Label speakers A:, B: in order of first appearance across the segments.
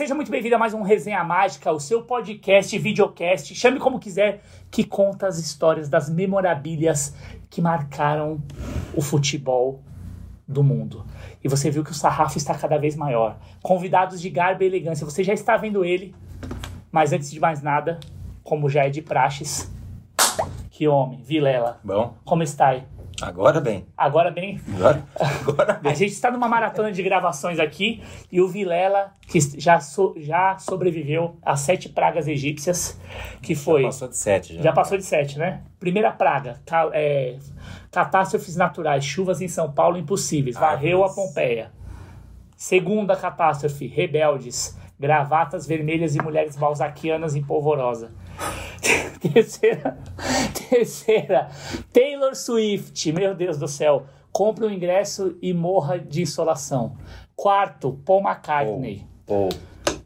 A: Seja muito bem-vindo a mais um Resenha Mágica, o seu podcast, videocast, chame como quiser, que conta as histórias das memorabilhas que marcaram o futebol do mundo. E você viu que o sarrafo está cada vez maior. Convidados de garbo e elegância, você já está vendo ele, mas antes de mais nada, como já é de praxes, que homem, Vilela,
B: Bom,
A: como está aí?
B: Agora bem.
A: Agora bem,
B: Agora, agora
A: A
B: bem.
A: gente está numa maratona de gravações aqui e o Vilela, que já, so- já sobreviveu às sete pragas egípcias, que foi.
B: Passou de sete já.
A: Já passou de sete, né? Primeira praga, ca- é, catástrofes naturais, chuvas em São Paulo impossíveis,
B: Ah,
A: varreu a
B: mas-
A: Pompeia. Segunda catástrofe, rebeldes, gravatas vermelhas e mulheres balzaquianas em polvorosa. terceira, terceira, Taylor Swift, meu Deus do céu, compre um ingresso e morra de insolação. Quarto, Paul McCartney.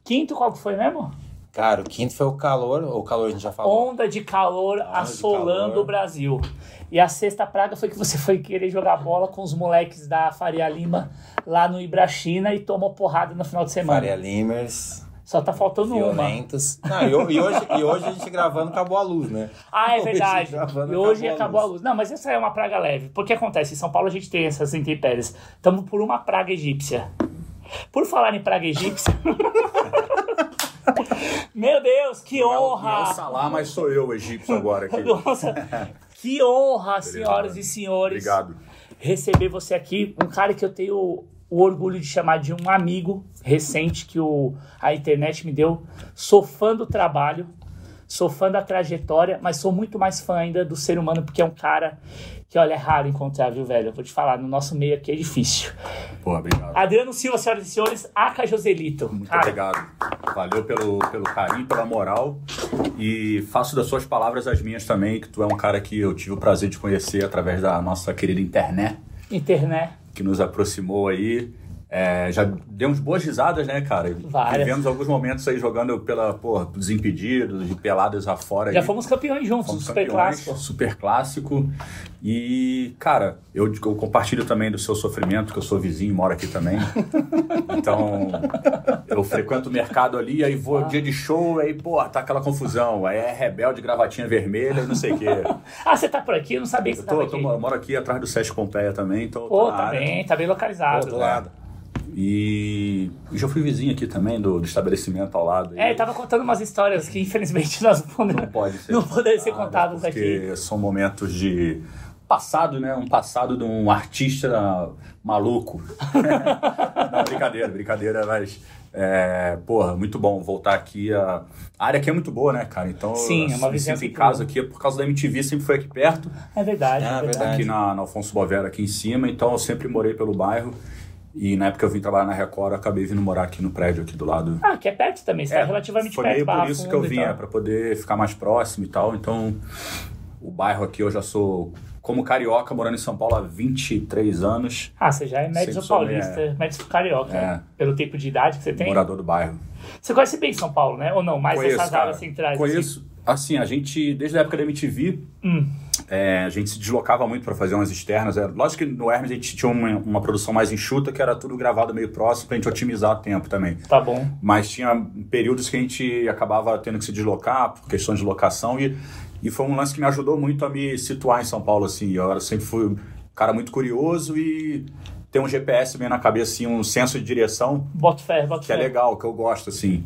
A: Quinto, qual que foi mesmo?
B: cara, o quinto foi o calor. O calor a gente já falou.
A: Onda de calor
B: de
A: assolando
B: calor.
A: o Brasil. E a sexta praga foi que você foi querer jogar bola com os moleques da Faria Lima lá no Ibrachina e tomou porrada no final de semana.
B: Faria Limers,
A: Só tá faltando uma.
B: violentos. Não, e, ho- e hoje, e hoje a gente gravando acabou a luz, né?
A: Ah, é
B: Hoje
A: verdade.
B: gravando,
A: E hoje
B: acabou a
A: acabou a
B: luz.
A: luz. Não, mas essa é uma praga leve. Porque acontece, em São Paulo a gente tem essas intempéries. Estamos por uma praga egípcia. Por falar em praga egípcia. Meu Deus, que
C: Não é
A: honra!
C: o Salah, mas sou eu, o egípcio, agora aqui.
A: Nossa, que honra, senhoras e senhores.
C: Obrigado.
A: Receber você aqui, um cara que eu tenho o orgulho de chamar de um amigo recente que o, a internet me deu. Sou fã do trabalho, sou fã da trajetória, mas sou muito mais fã ainda do ser humano, porque é um cara que, olha, é raro encontrar, viu, velho? Eu vou te falar, no nosso meio aqui é difícil.
C: Pô, obrigado.
A: Adriano Silva, senhoras e senhores, Aca Joselito.
C: Muito
A: Cara,
C: obrigado. Valeu pelo, pelo carinho, pela moral. E faço das suas palavras as minhas também, que tu é um cara que eu tive o prazer de conhecer através da nossa querida internet,
A: Internet.
C: Que nos aproximou aí. É, já demos boas risadas, né, cara?
A: Várias.
C: Vivemos alguns momentos aí jogando pela, pô, desimpedidos, de peladas afora.
A: Já
C: aí.
A: fomos campeões juntos,
C: Fomos
A: Super
C: campeões,
A: Clássico.
C: Super clássico. E, cara, eu, eu compartilho também do seu sofrimento, que eu sou vizinho, moro aqui também. Então, eu frequento o mercado ali, aí vou dia de show, aí, pô, tá aquela confusão. Aí é rebelde, gravatinha vermelha e não sei o quê.
A: Ah, você tá por aqui? Eu não sabia que
C: Eu,
A: você
C: tô,
A: tava
C: tô-
A: aqui.
C: eu moro aqui atrás do Sesc Pompeia também, então.
A: Pô, tá bem, tá bem localizado.
B: Pô, do lado.
C: E já fui vizinho aqui também do, do estabelecimento ao lado.
A: É,
C: E
A: tava contando umas histórias que infelizmente nós não
C: Não pode ser.
A: Não podem ser
C: contadas, porque
A: aqui.
C: são momentos de passado, né? Um passado de um artista maluco. Não, brincadeira, brincadeira, mas. É, porra, muito bom voltar aqui. A, a área aqui é muito boa, né, cara? Então,
A: Sim, é uma vizinhança
C: em casa aqui, por causa da MTV, sempre foi aqui perto,
A: É verdade,
B: Ah,
A: é verdade.
B: verdade.
C: aqui na, na Alfonso Bovera, aqui em cima. Então, eu sempre morei pelo bairro. E na época eu vim trabalhar na Record, eu acabei vindo morar aqui no prédio, aqui do lado.
A: Ah, que é perto também, você tá relativamente
C: foi
A: perto.
C: meio
A: Barra
C: por isso que eu vim, é, pra poder ficar mais próximo e tal. Então, o bairro aqui eu já sou, como carioca, morando em São Paulo há 23 anos,
A: Ah, você já é médio paulista, médio carioca,
C: É.
A: pelo tempo de idade que você tem.
C: morador do bairro.
A: Você conhece bem São Paulo, né? Ou não? Mais
C: Conheço,
A: essas
C: cara.
A: áreas centrais.
C: Conheço. Assim, a gente, desde a época da MTV,
A: Hum.
C: é, a gente se deslocava muito para fazer umas externas. É, lógico que no Hermes a gente tinha uma, uma produção mais enxuta, que era tudo gravado meio próximo, pra gente otimizar o tempo também.
A: Tá bom.
C: Mas tinha períodos que a gente acabava tendo que se deslocar por questões de locação e, e foi um lance que me ajudou muito a me situar em São Paulo, assim. Eu era- sempre fui um cara muito curioso e ter um GPS meio na cabeça, assim, um senso de direção
A: Boto fé, boto
C: que é legal, que eu gosto, assim.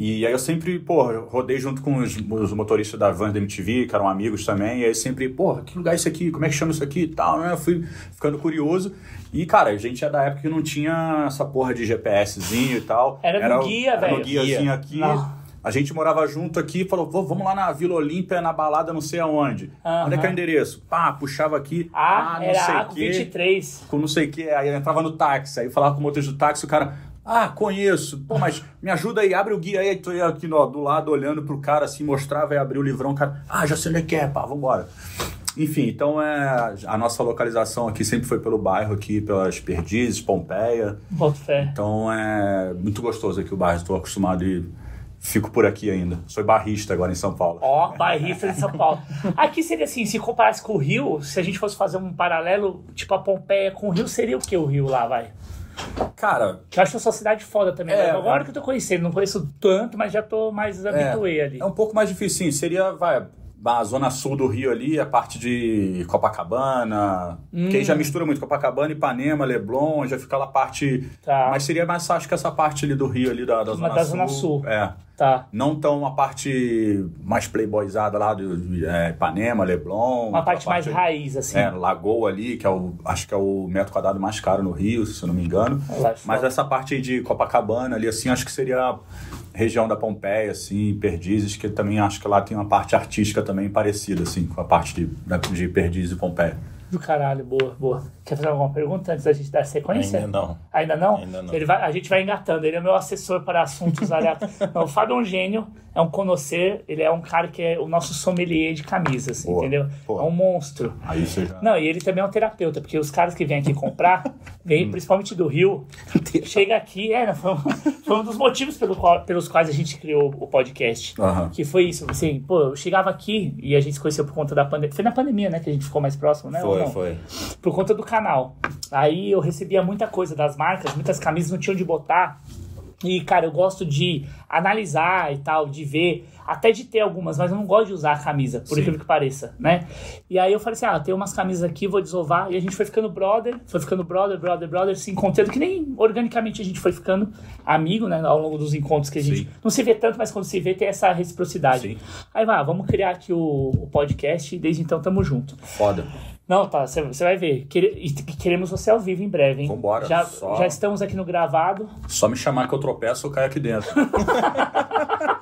C: E aí eu sempre, pô, rodei junto com os, os motoristas da van da MTV, que eram amigos também, e aí sempre, porra, que lugar é esse aqui? Como é que chama isso aqui e tal, né? Eu fui ficando curioso. E, cara, a gente é da época que não tinha essa porra de GPSzinho e tal.
A: Era no
C: o-
A: guia,
C: era
A: velho.
C: no guiazinho
B: Guia.
C: aqui.
A: Não.
C: A gente morava junto aqui e falou, "Vô, vamos lá na Vila Olímpia, na balada não sei aonde. Onde é que é o endereço? Pá, puxava aqui.
A: Ah,
C: não
A: era
C: sei quê
A: 23.
C: com não sei o que, aí entrava no táxi, aí eu falava com o motorista do táxi, o cara, ah, conheço, pô, mas me ajuda aí, abre o guia aí, ia aqui ó, do lado olhando pro cara assim, mostrava e abria o livrão, o cara, ah, já sei onde é que é, pá, vambora. Enfim, então é, a nossa localização aqui sempre foi pelo bairro aqui, pelas Perdizes, Pompeia,
A: Boto fé.
C: então é muito gostoso aqui o bairro, estou acostumado e fico por aqui ainda. Sou barrista agora em São Paulo.
A: Ó, bairrista de São Paulo. Aqui seria assim, se comparasse com o Rio, se a gente fosse fazer um paralelo, tipo a Pompeia com o Rio, seria o que o Rio lá, vai?
C: Cara,
A: Que eu acho a sua cidade foda também.
C: É,
A: né? Agora
C: é.
A: que eu tô conhecendo, não conheço tanto, mas já tô mais habituei ali.
C: É um pouco mais difícil, sim. Seria, vai, a zona sul do Rio ali, a parte de Copacabana, que aí já
A: Hum.
C: mistura muito Copacabana, Ipanema, Leblon, já fica lá a parte...
A: Tá.
C: Mas seria mais fácil que essa parte ali do Rio ali, da, da, zona,
A: da
C: sul.
A: Zona Sul.
C: É.
A: Tá.
C: Não tão a parte mais playboyzada lá do é, Ipanema, Leblon.
A: Uma parte mais
C: ali-
A: raiz, assim.
C: É, Lagoa ali, que é o, acho que é o metro quadrado mais caro no Rio, se eu não me engano.
A: Acho
C: Mas essa parte aí de Copacabana ali, assim, acho que seria região da Pompeia, assim, Perdizes, que também acho que lá tem uma parte artística também parecida, assim, com a parte de, de Perdizes e Pompeia.
A: Do caralho, boa, boa. Quer fazer alguma pergunta antes da gente dar sequência?
B: Ainda não.
A: Ainda não?
B: Ainda não.
A: Ele vai, a gente vai engatando. Ele é meu assessor para assuntos aleatórios. não, o Fábio é um gênio, é um conhecer, ele é um cara que é o nosso sommelier de camisas,
C: Boa,
A: entendeu?
C: boa.
A: É um monstro.
C: Aí você já...
A: Não, e ele também é um terapeuta, porque os caras que vêm aqui comprar, vêm principalmente do Rio, chega aqui, é, foi, um, foi um dos motivos pelo qual- pelos quais a gente criou o podcast.
C: Aham.
A: Que foi isso, assim, pô, eu chegava aqui e a gente se conheceu por conta da pandemia. Foi na pandemia, né, que a gente ficou mais próximo, né?
B: Foi,
A: não?
B: foi.
A: por conta do canal. Aí eu recebia muita coisa das marcas, muitas camisas não tinham de botar. E, cara, eu gosto de analisar e tal, de ver, até de ter algumas, mas eu não gosto de usar a camisa, por
C: Sim.
A: incrível que pareça, né? E aí eu falei assim: ah, tem umas camisas aqui, vou desovar. E a gente foi ficando brother, foi ficando brother, brother, brother, se encontrando, que nem organicamente a gente foi ficando amigo, né, ao longo dos encontros que a gente
C: Sim.
A: não se vê tanto, mas quando se vê tem essa reciprocidade.
C: Sim.
A: Aí vai, vamos criar aqui o, o podcast e desde então tamo junto.
C: Foda.
A: Não, tá, você vai ver. Quere- queremos você ao vivo em breve, hein?
C: Vambora,
A: Já,
C: só-
A: já estamos aqui no gravado.
C: Só me chamar que eu tropeço, eu caio aqui dentro.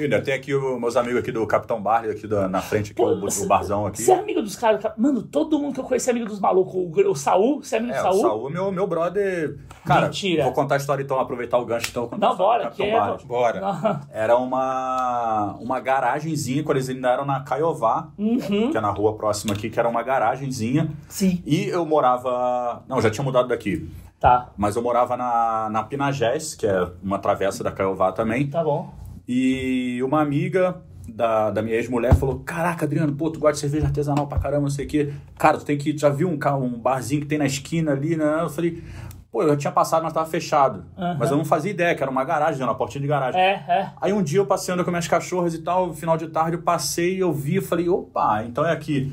C: e ainda tem aqui os meus amigos aqui do Capitão Barley, aqui da- na frente, aqui, o, o barzão aqui.
A: Você é amigo dos caras. cara- Mano, todo mundo que eu conheço é amigo dos malucos. O, o Saul, você é amigo
C: É,
A: do
C: o
A: Saul?
C: Saul é meu, meu brother. Cara,
A: Mentira.
C: vou contar a história então, aproveitar o gancho então.
A: Não, bora, que
C: Capitão
A: é-.
B: Bora.
A: Não.
C: Era uma, uma garagenzinha, quando eles ainda eram na Caiová,
A: Uhum.
C: que é na rua próxima aqui, que era uma garagenzinha.
A: Sim.
C: E eu morava. Não, já tinha mudado daqui.
A: Tá,
C: Mas eu morava na, na Pinagés, que é uma travessa da Caiová também.
A: tá bom.
C: E uma amiga da, da minha ex-mulher falou: Caraca, Adriano, pô, tu gosta de cerveja artesanal pra caramba, não sei o quê. Cara, tu tem que. Já viu um, um barzinho que tem na esquina ali, né? Eu falei. Pô, eu tinha passado, mas tava fechado.
A: Aham.
C: Mas eu não fazia ideia, que era uma garagem, uma portinha de garagem.
A: É, é.
C: Aí um dia eu passeando com minhas cachorras e tal, final de tarde eu passei, eu vi, eu falei, opa, então é aqui.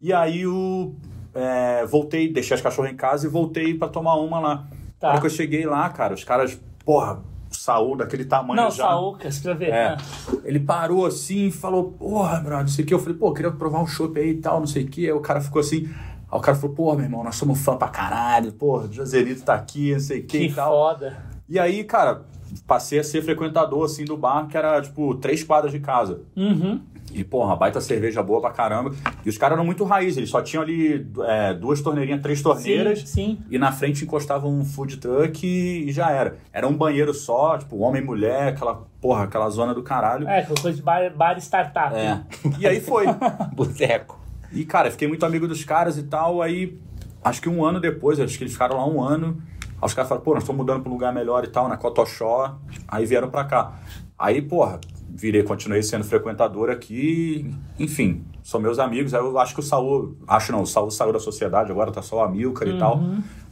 C: E aí eu é, voltei, deixei as cachorras em casa e voltei pra tomar uma lá.
A: Tá.
C: Na hora que eu cheguei lá, cara, os caras, porra, Saúl daquele tamanho
A: Não,
C: já.
A: Saul, você precisa ver.
C: É.
A: Ah.
C: Ele parou assim e falou, porra, brother, não sei o que. Eu falei, pô, queria provar um chopp aí e tal, não sei o que. Aí o cara ficou assim. Aí o cara falou, pô, meu irmão, nós somos fã pra caralho, porra, o Joselito tá aqui, não sei o que,
A: Que
C: e tal.
A: foda.
C: E aí, cara, passei a ser frequentador, assim, do bar, que era, tipo, três quadras de casa.
A: Uhum.
C: E, porra, baita cerveja boa pra caramba. E os caras eram muito raiz, eles só tinham ali é, duas torneirinhas, três torneiras.
A: Sim, sim.
C: E na frente encostava um food truck e, e já era. Era um banheiro só, tipo, homem e mulher, aquela, porra, aquela zona do caralho.
A: É, coisa de bar, bar startup.
C: É. E aí foi.
B: Boteco.
C: E, cara, fiquei muito amigo dos caras e tal. Aí, acho que um ano depois, acho que eles ficaram lá um ano. Aí os caras falaram, pô, nós estamos mudando para um lugar melhor e tal, na Cotoxó. Aí vieram pra cá. Aí, porra, virei, continuei sendo frequentador aqui. Enfim, são meus amigos. Aí eu acho que o Saul, acho não, o Saul saiu da sociedade, agora tá só o Amilcar e tal.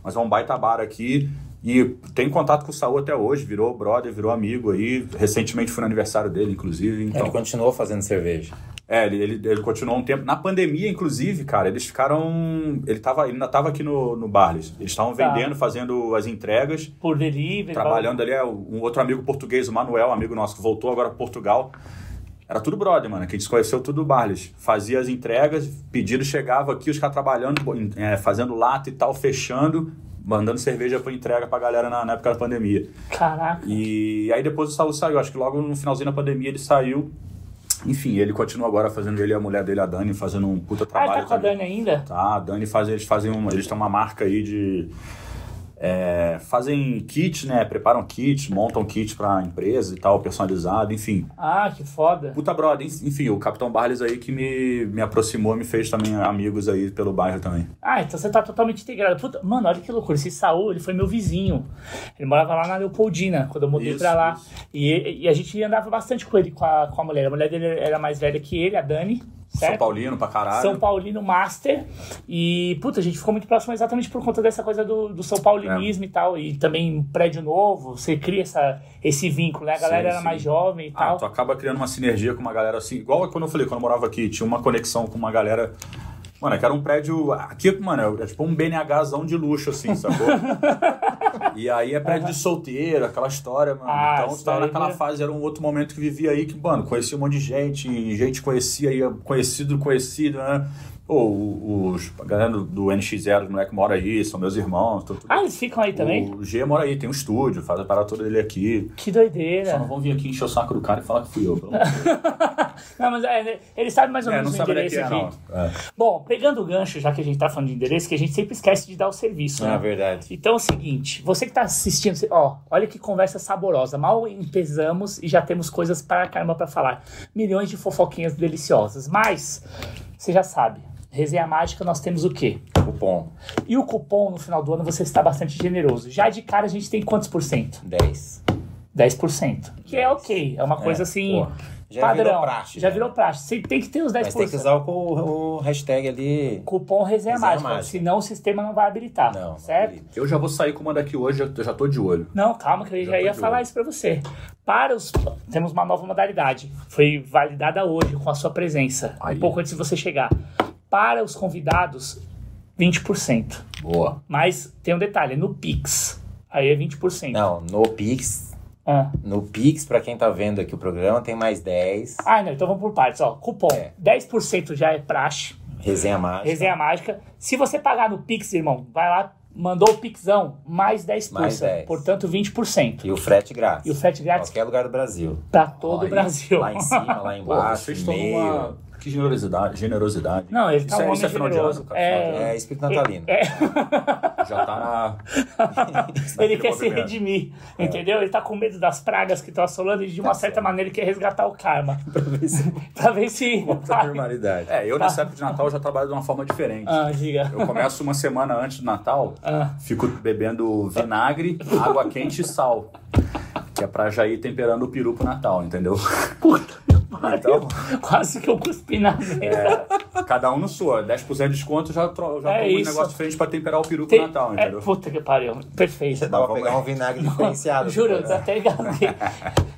C: Mas é um baita bar aqui. E tenho contato com o Saul até hoje, virou brother, virou amigo aí. Recentemente foi no aniversário dele, inclusive. Então,
B: Ele continuou fazendo cerveja.
C: É, ele, ele, ele continuou um tempo. Na pandemia, inclusive, cara, eles ficaram. Ele, tava, ele ainda estava aqui no, no Barles. Eles estavam
A: Tá.
C: vendendo, fazendo as entregas,
A: Por delivery.
C: trabalhando ali. é, Um outro amigo português, o Manuel, amigo nosso, que voltou agora para Portugal. Era tudo brother, mano, que a gente conheceu tudo do Barles. Fazia as entregas, pedido chegava aqui, os caras trabalhando, é, fazendo lata e tal, fechando, mandando cerveja para entrega pra galera na, na época da pandemia.
A: Caraca.
C: E aí depois o Saul saiu, acho que logo no finalzinho da pandemia ele saiu. Enfim, ele continua agora fazendo ele e a mulher dele, a Dani, fazendo um puta
A: Ah,
C: trabalho.
A: tá com a
C: também.
A: Dani ainda?
C: Tá, a Dani faz, eles fazem uma, eles têm uma marca aí de é, fazem kits, né? Preparam kits, montam kits pra empresa e tal, personalizado, enfim.
A: Ah, que foda.
C: Puta brother, enfim, o Capitão Barles aí que me, me aproximou, me fez também amigos aí pelo bairro também.
A: Ah, então você tá totalmente integrado. Puta, mano, olha que loucura. Esse Saul, ele foi meu vizinho. Ele morava lá na Leopoldina, quando eu mudei
C: Isso,
A: pra lá. E, e a gente andava bastante com ele, com a, com a mulher. A mulher dele era mais velha que ele, a Dani. Certo?
C: São Paulino pra caralho.
A: São Paulino Master. E, puta, a gente ficou muito próximo exatamente por conta dessa coisa do, do São Paulinismo e tal. E também um prédio novo, você cria essa, esse vínculo, né? A galera
C: Sim,
A: era
C: sim.
A: mais jovem e
C: Ah,
A: tal.
C: tu acaba criando uma sinergia com uma galera assim. Igual quando eu falei, quando eu morava aqui, tinha uma conexão com uma galera. Mano, é que era um prédio. Aqui, mano, é tipo um BNHzão de luxo, assim, sacou? e aí é prédio de solteiro, aquela história, mano.
A: Ah,
C: então tu tava naquela
A: é-
C: fase, era um outro momento que vivia aí que, mano, conhecia um monte de gente, gente conhecia, ia conhecido, conhecido, né? Pô, os. A galera do, do NX0, os moleques moram aí, são meus irmãos. Tô,
A: Ah, eles ficam aí também?
C: O G mora aí, tem um estúdio, faz a parada toda dele aqui.
A: Que
C: Só
A: doideira.
C: não vão vir aqui encher o saco do cara e falar que fui eu. Pelo amor de Deus.
A: Não, mas é, ele sabe mais ou
C: É,
A: menos o
C: é
A: endereço
C: é,
A: aqui.
C: É.
A: Bom, pegando o gancho, já que a gente tá falando de endereço, que a gente sempre esquece de dar o serviço,
B: Ah,
A: né?
B: verdade.
A: Então é o seguinte, você que tá assistindo, ó, olha que conversa saborosa. Mal empezamos e já temos coisas para caramba pra falar. Milhões de fofoquinhas deliciosas. Mas, você já sabe, resenha mágica nós temos o quê?
B: Cupom
A: E o cupom no final do ano você está bastante generoso. Já de cara a gente tem quantos por cento?
B: 10.
A: 10%. Que é ok, é uma coisa assim,
B: pô, já
A: padrão.
B: virou praxe,
A: já
B: né?
A: virou praxe. Você tem que ter os 10%.
B: Mas tem que usar o, o, o hashtag ali.
A: Cupom resenha,
B: Resenha
A: mágica,
B: mágica.
A: senão o sistema não vai habilitar,
B: Não,
A: certo?
B: não
C: Eu já vou sair com uma daqui hoje, eu já tô de olho.
A: Não, calma que eu já,
C: Já
A: ia falar
C: olho.
A: isso pra você. Para os temos uma nova modalidade, foi validada hoje com a sua presença,
C: Aí.
A: um pouco antes de você chegar. Para os convidados, 20%.
C: Boa.
A: Mas tem um detalhe, no Pix, aí é 20%.
B: Não, no Pix.
A: Ah.
B: No Pix, pra quem tá vendo aqui o programa, tem mais 10.
A: Ah, não, então vamos por partes, ó. Cupom,
B: É.
A: 10% já é praxe,
B: Resenha mágica.
A: resenha mágica. Se você pagar no Pix, irmão, vai lá, mandou o Pixão, mais 10%,
B: Mais 10.
A: portanto 20%.
B: E o frete grátis.
A: E o frete grátis
B: Qualquer lugar do Brasil.
A: pra todo o
C: Aí,
A: Brasil.
B: Lá em cima, lá
C: Pô,
B: embaixo,
C: estão
B: meio.
C: Que generosidade. generosidade.
A: Não, ele tá
C: isso
A: um
C: é,
A: homem
C: isso é final
A: generoso.
C: de ano, cara.
A: É.
B: É espírito natalino.
A: É.
C: Já tá na.
A: ele quer se redimir, entendeu? Ele tá com medo das pragas que estão assolando e de uma
B: Tá
A: certa
B: certo.
A: maneira ele quer resgatar o karma.
B: pra ver se
A: pra ver se.
B: volta à normalidade.
C: É, eu nessa época de Natal já trabalho de uma forma diferente.
A: Ah, diga.
C: Eu começo uma semana antes do Natal,
A: Ah.
C: fico bebendo vinagre, água quente e sal. Que é pra já ir temperando o peru pro Natal, entendeu?
A: Puta pariu.
C: Então,
A: Quase que eu cuspi na mesa.
C: cada um no sua. 10% de desconto, já, tro- já
A: É
C: um negócio diferente pra temperar o peru pro
A: Tem-
C: Natal,
A: é,
C: entendeu?
A: puta que pariu. Perfeito.
B: Dá pra
C: Vamos
B: pegar um vinagre diferenciado.
A: Juro, eu
B: depois, né?
A: até engasguei.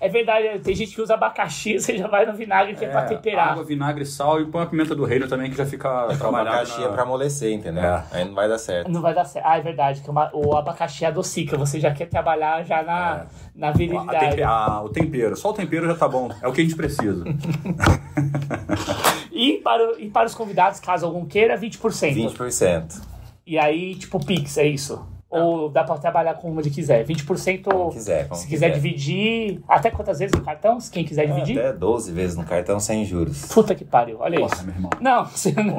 A: É verdade, tem gente que usa abacaxi, você já vai no vinagre que é, pra temperar.
C: Água, vinagre, sal e põe a pimenta do reino também, que já fica
B: Uma
C: trabalhado.
B: caixinha
C: na-
B: pra amolecer, entendeu?
C: É.
B: Aí não vai dar certo.
A: Não vai dar certo. Ah, é verdade, que uma- o abacaxi adocica, você já quer trabalhar já na, na
C: A
A: virilidade.
C: tempe- a- o tempero, só o tempero já tá bom. É o que a gente precisa.
A: E, para, e para os convidados, caso algum queira, 20%.
B: 20%.
A: E aí, tipo, Pix, é isso? Ou dá pra trabalhar com onde quiser? 20%
B: Como quiser, como
A: se quiser,
B: quiser.
A: dividir. Até quantas vezes no cartão? Se quem quiser dividir?
B: Até 12 vezes no cartão sem juros.
A: Puta que pariu, olha
C: Porra,
A: isso.
C: meu irmão.
A: Não, você não,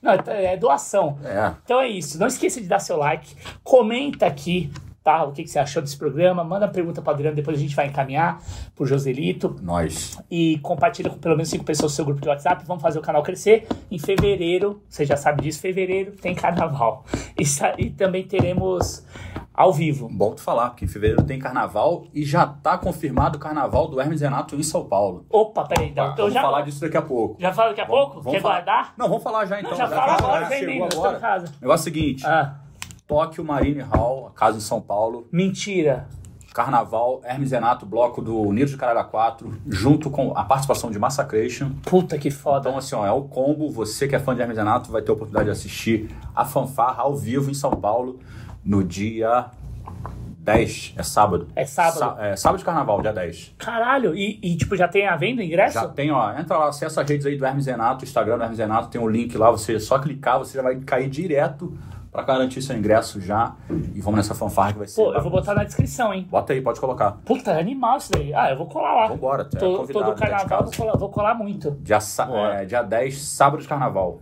A: não, é doação.
C: É.
A: Então é isso. Não esqueça de dar seu like. Comenta aqui, tá? O que, que você achou desse programa. Manda pergunta para Adriano, depois a gente vai encaminhar pro Joselito.
C: Nós.
A: E compartilha com pelo menos cinco pessoas do seu grupo de WhatsApp. Vamos fazer o canal crescer. Em fevereiro, você já sabe disso, fevereiro tem carnaval. E, e também teremos ao vivo.
C: Bom tu falar, porque em fevereiro tem carnaval e já tá confirmado o carnaval do Hermes Renato em São Paulo.
A: Opa, peraí, então. Então
C: vamos
A: já,
C: falar disso daqui a pouco.
A: já fala daqui a pouco?
C: vamos
A: Quer
C: falar-
A: guardar?
C: Não, vamos falar já então.
A: Não, já fala agora, já
C: chegou agora.
A: casa.
C: Negócio é o seguinte:
A: Ah,
C: Tóquio Marine Hall, a casa em São Paulo,
A: mentira.
C: Carnaval, Hermes Renato, bloco do Unidos de Caralho 4, junto com a participação de Massacration.
A: Puta que foda.
C: Então, assim, ó, é o combo. Você que é fã de Hermes Renato vai ter a oportunidade de assistir a fanfarra ao vivo em São Paulo no dia 10. É sábado.
A: É sábado.
C: Sá- é sábado de carnaval, dia 10.
A: Caralho, e, e, tipo, já tem a venda, ingresso?
C: Já tem, ó. Entra lá, acessa as redes aí do Hermes Renato, Instagram do Hermes Renato, tem um link lá. Você só clicar, você já vai cair direto pra garantir seu ingresso já. E vamos nessa fanfarra que vai ser.
A: Pô, eu vou botar na descrição, hein?
C: Bota aí, pode colocar.
A: Puta, é animal isso daí. Ah, eu vou colar lá.
C: Vambora, tu é
A: Todo,
C: convidado,
A: todo
C: de
A: carnaval vou colar, vou colar muito.
C: Dia, é, dia 10, sábado de carnaval.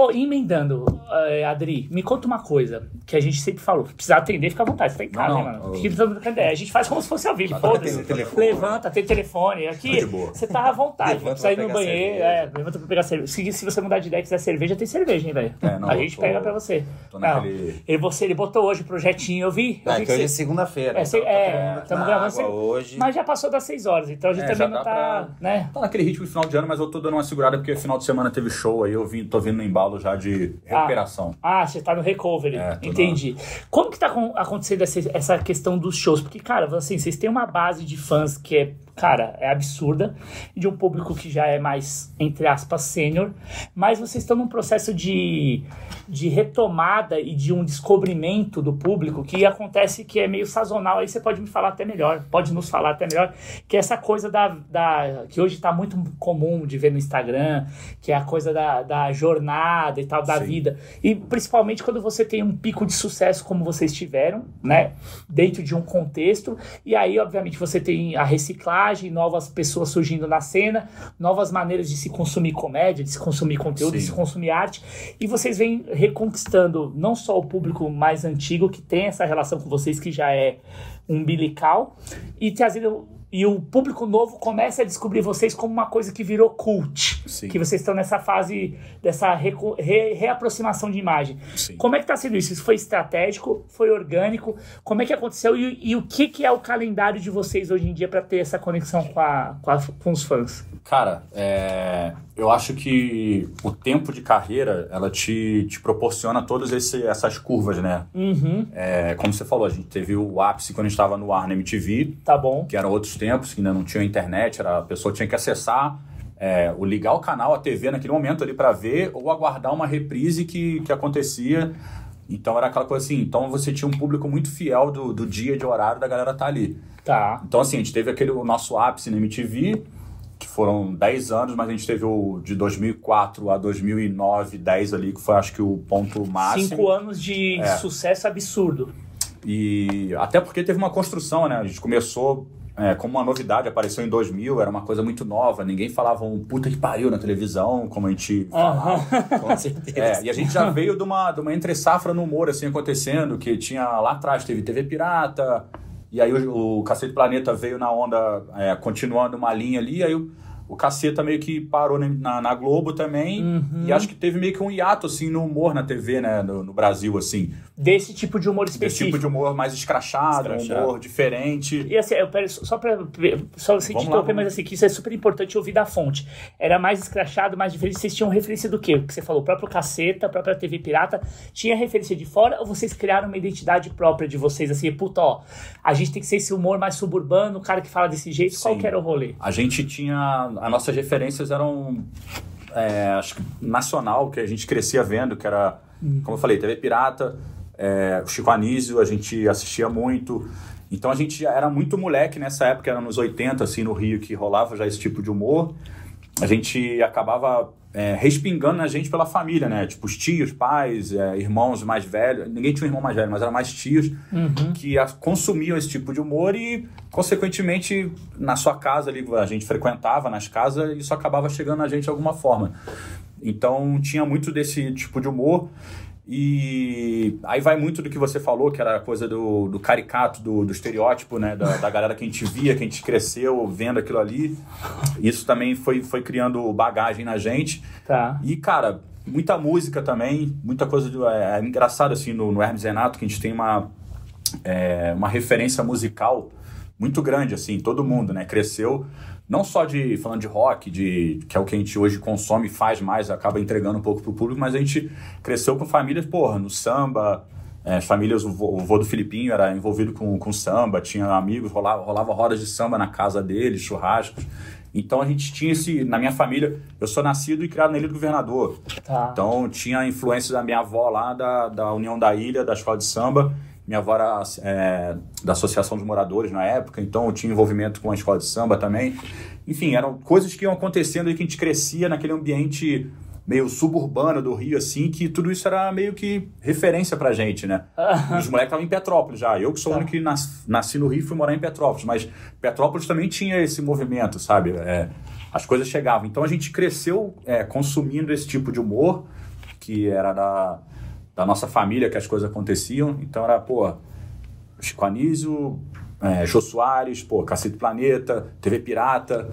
A: Ô, emendando, eh, Adri, me conta uma coisa que a gente sempre falou. Precisar atender, fica à vontade. Você tá em casa,
C: Não,
A: né,
C: não,
A: mano?
C: eu-.
A: A gente faz como se fosse ao vivo. Foda-se. Levanta, tem telefone. Aqui,
C: Tá
A: você tá à vontade.
B: Levanta
A: precisa ir no banheiro. É, levanta pra pegar cerveja. Se, se você mudar de ideia e quiser cerveja, tem cerveja, hein, velho?
C: É, não,
A: a gente
C: tô-
A: pega pra você.
C: tô
A: Não,
C: naquele-
A: ele, você, ele botou hoje o projetinho, eu vi. Eu
B: Ah,
A: vi
B: é que hoje é
A: você-
B: segunda-feira.
A: É,
B: então
A: cê-
B: tá
A: é, gravando
B: hoje.
A: Mas já passou das 6 horas, então a gente
C: É,
A: também não
C: dá
A: tá,
C: pra-
A: né?
C: Tá naquele ritmo de final de ano, mas eu tô dando uma segurada porque final de semana teve show aí, eu tô vindo no embalo já de recuperação.
A: Ah, você tá no recovery.
C: É,
A: Entendi. Como que tá acon- acontecendo essa, essa questão dos shows? Porque, cara, assim, vocês têm uma base de fãs que é, cara, é absurda, de um público que já é mais, entre aspas, sênior, mas vocês estão num processo de, de retomada e de um descobrimento do público que acontece que é meio sazonal. Aí você pode me falar até melhor, pode nos falar até melhor, que é essa coisa da. da que hoje tá muito comum de ver no Instagram, que é a coisa da, da jornada e tal, da
C: Sim.
A: vida. E principalmente quando você tem um pico de sucesso como vocês tiveram, né? Dentro de um contexto. E aí, obviamente, você tem a reciclagem, novas pessoas surgindo na cena, novas maneiras de se consumir comédia, de se consumir conteúdo, de
C: Sim.
A: se consumir arte. E vocês vêm reconquistando não só o público mais antigo, que tem essa relação com vocês, que já é umbilical, e trazendo. E o público novo começa a descobrir vocês como uma coisa que virou cult.
C: Sim.
A: Que vocês estão nessa fase dessa reco- re- reaproximação de imagem.
C: Sim.
A: Como é que tá sendo isso? Isso foi estratégico? Foi orgânico? Como é que aconteceu? E, e o que, que é o calendário de vocês hoje em dia para ter essa conexão com, a, com, a- com os fãs?
C: Cara, é, eu acho que o tempo de carreira, ela te, te proporciona todas esse- essas curvas, né?
A: Uhum,
C: É, como você falou, a gente teve o ápice quando a gente estava no ar na MTV,
A: tá bom.
C: que eram outros tempos, que ainda não tinha internet, era, a pessoa tinha que acessar, é, o ligar o canal, a TV naquele momento ali para ver, ou aguardar uma reprise que, que acontecia. Então era aquela coisa assim, então você tinha um público muito fiel do, do dia, de horário da galera tá ali.
A: Tá.
C: Então, assim, a gente teve aquele o nosso ápice na MTV, que foram 10 anos, mas a gente teve o de 2004 a 2009, 10 ali, que foi acho que o ponto máximo.
A: Cinco anos de
C: É.
A: sucesso absurdo.
C: E até porque teve uma construção, né? A gente começou é, como uma novidade, apareceu em 2000, era uma coisa muito nova, ninguém falava um puta que pariu na televisão, como a gente falava.
B: Com certeza.
C: É, e a gente já veio de uma, de uma entre-safra no humor, assim, acontecendo, que tinha lá atrás, teve TV Pirata, e aí o, o Cacete Planeta veio na onda, é, continuando uma linha ali, aí o, o Caceta meio que parou na, na, na Globo também,
A: Uhum.
C: e acho que teve meio que um hiato, assim, no humor na TV, né, no, no Brasil, assim.
A: Desse tipo de humor
C: Desse
A: específico.
C: tipo de humor mais escrachado, um
B: Escrachado.
C: humor diferente.
A: E assim, eu pero, só pra. Só se
C: lá,
A: interromper, mas assim, que isso é super importante ouvir da fonte. Era mais escrachado, mais diferente. Vocês tinham referência do quê? O que você falou, o próprio caceta, a própria TV Pirata. Tinha referência de fora ou vocês criaram uma identidade própria de vocês? Assim, puta, ó, a gente tem que ser esse humor mais suburbano, o cara que fala desse jeito. Qual
C: Sim.
A: que era o rolê?
C: A gente tinha. As nossas referências eram. é, acho que nacional, que a gente crescia vendo, que era, como eu falei, TV Pirata, é, o Chico Anísio, a gente assistia muito. Então a gente já era muito moleque nessa época, era nos 80, assim, no Rio, que rolava já esse tipo de humor. A gente acabava é, respingando na gente pela família, né? Tipo, os tios, pais, é, irmãos mais velhos. Ninguém tinha um irmão mais velho, mas eram mais tios que a- consumiam esse tipo de humor e, consequentemente, na sua casa ali, a gente frequentava nas casas, isso acabava chegando na gente de alguma forma. Então, tinha muito desse tipo de humor. E aí vai muito do que você falou, que era a coisa do, do caricato, do, do estereótipo, né? Da, da galera que a gente via, que a gente cresceu vendo aquilo ali. Isso também foi, foi criando bagagem na gente.
A: Tá.
C: E, cara, muita música também, muita coisa. Do, é, é engraçado, assim, no, no Hermes Renato, que a gente tem uma, é, uma referência musical muito grande, assim, todo mundo, né? Cresceu, não só de falando de rock, de que é o que a gente hoje consome e faz mais, acaba entregando um pouco pro público, mas a gente cresceu com famílias, porra, no samba. É, as famílias, o vô, o vô do Filipinho era envolvido com, com samba, tinha amigos, rolava, rolava rodas de samba na casa dele, churrascos. Então a gente tinha esse. Na minha família, eu sou nascido e criado na Ilha do Governador.
A: Tá.
C: Então tinha a influência da minha avó lá, da, da União da Ilha, da escola de samba. Minha avó era é, da Associação dos Moradores na época, então eu tinha envolvimento com a escola de samba também. Enfim, eram coisas que iam acontecendo e que a gente crescia naquele ambiente meio suburbano do Rio, assim, que tudo isso era meio que referência pra gente, né? Os moleques estavam em Petrópolis já. Eu que sou o único que nas- nasci no Rio e fui morar em Petrópolis, mas Petrópolis também tinha esse movimento, sabe? É, as coisas chegavam. Então a gente cresceu é, consumindo esse tipo de humor que era da, da nossa família que as coisas aconteciam. Então era, pô, Chico Anísio, é, Jô Soares, pô, Cacete Planeta, TV Pirata,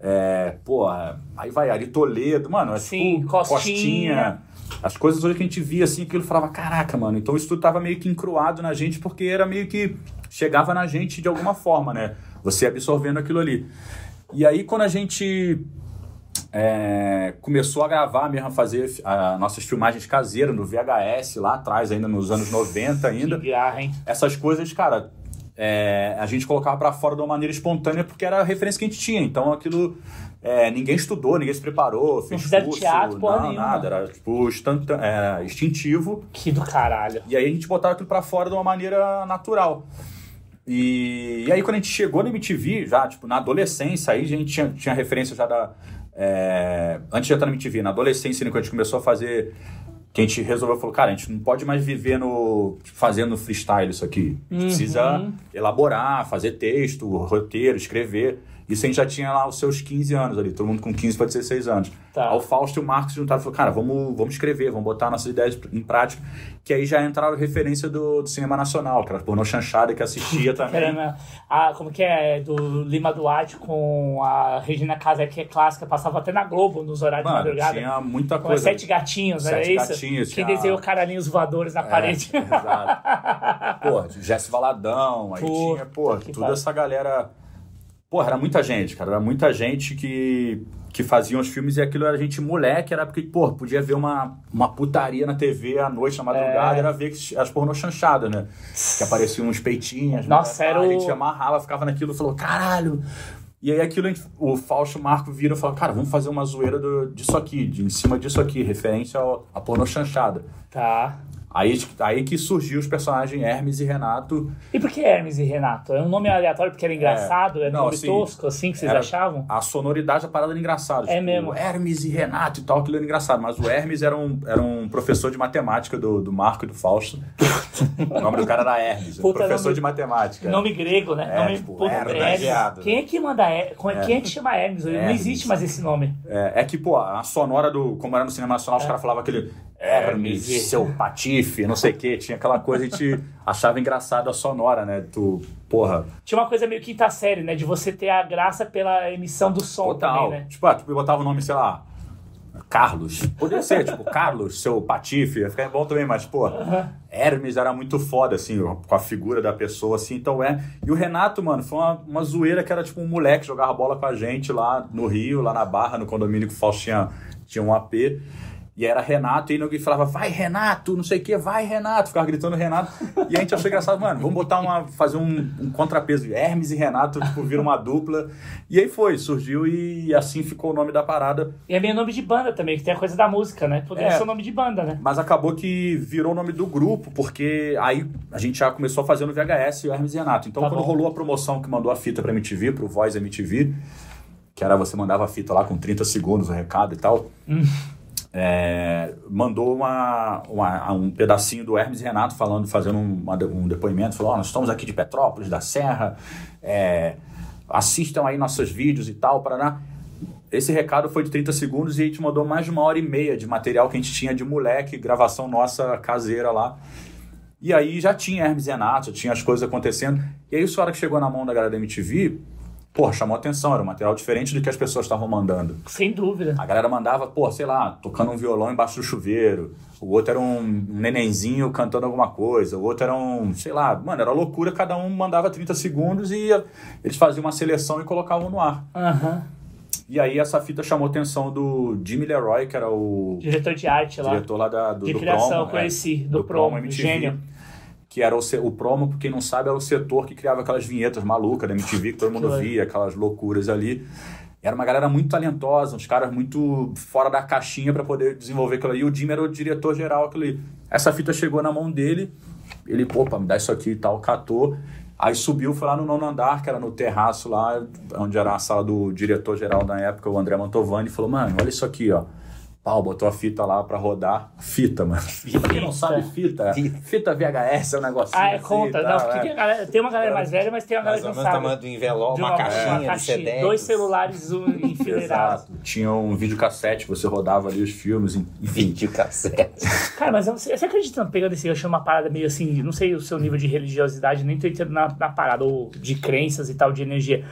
C: é, pô, aí vai Ari Toledo, mano, é
A: Sim,
C: tipo,
A: Costinha.
C: As coisas hoje que a gente via assim, aquilo falava, caraca, mano, então isso tudo tava meio que encruado na gente, porque era meio que chegava na gente de alguma forma, né? Você absorvendo aquilo ali. E aí quando a gente é, começou a gravar mesmo, a fazer as nossas filmagens caseiras no VHS lá atrás, ainda nos anos 90 ainda.
A: Que garra, hein?
C: Essas coisas, cara, é, a gente colocava pra fora de uma maneira espontânea porque era a referência que a gente tinha. Então aquilo. é, ninguém estudou, ninguém se preparou, fez
A: fizeram
C: curso,
A: teatro, porra
C: não,
A: nenhuma.
C: nada. Era tipo instantâneo, é, instintivo.
A: Que do caralho.
C: E aí a gente botava aquilo pra fora de uma maneira natural. E, e aí quando a gente chegou na MTV, já, tipo, na adolescência, aí a gente tinha, tinha referência já da... é, antes de entrar na MTV, na adolescência, né, quando a gente começou a fazer... Que a gente resolveu, falou, cara, a gente não pode mais viver no... fazendo freestyle isso aqui. A gente precisa elaborar, fazer texto, roteiro, escrever. Isso a gente já tinha lá os seus 15 anos ali, todo mundo com 15 para 16 anos.
A: Tá.
C: Aí o Fausto e o Marcos juntaram e falaram, cara, vamos, vamos escrever, vamos botar nossas ideias em prática. Que aí já entraram referência do, do cinema nacional, que era pornô chanchada que assistia também.
A: Caramba, a, como que é? Do Lima Duarte com a Regina Casé, que é clássica, passava até na Globo nos horários de
C: Mano,
A: madrugada.
C: tinha muita
A: Com
C: coisa.
A: sete gatinhos, era
C: Sete
A: isso?
C: gatinhos,
A: Quem
C: tinha-
A: desenhou caralhinhos voadores na parede.
C: É, exato. Pô, Jesse Valadão, aí
A: Puta
C: tinha, pô, toda essa galera. Porra, era muita gente, cara. Era muita gente que, que faziam os filmes e aquilo era gente moleque, era porque, pô, podia ver uma, uma putaria na TV à noite, na madrugada,
A: É.
C: era ver as pornô chanchadas, né? Que apareciam uns peitinhos.
A: Nossa,
C: né?
A: era
C: Ah, A
A: o-
C: gente amarrava, ficava naquilo, falou, caralho. E aí aquilo, a o Fausto Marco vira e fala, cara, vamos fazer uma zoeira do, disso aqui, de, em cima disso aqui, referência ao, a pornô chanchada.
A: Tá.
C: Aí, aí que surgiu os personagens Hermes e Renato.
A: E por que Hermes e Renato? É um nome aleatório porque era engraçado? É,
C: não,
A: nome
C: assim,
A: tosco, assim, que vocês
C: Era-
A: achavam?
C: A sonoridade da parada era engraçada.
A: É
C: tipo,
A: mesmo.
C: Hermes e Renato e tal, aquilo era engraçado. Mas o Hermes era um, era um professor de matemática do, do Marco e do Fausto. o nome do cara era Hermes, um
A: Puta,
C: professor
A: nome-
C: de matemática.
A: Nome grego, né?
C: É,
A: nome
C: tipo,
A: puta,
C: Hermes.
A: Quem é que manda Hermes? Quem é que chama Hermes? Não
C: Hermes.
A: existe mais esse nome.
C: É, é que, pô, a sonora do. Como era no cinema nacional, os caras falavam aquele. Hermes,
A: Hermes.
C: seu patife, não sei o quê. Tinha aquela coisa, a gente achava engraçado a sonora, né? Tu, porra,
A: Tinha uma coisa meio quinta série, né? De você ter a graça pela emissão do som
C: Total.
A: também, né?
C: Tipo, ah, tu botava o nome, sei lá, Carlos. Poderia ser, tipo, Carlos, seu patife, ia ficar bom também, mas, pô, Hermes era muito foda, assim, com a figura da pessoa, assim, então é. E o Renato, mano, foi uma, uma zoeira que era tipo um moleque que jogava bola com a gente lá no Rio, lá na Barra, no condomínio que o Fausto tinha, tinha um AP. E era Renato, e aí alguém falava, vai Renato, não sei o que, vai Renato, ficava gritando Renato. E a gente achou engraçado, mano, vamos botar uma, fazer um, um contrapeso, Hermes e Renato, tipo, vira uma dupla. E aí foi, surgiu e assim ficou o nome da parada.
A: E é meio nome de banda também, que tem a coisa da música, né? Poderia
C: É.
A: ser o nome de banda, né?
C: Mas acabou que virou o nome do grupo, porque aí a gente já começou a fazer no VHS o Hermes e Renato. Então,
A: Tá
C: quando
A: bom.
C: rolou a promoção que mandou a fita pra MTV, pro Voice MTV, que era você mandava a fita lá com 30 segundos, o recado e tal,
A: Hum.
C: É, mandou uma, uma- um pedacinho do Hermes Renato falando, fazendo um, uma- um depoimento, falou, ó, nós estamos aqui de Petrópolis, da Serra, é, assistam aí nossos vídeos e tal, Paraná. Esse recado foi de 30 segundos e a gente mandou mais de uma hora e meia de material que a gente tinha de moleque, gravação nossa caseira lá. E aí já tinha Hermes Renato, tinha as coisas acontecendo. E aí, isso, a hora que chegou na mão da galera da MTV, porra, chamou atenção, era um material diferente do que as pessoas estavam mandando.
A: Sem dúvida.
C: A galera mandava, pô, sei lá, tocando um violão embaixo do chuveiro. O outro era um nenenzinho cantando alguma coisa. O outro era um, sei lá, mano, era loucura. Cada um mandava 30 segundos e eles faziam uma seleção e colocavam no ar.
A: Aham.
C: E aí essa fita chamou a atenção do Jimmy Leroy, que era o
A: Diretor de arte lá.
C: diretor lá da, do,
A: De
C: do
A: criação,
C: Promo,
A: conheci,
C: é,
A: do Promo,
C: MTV,
A: gênio.
C: Que era o, o Promo, pra quem não sabe, era o setor que criava aquelas vinhetas malucas da MTV, que todo mundo via, aquelas loucuras ali. Era uma galera muito talentosa, uns caras muito fora da caixinha pra poder desenvolver aquilo ali. E o Jimmy era o diretor geral aquilo ali. Essa fita chegou na mão dele, ele, opa, me dá isso aqui e tal, catou. Aí subiu, foi lá no nono andar, que era no terraço lá, onde era a sala do diretor geral na época, o André Mantovani, e falou, mano, olha isso aqui, ó. Pau, botou a fita lá pra rodar. Fita, mano. Pra quem não sabe, fita. Fita VHS é um negocinho.
A: Ah, é
C: assim,
A: conta.
C: tá,
A: Não,
C: é.
A: porque tem, a galera- tem uma galera mais velha, mas tem uma
B: Mais
A: galera
B: ou
A: que não sabe.
B: tamanho do envelope,
A: De
B: uma, caixinha de
A: caixinha,
B: CD.
A: dois celulares um, enfileirados.
C: Exato. Tinha um videocassete, você rodava ali os filmes, enfim.
B: Vídeo cassete.
A: Cara, mas eu sei- você acredita, pegando esse gancho numa parada meio assim, não sei o seu nível de religiosidade, nem tô entrando na, na parada, ou de crenças e tal, de energia.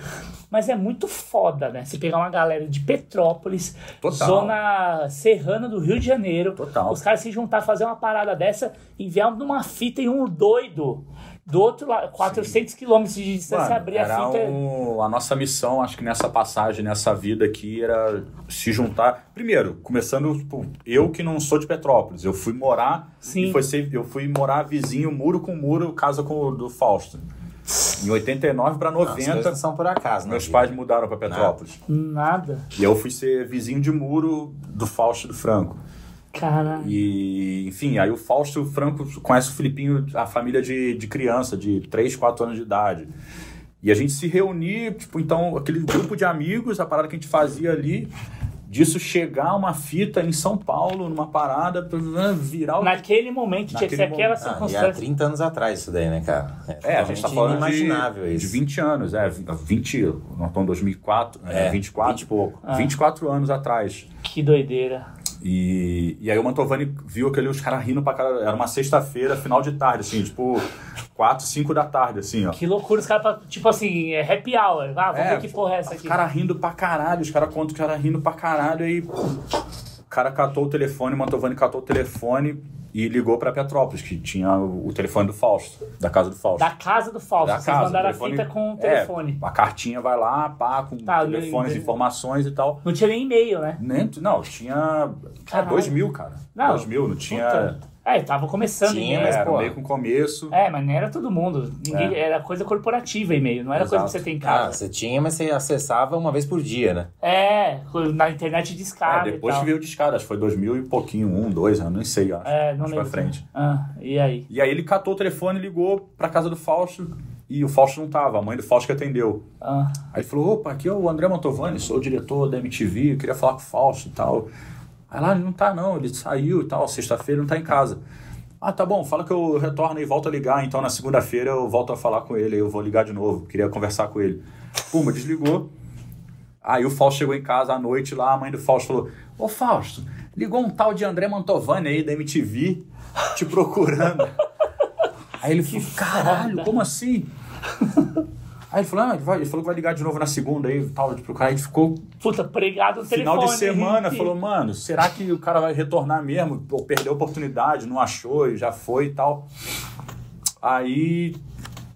A: Mas é muito foda, né? Você pegar uma galera de Petrópolis,
C: Total.
A: zona serrana do Rio de Janeiro,
C: Total.
A: os caras se juntar, fazer uma parada dessa, enviar numa fita em um doido do outro lado, 400 quilômetros de distância,
C: Mano,
A: abrir a fita.
C: um- a nossa missão, acho que nessa passagem, nessa vida aqui, era se juntar. Primeiro, começando, tipo, eu que não sou de Petrópolis, eu fui morar
A: Sim.
C: e foi ser, eu fui morar vizinho, muro com muro, casa com do Fausto. Em 89 para
B: As coisas
C: 90,
B: não são por acaso, né?
C: meus pais mudaram para Petrópolis.
A: Nada.
C: E eu fui ser vizinho de muro do Fausto e do Franco.
A: Caralho.
C: E, enfim, aí o Fausto Franco conhece o Filipinho, a família de, de criança, de 3, 4 anos de idade. E a gente se reunia, tipo, então, aquele grupo de amigos, a parada que a gente fazia ali, disso chegar uma fita em São Paulo, numa parada, pra né, virar o.
A: Naquele momento tinha que ser aquela
C: momento.
B: Ah, e há
A: circunstância.
B: 30 anos atrás isso daí, né, cara?
C: É, a gente tá falando de,
B: inimaginável
C: de
B: isso.
C: 20 anos, é, 20, nós estamos em 2004, é,
B: É,
C: 24,
B: 20 e pouco.
C: 24 anos atrás.
A: Que doideira.
C: E, e aí o Mantovani viu aquele, os caras rindo pra cara. Era uma sexta-feira, final de tarde, assim, tipo, 4, 5 da tarde, assim, ó.
A: Que loucura, os caras, tipo assim, é happy hour. Ah, vamos
C: É,
A: ver que porra é essa
C: Os
A: aqui.
C: caras rindo pra caralho, os caras contam os caras rindo pra caralho, aí o cara catou o telefone, o Mantovani catou o telefone e ligou pra Petrópolis, que tinha o, telefone do Fausto, da casa do Fausto.
A: Da casa do Fausto.
C: Da
A: Vocês
C: casa,
A: mandaram a
C: telefone-
A: fita com o
C: É,
A: telefone.
C: a cartinha vai lá, pá, com
A: Tá, eu
C: telefones,
A: entendi.
C: informações e tal.
A: Não tinha nem e-mail, né?
C: Nem, não, tinha.
A: Caralho.
C: 2 mil, cara.
A: Não,
C: 2 mil, não tinha.
A: Puta. É, tava começando
B: Tinha,
A: e-mail.
B: mas,
C: era
B: pô.
C: meio com começo.
A: É, mas não era todo mundo. Ninguém,
C: É.
A: Era coisa corporativa e-mail, não era coisa que
C: Exato.
A: você tem em
B: Ah,
A: casa.
B: você tinha, mas você acessava uma vez por dia, né?
A: É, na internet de
C: É,
A: escada e
C: depois que veio o discada, acho que foi 2000 e pouquinho, um, dois, eu nem sei, acho.
A: É, não
C: acho
A: lembro.
C: pra frente.
A: Ah, e aí?
C: E aí ele catou o telefone, ligou pra casa do Fausto e o Fausto não tava, a mãe do Fausto que atendeu.
A: Ah,
C: Aí ele falou, opa, aqui é o André Mantovani, sou o diretor da MTV, eu queria falar com o Fausto e tal. Aí lá, ele não tá não, ele saiu e tal, sexta-feira ele não tá em casa. Ah, tá bom, fala que eu retorno e volto a ligar, então na segunda-feira eu volto a falar com ele, eu vou ligar de novo, queria conversar com ele. Puma, desligou. Aí o Fausto chegou em casa à noite lá, a mãe do Fausto falou, ô Fausto, ligou um tal de André Mantovani aí da MTV, te procurando. Aí ele falou, caralho, como assim? Aí ele falou, ah, ele, vai- ele falou que vai ligar de novo na segunda aí, tal, de procurar. Aí ele ficou
A: puta, pregado no
C: final
A: telefone.
C: de semana, falou, mano, será que o cara vai retornar mesmo? Ou perdeu a oportunidade, não achou, e já foi e tal. Aí,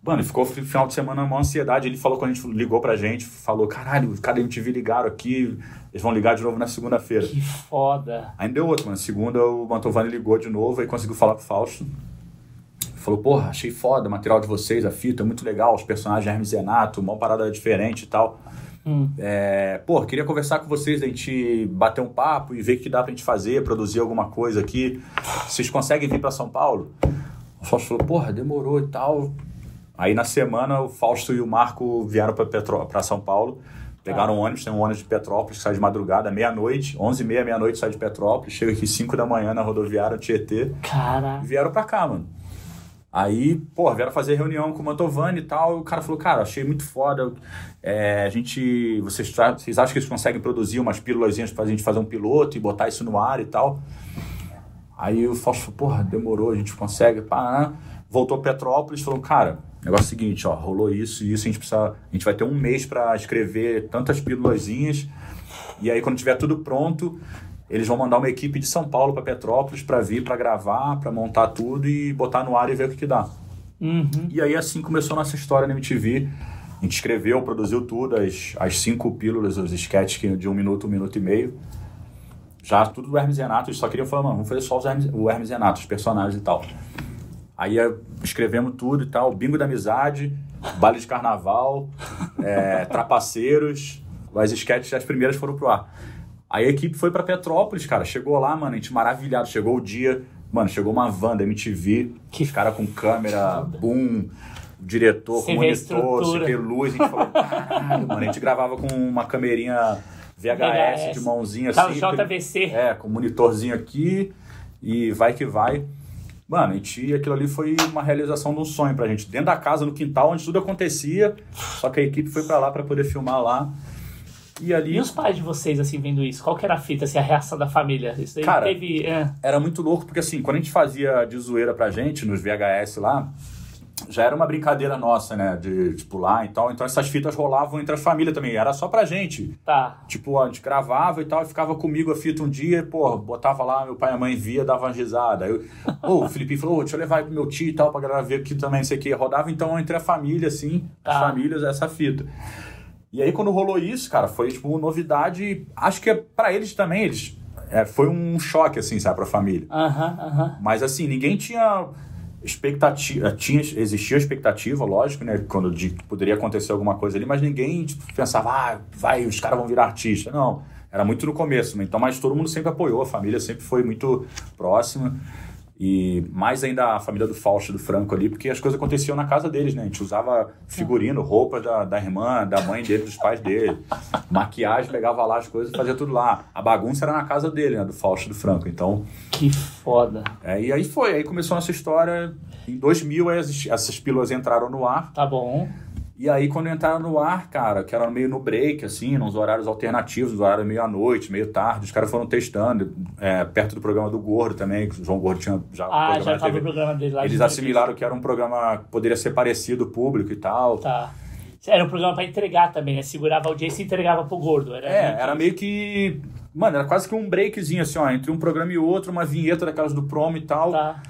C: mano, ficou fi- final de semana uma ansiedade. Ele falou quando a gente ligou pra gente, falou, caralho, os caras da MTV ligaram aqui, eles vão ligar de novo na segunda-feira.
A: Que foda.
C: Aí deu outro, mano. Segunda o Mantovani ligou de novo e conseguiu falar com o Fausto. Falou, porra, achei foda o material de vocês, a fita, muito legal, os personagens Hermes e Renato, uma parada diferente e tal.
A: Hum.
C: É, pô, queria conversar com vocês, a gente bater um papo e ver o que dá pra gente fazer, produzir alguma coisa aqui. Vocês conseguem vir pra São Paulo? O Fausto falou, porra, demorou e tal. Aí na semana o Fausto e o Marco vieram pra, Petro... pra São Paulo. Pegaram um ônibus, tem um ônibus de Petrópolis que sai de madrugada, meia-noite, 11h30, meia-noite sai de Petrópolis, chega aqui 5 da manhã na rodoviária Tietê
A: Cara.
C: e vieram pra cá, mano. Aí, pô, vieram fazer reunião com o Mantovani e tal. E o cara falou, cara, achei muito foda. É, a gente. Vocês, vocês acham que eles conseguem produzir umas pílulas pra gente fazer um piloto e botar isso no ar e tal? Aí o Fausto falou, porra, demorou, a gente consegue. Pá. Voltou a Petrópolis falou, cara, negócio é o seguinte, ó, rolou isso e isso, a gente precisa. A gente vai ter um mês pra escrever tantas pílulazinhas. E aí, quando tiver tudo pronto, eles vão mandar uma equipe de São Paulo para Petrópolis para vir, para gravar, para montar tudo e botar no ar e ver o que, que dá.
A: Uhum.
C: E aí, assim começou a nossa história na MTV. A gente escreveu, produziu tudo, as, as cinco pílulas, os sketches de um minuto, um minuto e meio. Já tudo do Hermes Renato, eles só queriam falar, mano, vamos fazer só os Hermes, o Hermes Renato, os personagens e tal. Aí eh, escrevemos tudo e tal, bingo da amizade, baile de carnaval, é, trapaceiros, as sketches, as primeiras foram pro ar. Aí a equipe foi pra Petrópolis, cara, chegou lá, mano, a gente maravilhado, chegou o dia, mano, chegou uma van da MTV,
A: Que
C: os caras com câmera, boom, diretor com monitor, que, luz, a gente falou, caralho, mano, a gente gravava com uma camerinha VHS, de mãozinha
A: Tá
C: assim.
A: JVC.
C: É, com monitorzinho aqui e vai que vai. Mano, a gente, aquilo ali foi uma realização de um sonho pra gente. Dentro da casa, no quintal, onde tudo acontecia. Só que a equipe foi pra lá pra poder filmar lá. E ali
A: E os pais de vocês, assim, vendo isso? Qual que era a fita, assim, a reação da família? Isso daí
C: Cara,
A: teve... é,
C: era muito louco, porque assim, quando a gente fazia de zoeira pra gente, nos VHS lá, já era uma brincadeira nossa, né? De, de pular e tal. Então essas fitas rolavam entre as famílias também. Era só pra gente.
A: Tá.
C: Tipo, a gente gravava e tal, e ficava comigo a fita um dia, pô, botava lá, meu pai e a mãe via, dava uma risada. Eu, ô, o Felipe falou, ô, deixa eu levar aí pro meu tio e tal, pra galera ver aqui também, não sei o que. Rodava então entre a família, assim, as
A: Tá.
C: famílias, essa fita. E aí quando rolou isso, cara, foi tipo uma novidade. Acho que é pra eles também, eles. é, foi um choque, assim, sabe, pra família.
A: Aham, aham.
C: Mas assim, ninguém tinha expectativa, tinha, existia expectativa, lógico, né, quando de que poderia acontecer alguma coisa ali, mas ninguém tipo, pensava, ah, vai, os caras vão virar artista. Não, era muito no começo, então, mas todo mundo sempre apoiou, a família sempre foi muito próxima. E mais ainda a família do Fausto e do Franco ali, porque as coisas aconteciam na casa deles, né? A gente usava figurino, roupa da, da irmã, da mãe dele, dos pais dele. Maquiagem, pegava lá as coisas fazia tudo lá. A bagunça era na casa dele, né? Do Fausto e do Franco. Então,
A: Que foda.
C: é, e aí foi, aí começou a nossa história. Em 2000, aí as- essas pílulas entraram no ar.
A: Tá bom.
C: E aí, quando entraram no ar, cara, que era meio no break, assim, nos horários alternativos, nos horários meio à noite, meio tarde, os caras foram testando, é, perto do programa do Gordo também, que o João Gordo tinha já
A: Ah, já tava o programa dele lá. de
C: Eles assimilaram que era um programa que poderia ser parecido público e tal.
A: Tá. Era um programa pra entregar também, né? Segurava a audiência e entregava pro gordo. Era
C: É,
A: meio que-
C: era meio que. Mano, era quase que um breakzinho, assim, ó, entre um programa e outro, uma vinheta daquelas do promo e tal.
A: Tá.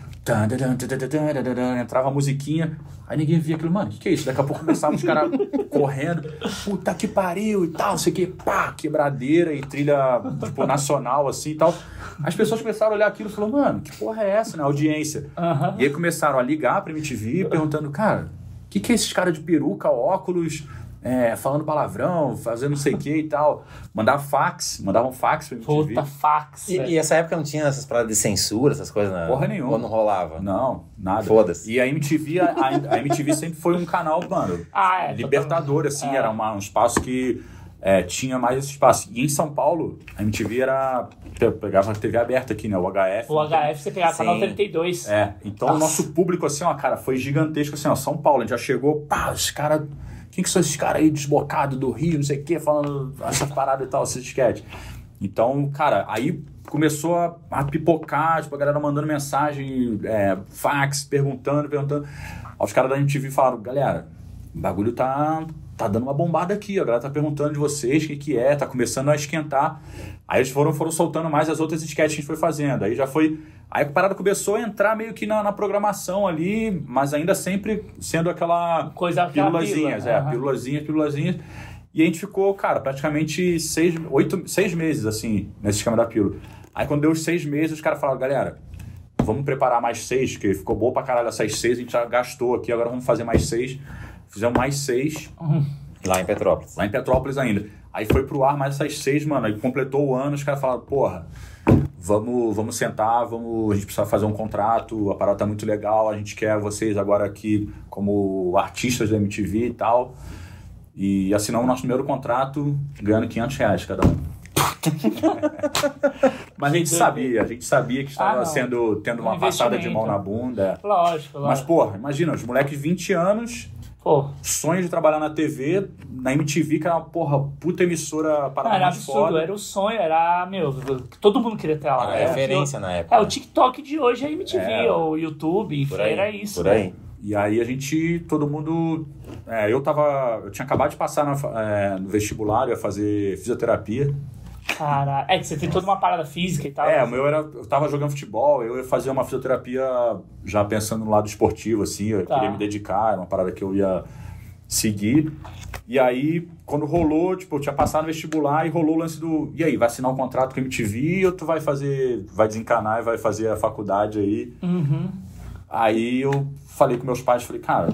C: Entrava a musiquinha, aí ninguém via aquilo, mano, o que, que é isso? Daqui a pouco começavam os caras correndo, puta que pariu e tal, não sei o que, pá, quebradeira e trilha, tipo, nacional, assim e tal. As pessoas começaram a olhar aquilo e falaram, mano, que porra é essa, né? Audiência.
A: Aham.
C: E aí começaram a ligar pra MTV, perguntando, cara, o que, que é esses caras de peruca, óculos, é, falando palavrão, fazendo não sei o que e tal. Mandava fax, mandavam fax pra MTV.
A: Puta fax.
B: E, e essa época não tinha essas paradas de censura, essas coisas? Não?
C: Porra nenhuma.
B: Ou não rolava?
C: Não, nada.
B: Foda-se.
C: E a MTV, a, a MTV sempre foi um canal, mano,
A: Ah, é.
C: libertador, assim,
A: É.
C: era uma- um espaço que é, tinha mais esse espaço. E em São Paulo, a MTV era. pe- Pegava a TV aberta aqui, né? O HF.
A: O HF você pegava
B: Sim.
A: canal 32.
C: É, então
A: Nossa.
C: o nosso público, assim, ó, cara, foi gigantesco, assim, ó, São Paulo, a gente já chegou, pá, os caras, quem que são esses caras aí desbocados do Rio, não sei o quê, falando essas paradas e tal, esses sketches. Então, cara, aí começou a, a pipocar, tipo, a galera mandando mensagem, é, fax, perguntando, perguntando. Aí os caras da MTV falaram, galera, o bagulho tá, tá dando uma bombada aqui, a galera tá perguntando de vocês o que que é, tá começando a esquentar. Aí eles foram, foram soltando mais as outras sketches que a gente foi fazendo. Aí já foi. Aí a parada começou a entrar meio que na, na programação ali, mas ainda sempre sendo aquela
A: Coisa
C: pílulazinhas,
A: pílula.
C: é,
A: Aham.
C: pílulazinhas, pílulazinhas. E a gente ficou, cara, praticamente seis, oito, seis meses, assim, nesse esquema da pílula. Aí quando deu os seis meses, os caras falaram, galera, vamos preparar mais seis, que ficou boa pra caralho essas seis, a gente já gastou aqui, agora vamos fazer mais seis. Fizemos mais seis,
B: Lá em Petrópolis.
C: lá em Petrópolis ainda. Aí foi pro ar mais essas seis, mano. Aí completou o ano, os caras falaram, porra, vamos, vamos sentar, vamos, a gente precisa fazer um contrato, a parada tá muito legal, a gente quer vocês agora aqui como artistas da MTV e tal. E assinamos o nosso primeiro contrato ganhando 500 reais cada um. Mas a gente sabia, a gente sabia que estava
A: Ah,
C: sendo, tendo uma
A: Um
C: passada de mão na bunda.
A: Lógico,
C: Mas,
A: lógico.
C: porra, imagina, os moleques de 20 anos,
A: Pô,
C: sonho de trabalhar na TV, na MTV, que era uma porra, puta emissora para
A: não, era absurdo, era o sonho, era, meu, todo mundo queria ter lá.
B: Era
A: É,
B: referência na época.
A: É, o TikTok de hoje é MTV,
C: É.
A: ou YouTube, enfim,
B: aí.
A: era isso.
B: Por aí.
C: E aí a gente, todo mundo. é, eu tava. Eu tinha acabado de passar na é, no vestibular, eu ia fazer fisioterapia.
A: Cara, é que você tem toda uma parada física e tal.
C: É, o meu era. Eu tava jogando futebol, eu ia fazer uma fisioterapia já pensando no lado esportivo, assim, eu
A: Tá.
C: queria me dedicar, era uma parada que eu ia seguir. E aí, quando rolou, tipo, eu tinha passado no vestibular e rolou o lance do. E aí, vai assinar um contrato com a MTV ou tu vai fazer. Vai desencanar e vai fazer a faculdade aí?
A: Uhum.
C: Aí eu falei com meus pais, falei, cara,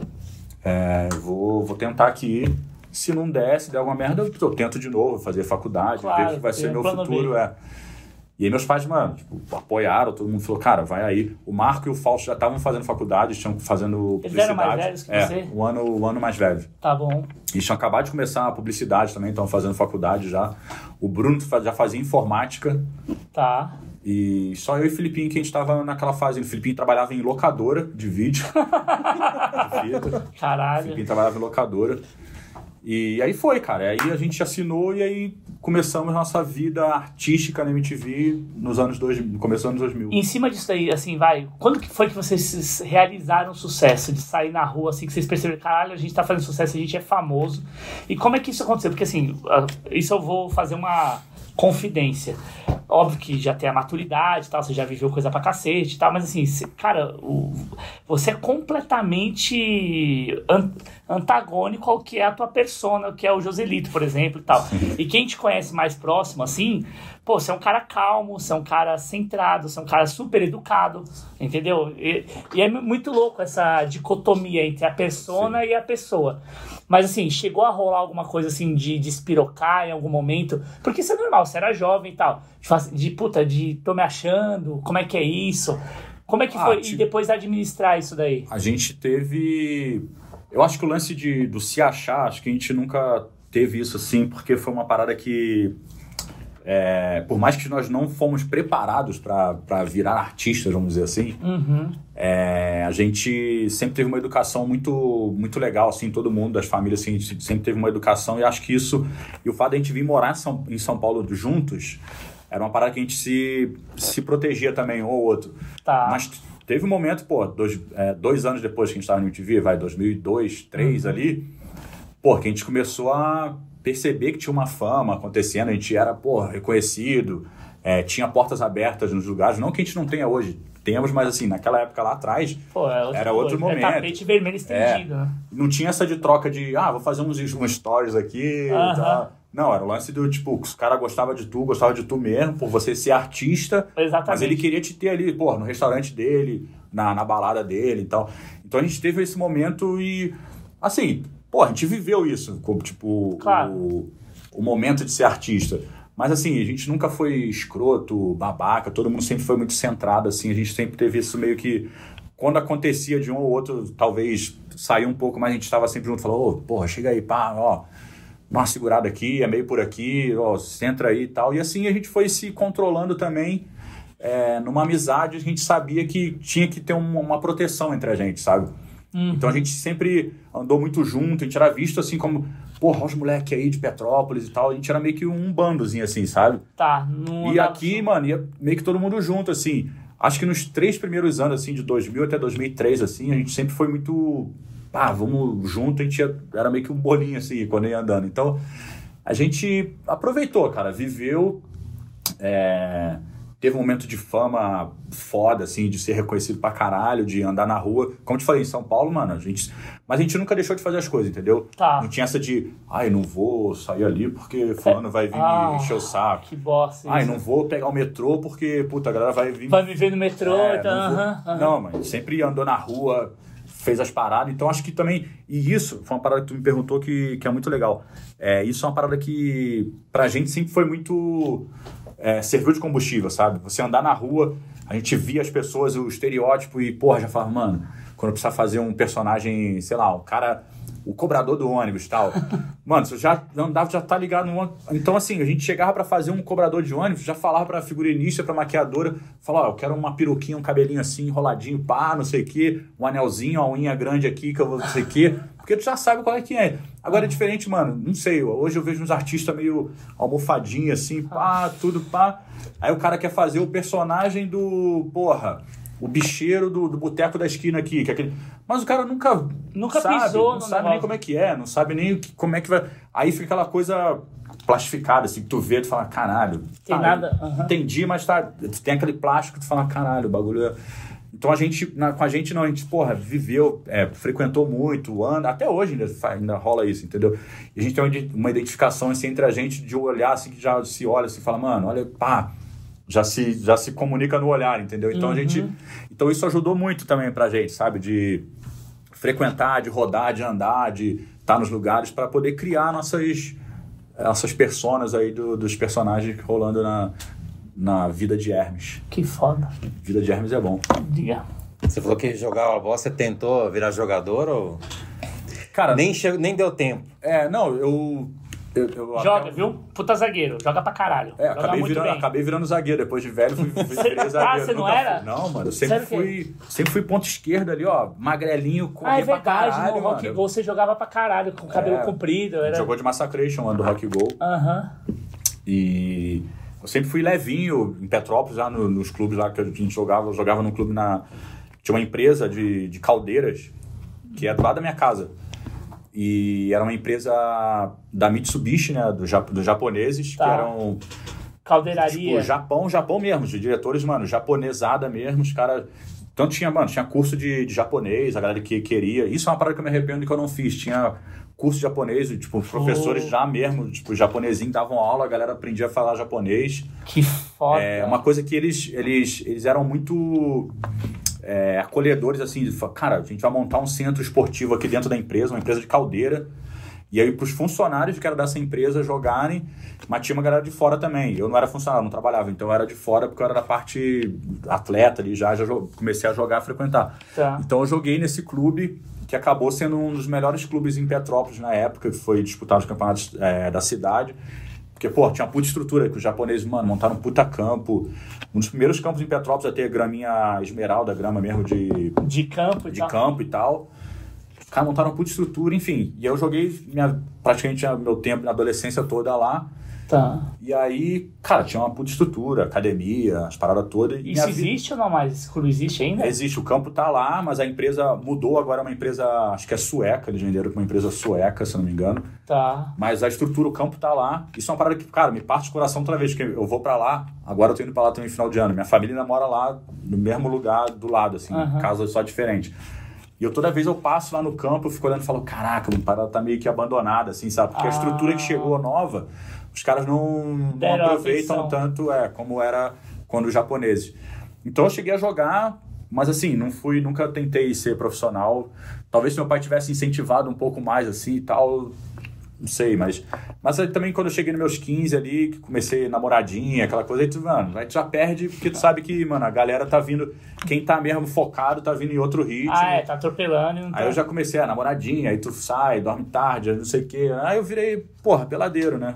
C: é, eu vou, vou tentar aqui. Se não der, se der alguma merda, eu, eu tento de novo, fazer faculdade,
A: Claro,
C: ver o que vai ser meu futuro. É. E aí meus pais, mano, tipo, apoiaram, todo mundo falou, cara, vai aí. O Marco e o Fausto já estavam fazendo faculdade, tinham fazendo
A: Eles
C: publicidade.
A: eram mais velhos que
C: é,
A: você?
C: um ano, um ano mais velho.
A: Tá bom.
C: Eles tinham acabado de começar a publicidade também, estavam fazendo faculdade já. O Bruno já fazia informática.
A: Tá.
C: E só eu e o Filipinho que a gente tava naquela fase. O Filipinho trabalhava em locadora de vídeo. de fita. O
A: Caralho.
C: Filipinho trabalhava em locadora. E aí foi, cara. Aí a gente assinou e aí começamos nossa vida artística na MTV nos anos 2000, no começo anos 2000.
A: Em cima disso aí, assim, vai, quando que foi que vocês realizaram o sucesso de sair na rua, assim, que vocês perceberam, caralho, a gente tá fazendo sucesso, a gente é famoso. E como é que isso aconteceu? Porque, assim, isso eu vou fazer uma confidência. Óbvio que já tem a maturidade e tal, você já viveu coisa pra cacete e tal, mas assim, cê- cara, o- você é completamente an- antagônico ao que é a tua persona, que é o Joselito, por exemplo, e tal. E quem te conhece mais próximo, assim, pô, você é um cara calmo, você é um cara centrado, você é um cara super educado, entendeu? E, e é muito louco essa dicotomia entre a persona e a pessoa. Mas assim, chegou a rolar alguma coisa assim de, de espirocar em algum momento? Porque isso é normal, você era jovem e tal. De, de puta, de tô me achando, como é que é isso? Como é que
C: Ah,
A: foi? E
C: tipo-
A: depois administrar isso daí?
C: A gente teve. Eu acho que o lance de, do se achar, acho que a gente nunca teve isso assim, porque foi uma parada que. É, por mais que nós não fomos preparados para virar artistas, vamos dizer assim,
A: Uhum.
C: é, a gente sempre teve uma educação muito, muito legal, assim, todo mundo, das famílias, assim, a gente sempre teve uma educação e acho que isso, e o fato de a gente vir morar em São, em São Paulo juntos, era uma parada que a gente se, se protegia também, um ou outro.
A: Tá.
C: Mas teve um momento, pô, dois, é, dois anos depois que a gente estava no MTV, vai, 2002, 2003 ali, pô, que a gente começou a perceber que tinha uma fama acontecendo, a gente era, pô, reconhecido, é, tinha portas abertas nos lugares, não que a gente não tenha hoje, temos, mas assim, naquela época lá atrás,
A: Pô, é
C: Era outro
A: coisa.
C: momento.
A: É tapete vermelho estendido, né?
C: não tinha essa de troca de, ah, vou fazer uns, uns stories aqui
A: Aham.
C: e tal. Não, era o lance do, tipo, os caras gostavam de tu, gostava de tu mesmo, por você ser artista,
A: Exatamente.
C: mas ele queria te ter ali, pô, no restaurante dele, na, na balada dele e tal. Então a gente teve esse momento e, assim, pô, a gente viveu isso, como, tipo,
A: Claro.
C: o, o momento de ser artista. Mas, assim, a gente nunca foi escroto, babaca, todo mundo sempre foi muito centrado, assim, a gente sempre teve isso meio que. Quando acontecia de um ou outro, talvez sair um pouco, mas a gente estava sempre junto, falou, ô, porra, chega aí, pá, ó, dá uma segurada aqui, é meio por aqui, ó, centra aí e tal. E assim a gente foi se controlando também. é, numa amizade, a gente sabia que tinha que ter uma, uma proteção entre a gente, sabe? Então a gente sempre andou muito junto, a gente era visto assim como, porra, os moleques aí de Petrópolis e tal, a gente era meio que um bandozinho assim, sabe?
A: Tá. Não
C: E aqui, mano, ia meio que todo mundo junto, assim. Acho que nos três primeiros anos, assim, de 2000 até 2003, assim, a gente sempre foi muito. Pá, vamos junto, a gente ia- era meio que um bolinho, assim, quando ia andando. Então, a gente aproveitou, cara, viveu. é, teve um momento de fama foda, assim, de ser reconhecido pra caralho, de andar na rua. Como eu te falei, em São Paulo, mano, a gente. Mas a gente nunca deixou de fazer as coisas, entendeu?
A: Tá.
C: Não tinha essa de, ai, não vou sair ali porque fulano vai vir
A: Ah,
C: me encher o saco.
A: Que bosta.
C: Ai,
A: isso.
C: não vou pegar o metrô porque, puta, a galera vai vir.
A: Vai viver no metrô,
C: É,
A: então.
C: não, vou-
A: aham, aham.
C: não, mas sempre andou na rua, fez as paradas. Então acho que também. E isso foi uma parada que tu me perguntou que, que é muito legal. É, isso é uma parada que pra gente sempre foi muito. É, serviu de combustível, sabe? Você andar na rua, a gente via as pessoas, o estereótipo e, porra, já falava, mano, quando precisar fazer um personagem, sei lá, o cara. O cobrador do ônibus e tal. Mano, você já andava, já tá ligado no ônibus. Então, assim, a gente chegava pra fazer um cobrador de ônibus, já falava pra figurinista, pra maquiadora, falava, ó, eu quero uma peruquinha, um cabelinho assim, enroladinho, pá, não sei o quê, um anelzinho, uma unha grande aqui, que eu vou não sei o quê. Porque tu já sabe qual é que é. Agora é diferente, mano, não sei, hoje eu vejo uns artistas meio almofadinho assim, pá, tudo pá. Aí o cara quer fazer o personagem do, porra, o bicheiro do, do boteco da esquina aqui, que é aquele... Mas o cara nunca...
A: Nunca
C: sabe,
A: pisou
C: Não sabe nem
A: negócio.
C: como é que é, não sabe nem que- como é que vai... Aí fica aquela coisa plastificada, assim, que tu vê, tu fala, caralho.
A: Tem
C: tá,
A: nada, aham.
C: Entendi, mas tá, tem aquele plástico, tu fala, caralho, o bagulho é... Então a gente, na- com a gente não, a gente, porra, viveu, é, frequentou muito, anda, até hoje ainda, ainda rola isso, entendeu? E a gente tem uma uma identificação assim, entre a gente de olhar assim, que já se olha assim, fala, mano, olha, pá, já se, já se comunica no olhar, entendeu? Então a gente, então isso ajudou muito também pra gente, sabe? De frequentar, de rodar, de andar, de estar nos lugares para poder criar nossas essas personas aí do- dos personagens rolando na, na Vida de Hermes.
A: Que foda.
C: Vida de Hermes é bom.
A: Diga.
B: Você falou que jogava bola, você tentou virar jogador ou.
C: Cara,
B: Nem, che... Nem deu tempo.
C: é, não, eu. Eu, eu
A: Joga,
C: até-
A: viu? Puta zagueiro. Joga pra caralho.
C: É,
A: Joga
C: acabei virando, acabei virando zagueiro. Depois de velho, fui, virei zagueiro.
A: Ah, você não era?
C: fui- Não, mano, eu sempre fui, sempre fui ponto esquerdo ali, ó. Magrelinho, corria
A: Ah, é verdade.
C: caralho,
A: no Rock
C: mano.
A: Go você jogava pra caralho, com o cabelo
C: É.
A: comprido. Era...
C: Jogou de Massacration, mano, do Rock Go.
A: Aham.
C: E eu sempre fui levinho em Petrópolis, lá no- nos clubes lá que a gente jogava. Eu jogava num clube na. Tinha uma empresa de, de caldeiras, que é do lado da minha casa. E era uma empresa da Mitsubishi, né? Do, dos japoneses,
A: Tá.
C: que eram.
A: Caldeiraria.
C: Tipo, Japão, Japão mesmo, de diretores, mano, japonesada mesmo, os caras. Então tinha, mano, tinha curso de, de japonês, a galera que queria. Isso é uma parada que eu me arrependo que eu não fiz. Tinha curso de japonês, tipo, os professores já mesmo, tipo, japonesinho davam aula, a galera aprendia a falar japonês.
A: Que foda.
C: É uma coisa que eles, eles, eles eram muito é, acolhedores, assim, de falar, cara, a gente vai montar um centro esportivo aqui dentro da empresa, uma empresa de caldeira, e aí pros funcionários que eram dessa empresa jogarem, mas tinha uma galera de fora também. Eu não era funcionário, não trabalhava, então eu era de fora porque eu era da parte atleta ali, já, já comecei a jogar, a frequentar.
A: Tá.
C: Então eu joguei nesse clube que acabou sendo um dos melhores clubes em Petrópolis na época, que foi disputar os campeonatos é, da cidade. Porque, pô, tinha uma puta estrutura, que os japoneses, mano, montaram um puta campo. Um dos primeiros campos em Petrópolis a ter graminha esmeralda, grama mesmo de,
A: De campo e
C: de
A: tal.
C: campo e tal. Os caras montaram uma puta estrutura, enfim. E eu joguei minha, praticamente meu tempo na adolescência toda lá.
A: Tá.
C: E aí, cara, tinha uma puta estrutura, academia, as paradas todas.
A: Isso
C: vida-
A: existe ou não mais? Esse clube existe ainda?
C: Existe, o campo tá lá, mas a empresa mudou, agora é uma empresa, acho que é sueca, eles venderam pra uma empresa sueca, se eu não me engano.
A: Tá.
C: Mas a estrutura, o campo tá lá. Isso é uma parada que, cara, me parte o coração toda vez que eu vou pra lá. Agora eu tô indo pra lá também no final de ano. Minha família ainda mora lá, no mesmo lugar, do lado, assim,
A: Aham.
C: casa só diferente. E eu toda vez eu passo lá no campo, eu fico olhando e falo, caraca, a parada tá meio que abandonada, assim, sabe? Porque
A: Ah.
C: a estrutura que chegou nova, os caras não, não aproveitam tanto é, como era quando os japoneses. Então eu cheguei a jogar, mas assim, não fui, nunca tentei ser profissional. Talvez se meu pai tivesse incentivado um pouco mais assim e tal, não sei, mas. Mas também quando eu cheguei nos meus 15 ali, que comecei namoradinha, aquela coisa, aí tu, mano, aí tu já perde, porque tu sabe que, mano, a galera tá vindo. Quem tá mesmo focado tá vindo em outro ritmo.
A: Ah, é, tá atropelando e não tá.
C: Aí eu já comecei a namoradinha, aí tu sai, dorme tarde, não sei o quê. Aí eu virei, porra, peladeiro, né?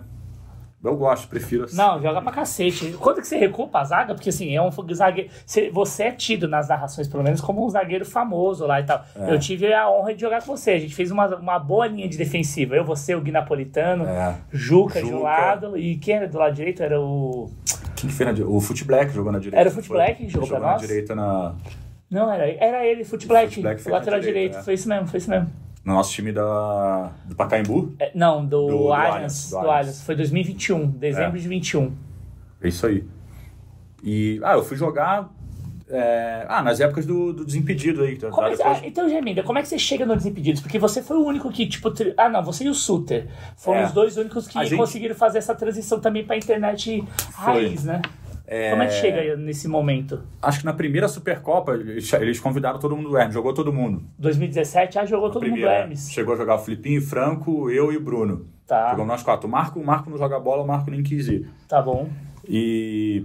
C: Eu gosto, prefiro assim.
A: Não, joga pra cacete. Quando que você recupa a zaga? Porque assim, é um zagueiro. você- é tido nas narrações, pelo menos, como um zagueiro famoso lá e tal.
C: É.
A: Eu tive a honra de jogar com você. A gente fez uma, uma boa linha de defensiva. Eu, você, o Gui Napolitano,
C: É.
A: Juca, de um
C: Juca.
A: lado. E quem era do lado direito era o.
C: Quem que fez na di- O Foot Black jogou na direita.
A: Era o Foot? Black que jogou pra
C: na
A: nós?
C: direita na,
A: Não, era, era ele, Foot Black,
C: Foot Black
A: lateral
C: direita,
A: direito.
C: é.
A: Foi isso mesmo, foi isso mesmo.
C: No nosso time da, do Pacaembu.
A: É, não, do,
C: Do- do
A: Allianz.
C: Allianz,
A: Do Allianz.
C: Allianz.
A: Foi 2021, dezembro
C: É.
A: de 21.
C: É isso aí. E, ah, eu fui jogar. é, ah, nas épocas do, do Desimpedido aí.
A: Como é
C: depois-
A: ah, então, Gemida, como é que você chega no Desimpedidos? Porque você foi o único que, tipo. tri- Ah, não, você e o Suter. Foram
C: É.
A: os dois únicos que
C: gente-
A: conseguiram fazer essa transição também pra internet raiz, né? Como é que chega nesse momento?
C: Acho que na primeira Supercopa eles convidaram todo mundo do Hermes, jogou todo mundo.
A: 2017, ah, jogou todo
C: primeira,
A: mundo Hermes.
C: Chegou a jogar o Filipinho, Franco, eu e o Bruno.
A: Tá,
C: Jogamos nós quatro. O Marco, o Marco não joga bola, o Marco nem quis ir.
A: tá bom.
C: E,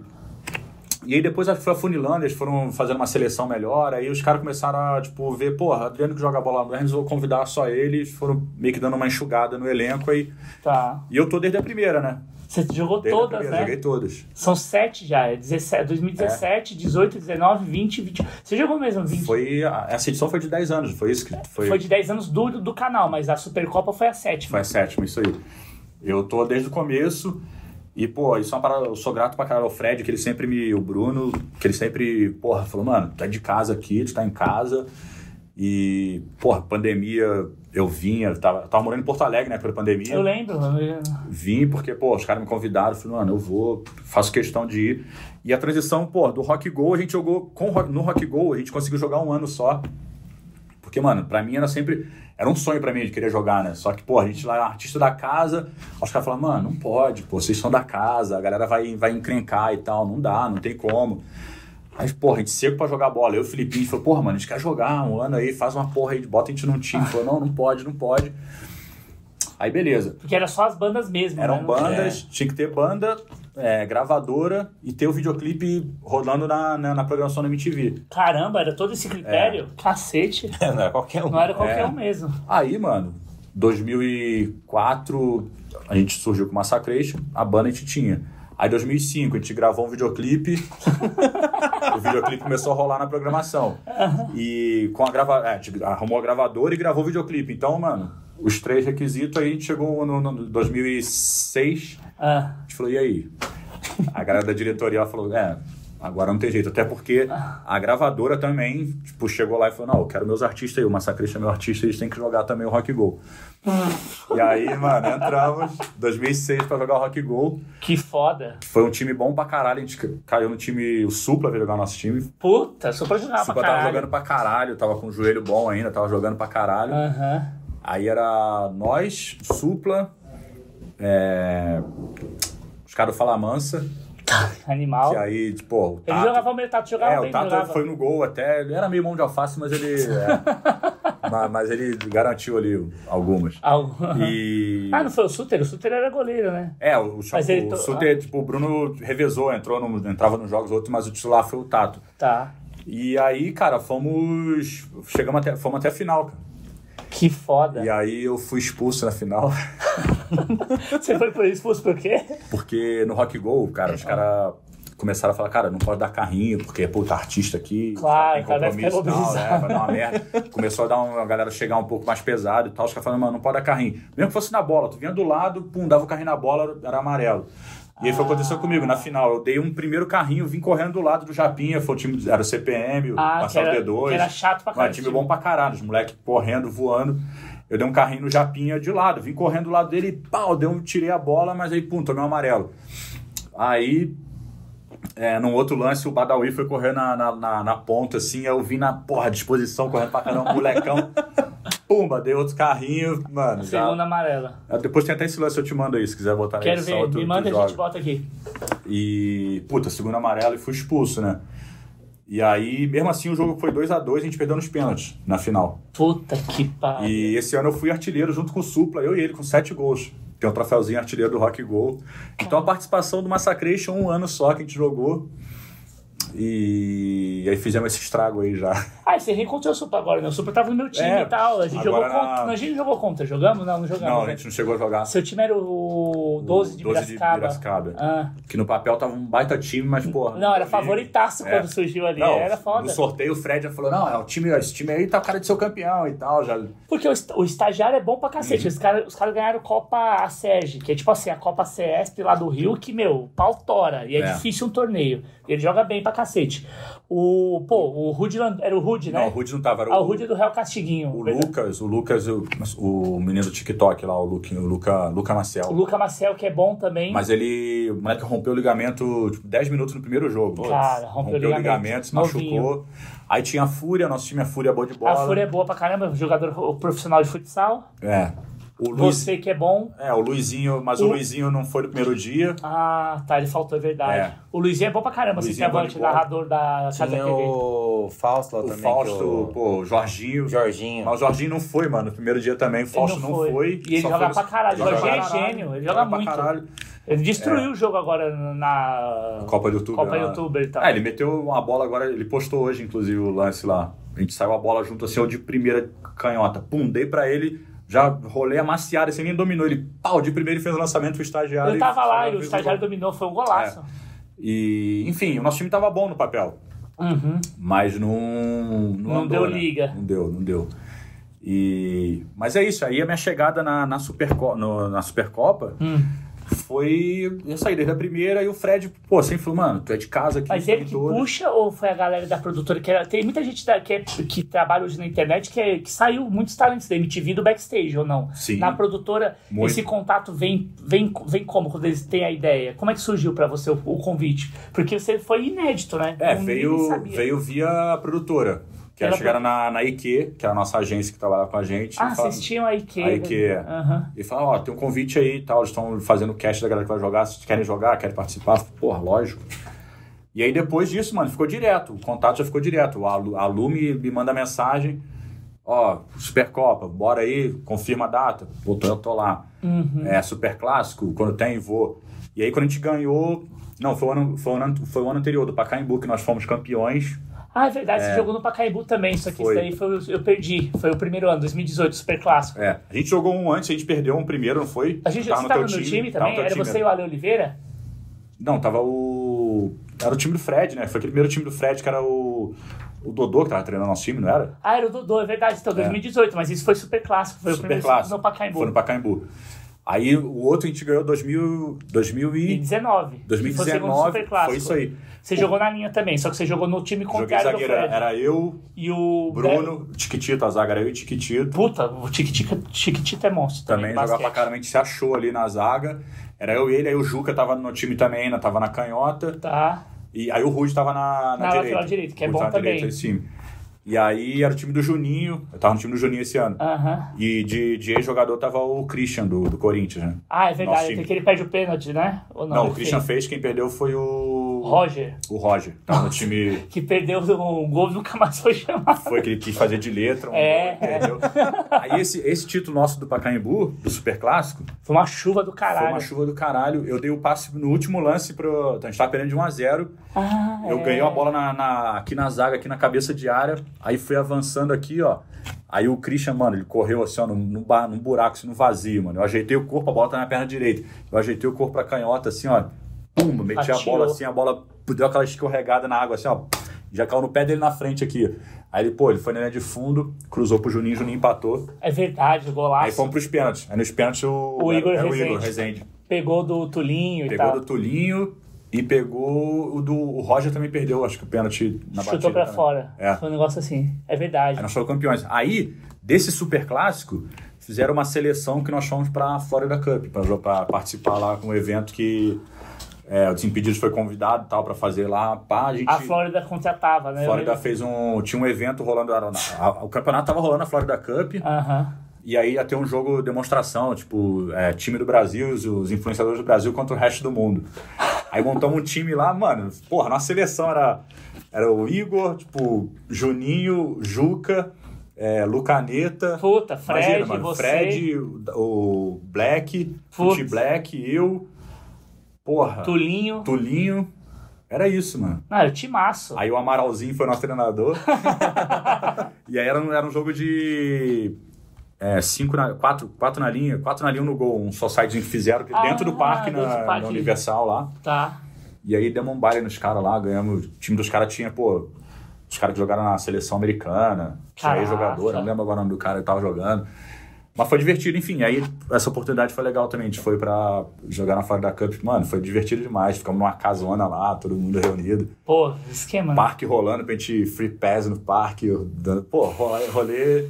C: e aí depois foi afunilando, eles foram fazendo uma seleção melhor, aí os caras começaram a, tipo, ver, porra, Adriano que joga bola no Hermes, vou convidar só ele, eles foram meio que dando uma enxugada no elenco aí.
A: Tá.
C: E eu tô desde a primeira, né?
A: Você jogou
C: Desde
A: todas,
C: primeira,
A: né?
C: Joguei todas.
A: São sete já. É 17, 2017, 18, 19, 20, 20. Você jogou mesmo 20?
C: Foi, essa edição foi de 10 anos, foi isso que foi,
A: Foi de 10 anos do, do canal, mas a Supercopa foi a sétima.
C: foi a sétima, isso aí. Eu tô desde o começo e, pô, isso é uma parada, eu sou grato pra caralho ao Fred, que ele sempre me, o Bruno, que ele sempre, porra, falou, mano, tu é de casa aqui, tu tá em casa e, porra, pandemia, eu vinha, eu tava, eu tava morando em Porto Alegre, né, pela pandemia.
A: Eu lembro. eu-
C: Vim porque, pô, os caras me convidaram, falei, mano, eu vou, faço questão de ir. E a transição, pô, do Rock Go, a gente jogou, com, no Rock Go, a gente conseguiu jogar um ano só. Porque, mano, pra mim era sempre, era um sonho pra mim de querer jogar, né? Só que, pô, a gente lá artista da casa, os caras falam, mano, não pode, pô, vocês são da casa, a galera vai, vai encrencar e tal, não dá, não tem como. Aí, porra, a gente seco pra jogar bola. Eu o Filipinho falou, porra, mano, a gente quer jogar um ano aí, faz uma porra aí, bota a gente num time. Falou, não, não pode, não pode. Aí, beleza.
A: Porque era só as bandas mesmo.
C: Eram
A: né?
C: Bandas, tinha que ter banda é, gravadora e ter o videoclipe rodando na, na, na programação da MTV.
A: Caramba, era todo esse critério? Cacete.
B: Não é qualquer um.
A: Não era qualquer
C: É.
A: um mesmo.
C: Aí, mano, 2004 a gente surgiu com Massacration, a banda a gente tinha. Aí 2005 a gente gravou um videoclipe. o videoclipe começou a rolar na programação. E com a grava... é, a gente arrumou a gravadora e gravou o videoclipe. Então, mano, os três requisitos aí a gente chegou no, no 2006.
A: Ah,
C: A gente falou, e aí? A galera da diretoria falou, é, agora não tem jeito. Até porque a gravadora também, tipo, chegou lá e falou, não, eu quero meus artistas aí, o Massacrista é meu artista, eles têm que jogar também o Rock Go. e aí, mano, entramos 2006 pra jogar o Rock Go.
A: que foda.
C: Foi um time bom pra caralho, a gente caiu no time, o Supla veio jogar o nosso time.
A: Puta, pra
C: O
A: jogar pra
C: Supla tava
A: caralho.
C: jogando pra caralho, tava com o joelho bom ainda, tava jogando pra caralho.
A: Aham.
C: Aí era nós, Supla, é, os caras do Fala Mansa,
A: Animal.
C: que aí, tipo, o
A: Ele
C: Tato-
A: jogava meio Tato jogava
C: É,
A: bem,
C: o Tato
A: jogava.
C: foi no gol até, ele era meio mão de alface, mas ele... é, ma- mas, ele garantiu ali algumas.
A: Algo-
C: E...
A: Ah, não foi o Suter? O Suter era goleiro, né?
C: É, o, o,
A: Mas ele
C: o
A: to-
C: Suter, tipo, o Bruno revezou, entrou no, entrava nos jogos outros, mas o titular foi o Tato.
A: Tá.
C: E aí, cara, fomos. Chegamos até, fomos até a final, cara.
A: Que foda.
C: E aí eu fui expulso na final,
A: Você foi por expulso por quê?
C: porque no Rock Go, cara, os caras começaram a falar, cara, não pode dar carrinho, porque, pô, tá artista aqui,
A: Claro,
C: tem compromisso
A: mobilizado.
C: né, vai dar uma merda. Começou a dar uma, a galera chegar um pouco mais pesado e tal, os caras falando, mano, não pode dar carrinho. Mesmo que fosse na bola, tu vinha do lado, pum, dava o carrinho na bola, era amarelo. E aí foi o que aconteceu comigo, na final, eu dei um primeiro carrinho, vim correndo do lado do Japinha, foi o time, era o CPM, o
A: Ah, que
C: Marcelo
A: era,
C: D2.
A: que era chato pra caralho.
C: time bom pra caralho, os moleques correndo, voando. Eu dei um carrinho no Japinha de lado, vim correndo do lado dele e pau, deu um, tirei a bola, mas aí, pum, tomei um amarelo. Aí, é, num outro lance, o Badawi foi correr na, na, na, na ponta, assim, eu vim na, porra, disposição, correndo pra caramba, molecão. Pumba, dei outro carrinho, mano. já-
A: Segunda amarela.
C: Ah, Depois tem até esse lance, eu te mando aí, se quiser botar
A: Quero ver,
C: tu-
A: me manda e a gente bota aqui.
C: E, puta, segundo amarelo e fui expulso, né? E aí, mesmo assim, o jogo foi 2 a 2 a gente perdeu nos pênaltis na final.
A: Puta que pariu.
C: E esse ano eu fui artilheiro junto com o Supla, eu e ele, com sete gols. Tem um troféuzinho artilheiro do Rock Gol. Então a participação do Massacration, um ano só que a gente jogou. E aí fizemos esse estrago aí já.
A: Ah, você reencontrou o Supra agora, né? O Supra tava no meu time
C: É,
A: e tal. A gente jogou contra.
C: na-
A: Não, a gente jogou contra. Jogamos? Não, não jogamos.
C: Não, a
A: né?
C: gente não chegou a jogar.
A: Seu time era o 12 de
C: 12 de
A: Piracicaba. Ah.
C: Que no papel tava um baita time, mas, porra.
A: Não, era favoritaço
C: É.
A: quando surgiu ali.
C: Não,
A: era foda.
C: No sorteio o Fred já falou: não, é o time, esse time aí tá o cara de ser campeão e tal. Já...
A: Porque o, o estagiário é bom pra cacete.
C: Uhum.
A: Os caras os cara ganharam Copa ASERG, que é tipo assim, a Copa CESP lá do Rio, que, meu, pau tora. E é,
C: É.
A: difícil um torneio. E ele joga bem pra cacete. O, pô, o Rudy, Land- era o Rudy, né?
C: Não, o Rudy não tava, era
A: Ah, o Rudy é do Real Castiguinho.
C: O
A: verdade.
C: Lucas, o Lucas, o, o menino do TikTok lá, o, Luke, o Luca, Luca Marcel.
A: O Luca Marcel, que é bom também.
C: Mas ele, o moleque rompeu o ligamento tipo, 10 minutos no primeiro jogo.
A: Cara, rompeu o ligamento.
C: se machucou. Aí tinha a Fúria, nosso time é Fúria boa de bola.
A: A Fúria é boa pra caramba, jogador profissional de futsal.
C: É. O Luiz,
A: Você que é bom.
C: é, o Luizinho, mas o,
A: O-
C: Luizinho não foi no primeiro dia.
A: Ah, tá, ele faltou, é verdade.
C: É.
A: O Luizinho é bom pra caramba,
C: é
A: centroavante,
C: de bola.
A: narrador da Casa
B: Tinha
A: TV.
B: o Fausto lá
C: O
B: também.
C: Fausto,
B: o...
C: pô, o Jorginho.
B: Jorginho.
C: Mas o Jorginho não foi, mano. No primeiro dia também, o Fausto não, foi.
A: E ele joga
C: foi
A: pra caralho. O
C: Joga
A: Jorginho é gênio, ele joga
C: pra
A: muito.
C: caralho.
A: Ele destruiu o jogo agora na
C: Copa do Youtuber.
A: Copa
C: lá.
A: Youtuber e tal.
C: É, ele meteu uma bola agora, ele postou hoje, inclusive, o lance lá. A gente saiu a bola junto assim, eu de primeira canhota. Pum, dei pra ele, já rolei amaciado, assim, nem dominou. Ele, pau, de primeiro fez o lançamento pro estagiário.
A: Eu
C: e
A: tava lá
C: saiu,
A: e o estagiário
C: gol.
A: dominou, foi um golaço.
C: E, enfim, o nosso time tava bom no papel.
A: Uhum.
C: Mas não. Não,
A: Não
C: andou,
A: deu
C: né?
A: liga.
C: Não deu, não deu. E, mas é isso, aí a minha chegada na, na, Superco, no- na Supercopa
A: Hum.
C: Foi. Eu saí desde a primeira e o Fred, pô, sempre falou, mano, tu é de casa aqui.
A: Mas ele que
C: todas.
A: puxa ou foi a galera da produtora? Que era- tem muita gente da- que, é- que trabalha hoje na internet que, é- que saiu muitos talentos da MTV do backstage ou não?
C: Sim.
A: Na produtora,
C: Muito.
A: esse contato vem, vem, vem como quando eles têm a ideia? Como é que surgiu pra você o, o convite? Porque você foi inédito, né?
C: É, veio, veio via a produtora. Que
A: Ela
C: eles chegaram na, na IQ, que é a nossa agência que trabalha com a gente.
A: Ah,
C: falaram-
A: vocês tinham a IQ.
C: A IQ.
A: Aham.
C: E falaram, ó, tem um convite aí e tal, eles estão fazendo o cast da galera que vai jogar, se querem jogar, querem participar. Porra, lógico. E aí depois disso, mano, ficou direto, o contato já ficou direto. A a Lu me, me manda mensagem, Ó, Supercopa, bora aí, confirma a data. Botou, eu tô lá.
A: Uhum.
C: É, Super Clássico, quando tem, vou. E aí, quando a gente ganhou. Não, foi o ano, foi o ano, foi o ano anterior do Pacaembu que nós fomos campeões.
A: Ah, é verdade, você jogou no Pacaembu também, só que
C: Foi.
A: isso daí foi, o- eu perdi. Foi o primeiro ano, 2018, Super Clássico.
C: É, a gente jogou um antes, a gente perdeu um primeiro, não foi?
A: A gente,
C: Tava
A: você
C: teu
A: tava no time,
C: tava
A: também? Era
C: time,
A: você e o Ale Oliveira?
C: Não, tava o. Era o time do Fred, né? Foi aquele primeiro time do Fred que era o. O Dodô que tava treinando nosso time, não era?
A: Ah, era o Dodô, é verdade, então 2018, mas isso foi Super Clássico, foi o
C: Super
A: primeiro
C: clássico.
A: no Pacaembu.
C: Foi no Pacaembu. Aí o outro a gente ganhou 2000, 2000
A: Em
C: e
A: 19. que foi o segundo
C: 2019.
A: Super Clássico.
C: Foi isso aí.
A: Você jogou na linha também, só que você jogou no time
C: Joguei
A: contrário do
C: zagueiro. Era eu,
A: E o
C: Bruno, Tiquitito, a zaga era eu e Tiquitito.
A: Puta, o Tiquitita Tiquitita é monstro.
C: Também
A: Também,
C: jogava pra caramba, a gente se achou ali na zaga. Era eu e ele, aí o Juca tava no time também, ainda tava na canhota.
A: Tá.
C: E aí o Rude tava na, na,
A: Na
C: direita.
A: lateral que é
C: O Rude
A: bom também.
C: direita, esse time. E aí era o time do Juninho, eu tava no time do Juninho esse ano.
A: Aham.
C: E de, de ex-jogador tava o Christian do, do Corinthians, né?
A: Ah, é verdade, tem que ele perde o pênalti, né? Ou não,
C: Não, o Christian
A: fez.
C: fez, quem perdeu foi o.
A: Roger,
C: O Roger. Tava no time.
A: que perdeu um gol e nunca mais foi chamado.
C: Foi que ele quis fazer de letra. Um
A: É,
C: gol, entendeu? Aí esse, esse título nosso do Pacaembu, do Super Clássico,
A: Foi uma chuva do caralho.
C: foi uma chuva do caralho. Eu dei o passe no último lance pro. A gente tava perdendo de 1 a 0
A: Ah,
C: Eu
A: é.
C: ganhei a bola na, na- aqui na zaga, aqui na cabeça de área. Aí fui avançando aqui, ó. Aí o Christian, mano, ele correu assim, ó, num, num buraco, assim, no vazio, mano. Eu ajeitei o corpo, a bola tá na perna direita. Eu ajeitei o corpo pra canhota, assim, ó. Pum, meti a
A: Atirou.
C: bola assim, a bola deu aquela escorregada na água, assim, ó. Já caiu no pé dele na frente aqui. Aí ele, pô, ele foi na linha de fundo, cruzou pro Juninho, Juninho empatou.
A: É verdade, o golaço.
C: Aí fomos pros pênaltis. Aí nos pênaltis o,
A: O Igor
C: era o
A: Rezende.
C: Igor Rezende.
A: Pegou do Tulinho e
C: Pegou
A: tal.
C: do Tulinho e pegou o do. O Roger também perdeu, acho que o pênalti na batida.
A: Chutou pra
C: também.
A: fora.
C: É.
A: Foi um negócio assim. É verdade.
C: Aí nós fomos campeões. Aí, desse super clássico, fizeram uma seleção que nós fomos pra Florida Cup, pra, pra participar lá com um evento que é, o Desimpedidos foi convidado tal pra fazer lá. Pá, a gente.
A: A Flórida contratava, né?
C: a Flórida fez um. Tinha um evento rolando. a- a- o campeonato tava rolando na Florida Cup.
A: Aham.
C: E aí ia ter um jogo demonstração, tipo, é, time do Brasil, os, influenciadores do Brasil contra o resto do mundo. Aí montamos um time lá, mano, porra, nossa seleção era, era o Igor, tipo, Juninho, Juca, é, Lucaneta.
A: Puta, Fred,
C: Imagina, mano,
A: você.
C: Fred, o, Black. Fute Black, eu, porra,
A: Tulinho.
C: Tulinho. Era isso, mano.
A: Não, era o timaço.
C: Aí o Amaralzinho foi nosso treinador. e aí era um, era um jogo de é, cinco na, quatro, quatro na linha, quatro na linha um no gol, um só que fizeram
A: Ah,
C: dentro do parque,
A: dentro
C: na,
A: do parque.
C: Universal lá.
A: Tá.
C: E aí demos um baile nos caras lá, ganhamos. O time dos caras tinha, pô, os caras que jogaram na seleção americana, tinha
A: Caraca.
C: jogador, não lembro agora o nome do cara que tava jogando. Mas foi divertido, enfim. Aí essa oportunidade foi legal também. A gente foi pra jogar na Florida Cup. Mano, foi divertido demais. Ficamos numa casona lá, todo mundo reunido.
A: Pô, esquema, né?
C: Parque rolando pra gente free pass no parque. Pô, rolê, rolê,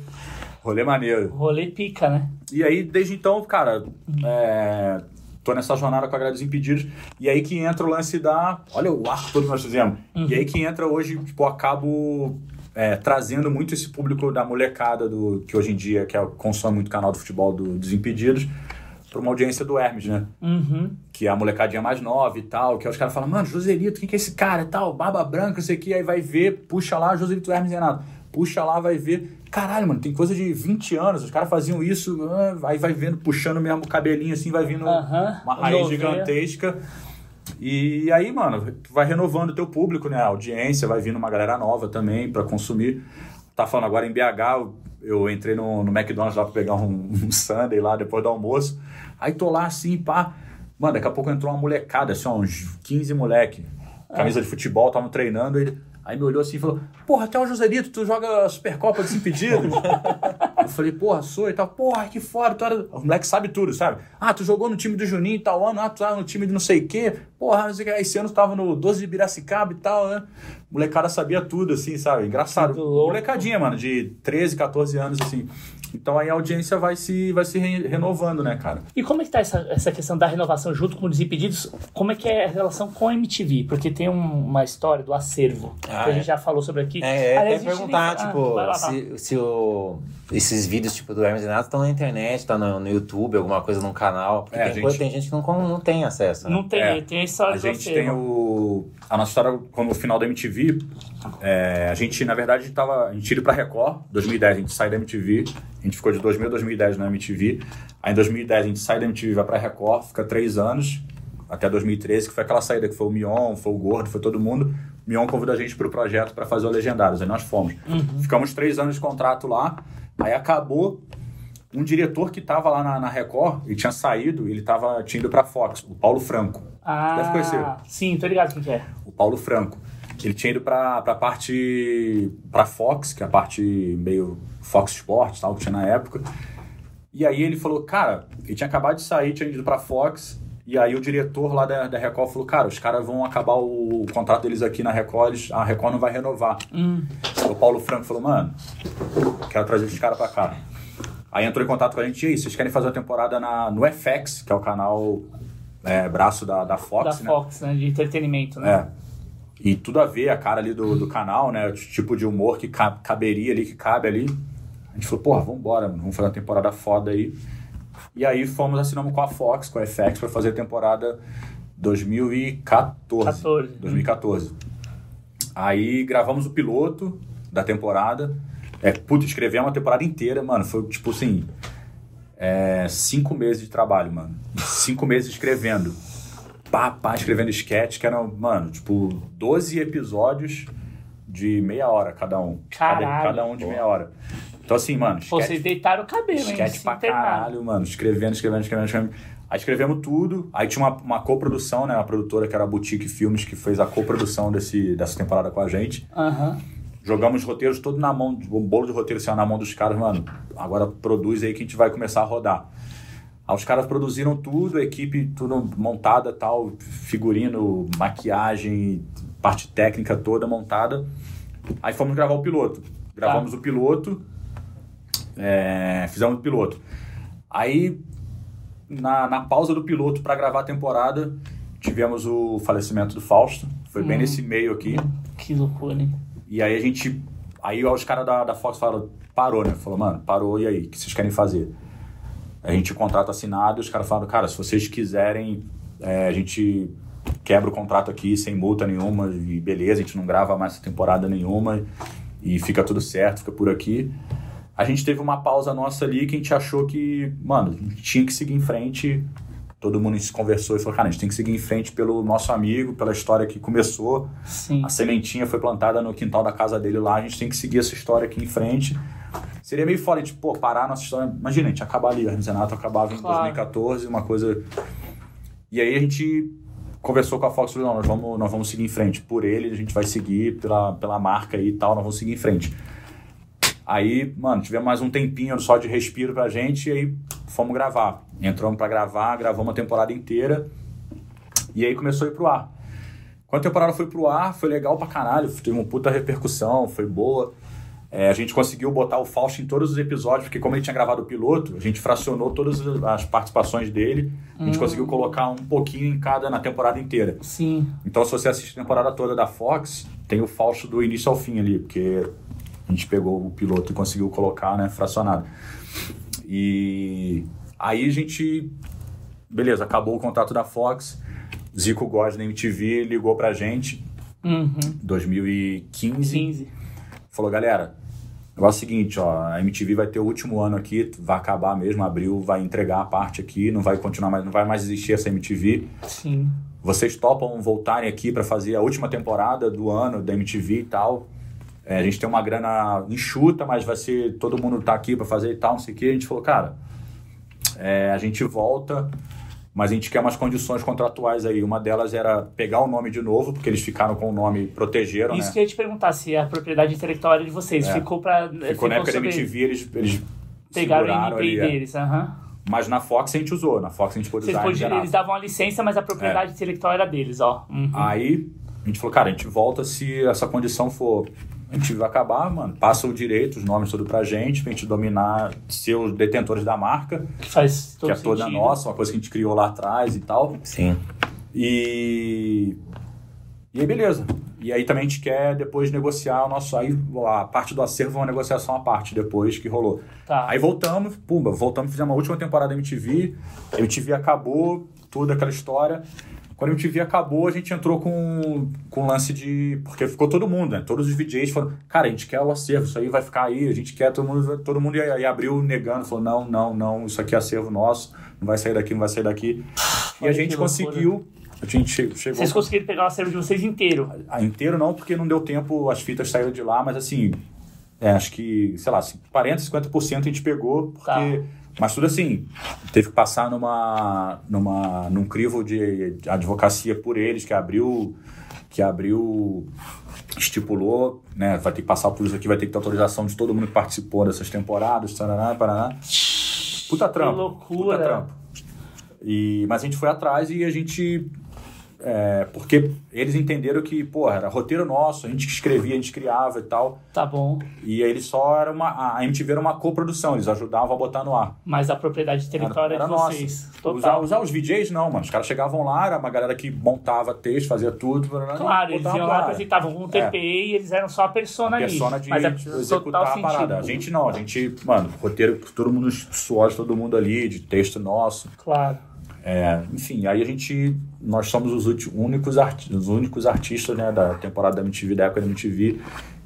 C: rolê maneiro.
A: Rolê pica, né?
C: E aí, desde então, cara, é, tô nessa jornada com a Grade dos Impedidos. E aí que entra o lance da. Olha o arco todo que nós fizemos. E aí que entra hoje, tipo, acabo é, trazendo muito esse público da molecada do que hoje em dia que é, consome muito canal do futebol do, dos Impedidos pra uma audiência do Hermes, né?
A: Uhum.
C: que é a molecadinha mais nova e tal, que aí os caras falam, mano, Joselito, quem que é esse cara e tal, barba branca, não sei o que, aí vai ver, puxa lá, Joselito Hermes Renato, puxa lá, vai ver, caralho, mano, tem coisa de 20 anos, os caras faziam isso, ah, aí vai vendo, puxando mesmo o cabelinho assim, vai vindo
A: Aham,
C: uma raiz gigantesca, e aí, mano, tu vai renovando o teu público, né, a audiência, vai vindo uma galera nova também pra consumir, tá falando agora em BH, eu, entrei no, no McDonald's lá pra pegar um, um sundae lá depois do almoço, aí tô lá assim, pá, Mano, daqui a pouco entrou uma molecada, assim, ó, uns 15 moleque. Camisa de futebol, estavam treinando. Ele, aí me olhou assim e falou: Porra, até o Joselito, tu joga Supercopa Desimpedidos? eu falei: Porra, sou e tal. Porra, que foda. Tu era... O moleque sabe tudo, sabe? Ah, tu jogou no time do Juninho e tal ano. Ah, tu tava no time de não sei o quê. Porra, não sei o que. Esse ano tu tava no 12 de Biracicaba e tal, né? Molecada sabia tudo, assim, sabe? Engraçado. Molecadinha, mano, de 13, 14 anos, assim. Então aí a audiência vai se, vai se re- renovando, né, cara?
A: E como é que tá essa, essa questão da renovação junto com os Desimpedidos? Como é que é a relação com a MTV? Porque tem um- uma história do acervo,
B: Ah,
A: que a
B: é.
A: gente já falou sobre aqui.
B: É, é,
A: Aliás, a
B: perguntar,
A: nem- Ah,
B: tipo,
A: vai lá, vai
B: se, se o, esses vídeos tipo do Hermes e Renato estão na internet, tá no, no YouTube, alguma coisa num canal. Porque
C: É, a
B: tem,
C: gente-
B: coisa- tem gente que não, não tem acesso. Né?
A: Não tem,
C: É,
A: tem a história
C: A
A: de
C: gente tem o. A nossa história como o final da MTV. é, a gente, na verdade, a gente tava. A gente indo pra Record, 2010, a gente sai da MTV. A gente ficou de 2000 a 2010 na MTV. Aí em 2010 a gente sai da MTV, vai pra Record, fica três anos, até 2013, que foi aquela saída que foi o Mion, foi o Gordo, foi todo mundo. O Mion convidou a gente pro projeto para fazer o Legendários. Aí nós fomos. Ficamos três anos de contrato lá. Aí acabou. Um diretor que tava lá na, na Record, ele tinha saído, ele tava, tinha ido pra Fox, o Paulo Franco. Deve conhecer.
A: Ah, sim, tô ligado quem que é.
C: o Paulo Franco. Ele tinha ido pra, pra parte. pra Fox, que é a parte meio Fox Sports, tal, que tinha na época. E aí ele falou, cara, ele tinha acabado de sair, tinha ido pra Fox. E aí o diretor lá da, da Record falou, cara, os caras vão acabar o, o contrato deles aqui na Record, eles- a Record não vai renovar. O Paulo Franco falou, mano, quero trazer esses caras pra cá. Aí entrou em contato com a gente, e aí, vocês querem fazer uma temporada na, no FX, que é o canal é, braço da, da Fox,
A: da
C: né?
A: Fox, né? De entretenimento, né?
C: É. E tudo a ver, a cara ali do, do canal, né? O tipo de humor que ca- caberia ali, que cabe ali. A gente falou, porra, vambora, mano, vamos fazer uma temporada foda aí. E aí fomos, assinamos com a Fox, com a FX, pra fazer a temporada 2014.
A: 14.
C: 2014. Aí gravamos o piloto da temporada. É, puta, escrevemos a temporada inteira, mano. Foi tipo assim. É, cinco meses de trabalho, mano. Cinco meses escrevendo. Pá, pá, escrevendo sketch, que eram, mano, tipo, 12 episódios de meia hora cada um. Cada,
A: Caralho,
C: cada um de meia hora. Então, assim, mano,
A: Pô,
C: sketch
A: vocês deitaram o cabelo, hein? Se
C: pra
A: internaram.
C: caralho, mano. Escrevendo, escrevendo, escrevendo, escrevendo. Aí escrevemos tudo. Aí tinha uma, uma coprodução, né? Uma produtora que era a Boutique Filmes, que fez a coprodução desse, dessa temporada com a gente.
A: Aham.
C: Jogamos os roteiros todo na mão, o bolo de roteiro assim, ó, na mão dos caras, mano. Agora produz aí que a gente vai começar a rodar. Aí os caras produziram tudo, a equipe tudo montada, tal, figurino, maquiagem, parte técnica toda montada. Aí fomos gravar o piloto. Gravamos o piloto, é, fizemos o piloto. Aí, na, na pausa do piloto para gravar a temporada, tivemos o falecimento do Fausto. Foi bem nesse meio aqui.
A: Que loucura, hein?
C: E aí a gente. Aí os caras da, da Fox falaram, parou, né? Falou, mano, parou, e aí? O que vocês querem fazer? A gente o contrato assinado os caras falaram, cara, se vocês quiserem, é, a gente quebra o contrato aqui sem multa nenhuma e beleza, a gente não grava mais essa temporada nenhuma e fica tudo certo, fica por aqui. A gente teve uma pausa nossa ali que a gente achou que, mano, a gente tinha que seguir em frente. Todo mundo se conversou e falou, cara, a gente tem que seguir em frente pelo nosso amigo, pela história que começou.
A: Sim.
C: A sementinha foi plantada no quintal da casa dele lá, a gente tem que seguir essa história aqui em frente. Seria meio foda, tipo, pô, parar a nossa história. Imagina, a gente acabar ali, o Renato acabava em
A: Claro.
C: 2014, uma coisa. E aí a gente conversou com a Fox e falou: não, nós vamos, nós vamos seguir em frente. Por ele, a gente vai seguir, pela, pela marca aí e tal, nós vamos seguir em frente. Aí, mano, tivemos mais um tempinho só de respiro pra gente e aí fomos gravar. Entramos pra gravar, gravamos a temporada inteira e aí começou a ir pro ar. Quando a temporada foi pro ar, foi legal pra caralho, teve uma puta repercussão, foi boa. É, a gente conseguiu botar o Fausto em todos os episódios, porque como ele tinha gravado o piloto, a gente fracionou todas as participações dele. A gente conseguiu colocar um pouquinho em cada na temporada inteira.
A: Sim.
C: Então, se você assiste a temporada toda da Fox, tem o Fausto do início ao fim ali, porque a gente pegou o piloto e conseguiu colocar, né, fracionado. E aí a gente, beleza, acabou o contato da Fox, Zico Góes da MTV ligou pra gente,
A: Uhum.
C: 2015,
A: 15.
C: falou, galera, o negócio é o seguinte, ó, a MTV vai ter o último ano aqui, vai acabar mesmo, abril, vai entregar a parte aqui, não vai continuar mais, não vai mais existir essa MTV.
A: Sim.
C: Vocês topam voltarem aqui para fazer a última temporada do ano da MTV e tal? É, a gente tem uma grana enxuta, mas vai ser todo mundo tá aqui para fazer e tal, não sei o quê. A gente falou, cara, é, a gente volta, mas a gente quer umas condições contratuais aí. Uma delas era pegar o nome de novo, porque eles ficaram com o nome, protegeram,
A: Isso
C: né?
A: que eu ia te perguntar, se a propriedade intelectual era de vocês.
C: É.
A: Ficou pra.
C: Ficou na época da
A: sobre-
C: MTV, eles, eles
A: Pegaram o MP
C: ali, é.
A: deles. aham.
C: Mas na Fox a gente usou, na Fox a gente pôde usar
A: podiam,
C: Renato.
A: eles davam a licença, mas a propriedade intelectual era deles, ó. Uhum.
C: Aí a gente falou, cara, a gente volta se essa condição for. A gente vai acabar, mano. Passa o direito, os nomes tudo pra gente, pra gente dominar, ser os detentores da marca,
A: Que faz todo
C: que é toda
A: sentido.
C: nossa, uma coisa que a gente criou lá atrás e tal.
B: Sim.
C: E. E aí, beleza. E aí também a gente quer depois negociar o nosso. Aí a parte do acervo é uma negociação à parte depois que rolou.
A: Tá.
C: Aí voltamos, pumba, voltamos, fizemos uma última temporada da MTV. A MTV acabou, tudo aquela história. Quando a MTV acabou, a gente entrou com, com lance de. Porque ficou todo mundo, né? Todos os VJs falaram, cara, a gente quer o acervo, isso aí vai ficar aí, a gente quer, todo mundo, todo mundo e abriu negando, falou, não, não, não, isso aqui é acervo nosso, não vai sair daqui, não vai sair daqui. E
A: Olha
C: a
A: que
C: gente conseguiu. A gente che- chegou.
A: Vocês conseguiram pegar o acervo de vocês inteiro.
C: Ah, inteiro não, porque não deu tempo, as fitas saíram de lá, mas assim, é, acho que, sei lá, assim, 40%, 50% a gente pegou, porque.
A: Tá.
C: Mas tudo assim, teve que passar numa, numa, num crivo de, advocacia por eles, que abriu, que abriu, estipulou, né? Vai ter que passar por isso aqui, vai ter que ter autorização de todo mundo que participou dessas temporadas, taraná, paraná. Puta trampo.
A: Que loucura.
C: Puta trampo. E, mas a gente foi atrás e a gente. É, porque eles entenderam que, porra, era roteiro nosso, a gente escrevia, a gente criava e tal.
A: Tá bom.
C: E aí eles só era uma. A MTV era uma coprodução, eles ajudavam a botar no ar.
A: Mas a propriedade territorial é de vocês.
C: Usar, usar os VJs, não, mano. Os caras chegavam lá, era uma galera que montava texto, fazia tudo.
A: Claro, eles iam lá, apresentavam um TP e eles eram só a persona ali.
C: É. Persona de
A: Mas é
C: executar
A: total
C: a parada.
A: sentido.
C: A gente não, a gente, mano, roteiro, todo mundo, suor de todo mundo ali, de texto nosso.
A: Claro.
C: É, enfim, aí a gente. Nós somos os únicos, arti os únicos artistas né, da temporada da MTV, da época da MTV,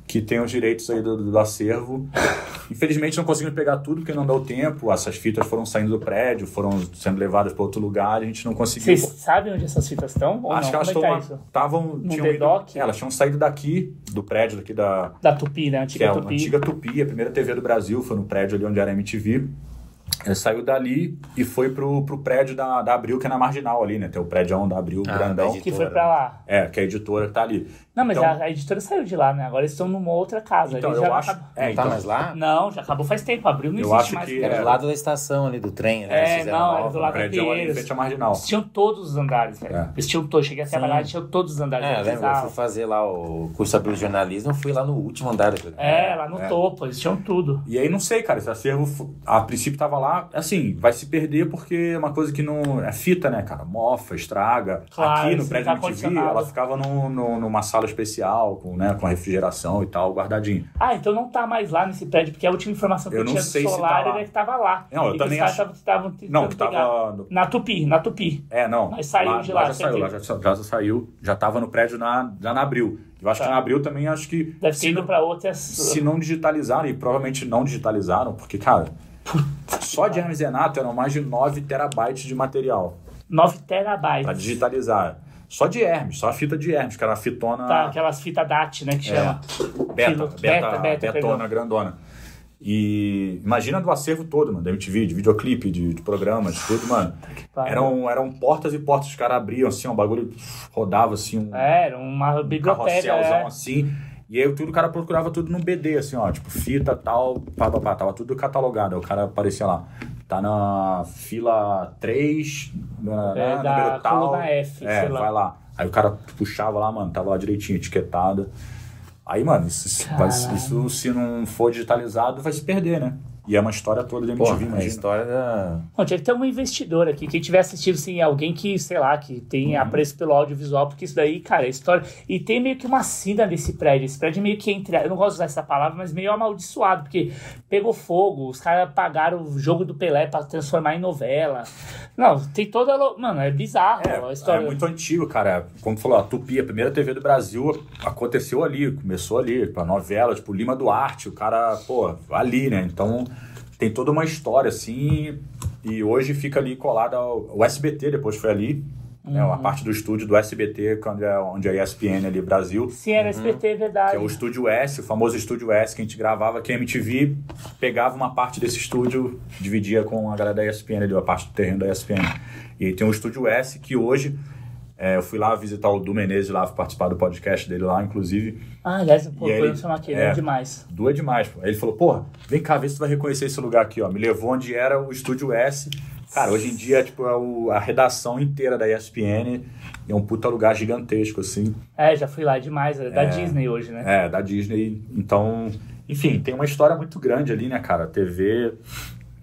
C: que tem os direitos aí do, do acervo. Infelizmente não conseguimos pegar tudo porque não deu tempo. Essas fitas foram saindo do prédio, foram sendo levadas para outro lugar, a gente não conseguiu.
A: Vocês sabem onde essas fitas estão? Ou
C: Acho
A: não?
C: que elas
A: Como é que isso?
C: estavam.
A: The
C: ido-
A: Dock?
C: Elas tinham saído daqui, do prédio daqui da,
A: Da Tupi, né? Antiga
C: é a
A: Tupi.
C: antiga Tupi, a primeira TV do Brasil, foi no prédio ali onde era a MTV. Ele saiu dali e foi pro, pro prédio da, da Abril, que é na Marginal ali, né? Tem o prédio da Abril,
B: Ah,
C: grandão.
A: Que foi pra lá.
C: É, que é a editora que tá ali.
A: Não, mas
C: Então-
A: a, a editora saiu de lá, né? Agora eles estão numa outra casa.
C: Então,
A: Eles
C: eu
A: já
C: acho...
A: acabou-
C: É,
B: Não
C: então,
B: tá mais lá?
A: Não, já acabou faz tempo. Abril não
C: Eu
A: existe
C: acho
A: mais.
B: Era do lado da estação ali do trem, né?
A: É, não, era do lado
C: o prédio ali em
A: Pinheiros.
C: frente à Marginal.
A: Eles tinham todos os andares, velho.
C: É.
A: Eles tinham todos. Cheguei a trabalhar, eles tinham todos os andares.
B: É, eu lembro, eu fui fazer lá o curso Abril de Jornalismo, eu fui lá no último andar.
A: É, lá no
C: É.
A: topo, eles tinham tudo.
C: E aí, não sei, cara, esse acervo, a princípio tava lá, assim, vai se perder porque é uma coisa que não... É fita, né, cara? Mofa, estraga.
A: Claro,
C: Aqui no prédio
A: tá
C: da MTV, ela ficava no, no- numa sala especial, com, né, com a refrigeração e tal, guardadinho.
A: Ah, então não tá mais lá nesse prédio, porque a última informação que eu,
C: Eu não
A: tinha
C: sei
A: do
C: se
A: solar
C: tá lá.
A: era que tava lá.
C: Não, eu também acho-
A: tavam- tentando
C: Não, que
A: pegar.
C: tava...
A: Na Tupi, na Tupi.
C: É, não.
A: Mas saiu
C: lá,
A: de lá,
C: já saiu, lá já, já saiu. Já tava no prédio na, já na Abril. Eu acho
A: Tá.
C: que na Abril também, acho que...
A: Deve ter ido
C: não-
A: pra outras.
C: Se não digitalizaram, e provavelmente não digitalizaram, porque, cara, só de Hermes Renato eram mais de 9 terabytes de material
A: 9
C: pra
A: terabytes.
C: digitalizar. Só de Hermes, só a fita de Hermes, que era a fitona
A: Tá, aquelas fitas DAT, né, que chama.
C: beta,
A: Filo-
C: beta,
A: beta, beta,
C: betona, grandona. E imagina do acervo todo, mano, da MTV, de videoclipe, de, de programas, de tudo, mano. Eram, eram portas e portas, os caras abriam assim, o bagulho rodava assim, um,
A: É, era uma biblioteca.
C: carrosselzão
A: É.
C: assim. E aí tudo o cara procurava tudo no BD, assim, ó, tipo fita tal, pá, pá, pá, tava tudo catalogado. Aí o cara aparecia lá, tá na fila 3, na,
A: É,
C: né,
A: da
C: número tal.
A: coluna F,
C: é,
A: lá.
C: vai lá. Aí o cara puxava lá, mano, tava lá direitinho, etiquetado. Aí, mano, isso, isso, isso se não for digitalizado, vai se perder, né? E é uma história toda da
B: Pô,
C: MTV,
B: a
C: imagina.
B: história da.
A: Não, tinha que ter um investidor aqui. Quem tiver assistindo, assim, alguém que, sei lá, que tem
C: Uhum.
A: apreço pelo audiovisual, porque isso daí, cara, é história. E tem meio que uma sina desse prédio. Esse prédio é meio que entre. Eu não gosto de usar essa palavra, mas meio amaldiçoado, porque pegou fogo, os caras pagaram o jogo do Pelé pra transformar em novela. Não, tem toda. a Mano, é bizarro a
C: É,
A: história.
C: é muito antigo, cara. Como tu falou, a Tupi, a primeira TV do Brasil, aconteceu ali, começou ali, com a novela, tipo, Lima Duarte, o cara, pô, ali, né? Então, tem toda uma história, assim, e hoje fica ali colada ao- o SBT, depois foi ali, né?
A: Uhum.
C: A parte do estúdio do SBT, quando é, onde é a ESPN ali, Brasil.
A: Sim, era SBT, é verdade.
C: Que é o Estúdio S, o famoso Estúdio S que a gente gravava, que a MTV pegava uma parte desse estúdio, dividia com a galera da ESPN ali, a parte do terreno da ESPN. E aí tem o Estúdio S, que hoje é, eu fui lá visitar o Du Menezes lá, participar do podcast dele lá, inclusive.
A: Ah, aliás, pô,
C: E
A: podemos chamar aqui,
C: é.
A: é demais.
C: Du é demais, pô. Aí ele falou, porra, vem cá, vê se tu vai reconhecer esse lugar aqui, ó. Me levou onde era o Estúdio S. Cara, hoje em dia, tipo, é o- a redação inteira da ESPN. É um puta lugar gigantesco, assim.
A: É, já fui lá, é demais. É da Disney hoje, né?
C: É, da Disney. Então, enfim, tem uma história muito grande ali, né, cara? TV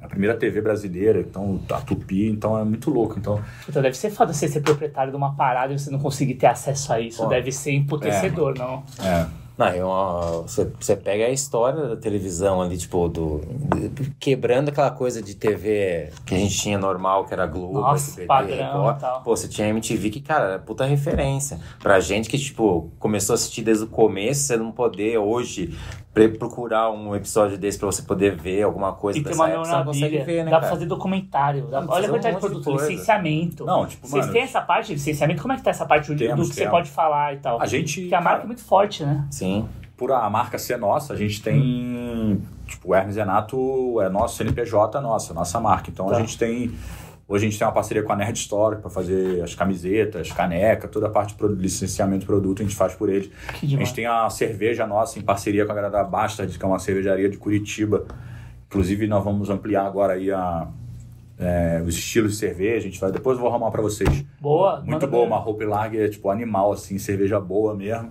C: a primeira TV brasileira, então a Tupi, então é muito louco. Então,
A: Puta, deve ser foda você ser proprietário de uma parada e você não conseguir ter acesso a isso.
C: Pô.
A: Deve ser emputecedor, não?
C: é,
D: Não, é uma- você, você pega a história da televisão ali, tipo, do, do- quebrando aquela coisa de TV que a gente tinha normal, que era Globo,
A: Nossa,
D: SBT,
A: padrão
D: Record.
A: e tal.
D: Pô, você tinha MTV que, cara, era puta referência. Pra gente que, tipo, começou a assistir desde o começo, você não poder hoje procurar um episódio desse pra você poder ver alguma coisa
A: E
D: dessa
A: uma
D: época, você não consegue ver, né,
A: Dá pra
D: cara?
A: fazer documentário. Dá-
D: pra
A: olha a
D: fazer um
A: quantidade de
D: monte de
A: produto,
D: coisa.
A: licenciamento.
C: Não, tipo,
A: Vocês
C: mano,
A: têm essa parte de licenciamento? Como é que tá essa parte do,
C: Temos,
A: do que você
C: temos.
A: pode falar e tal?
C: a gente.
A: Porque a marca
C: cara,
A: é muito forte, né?
D: Sim.
C: por a marca ser nossa, a gente tem. Tipo, o Hermes Renato é nosso, CNPJ é nossa, nossa marca. Então
A: Tá.
C: a gente tem. Hoje a gente tem uma parceria com a Nerd Store para fazer as camisetas, caneca, toda a parte de licenciamento de produto a gente faz por eles. A gente tem a cerveja nossa em parceria com a galera da Bastard, que é uma cervejaria de Curitiba. Inclusive, nós vamos ampliar agora aí a, é, os estilos de cerveja. A gente vai, depois eu vou arrumar para vocês.
A: Boa.
C: Muito boa,
A: ver.
C: uma roupa larga, tipo, animal, assim, cerveja boa mesmo.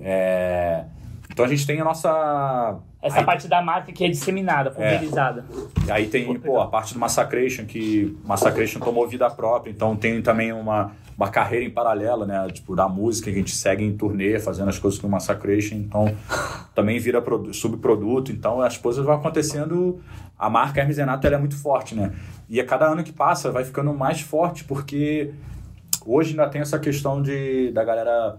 C: É, Então a gente tem a nossa.
A: Essa
C: aí,
A: parte da marca que é disseminada, pulverizada.
C: aí tem, pô, a parte do Massacration, que Massacration tomou vida própria, então tem também uma, uma carreira em paralelo, né? Tipo, da música que a gente segue em turnê, fazendo as coisas com o Massacration, então também vira produ- subproduto, então as coisas vão acontecendo. A marca Hermes Renato ela é muito forte, né? E a cada ano que passa vai ficando mais forte, porque hoje ainda tem essa questão de da galera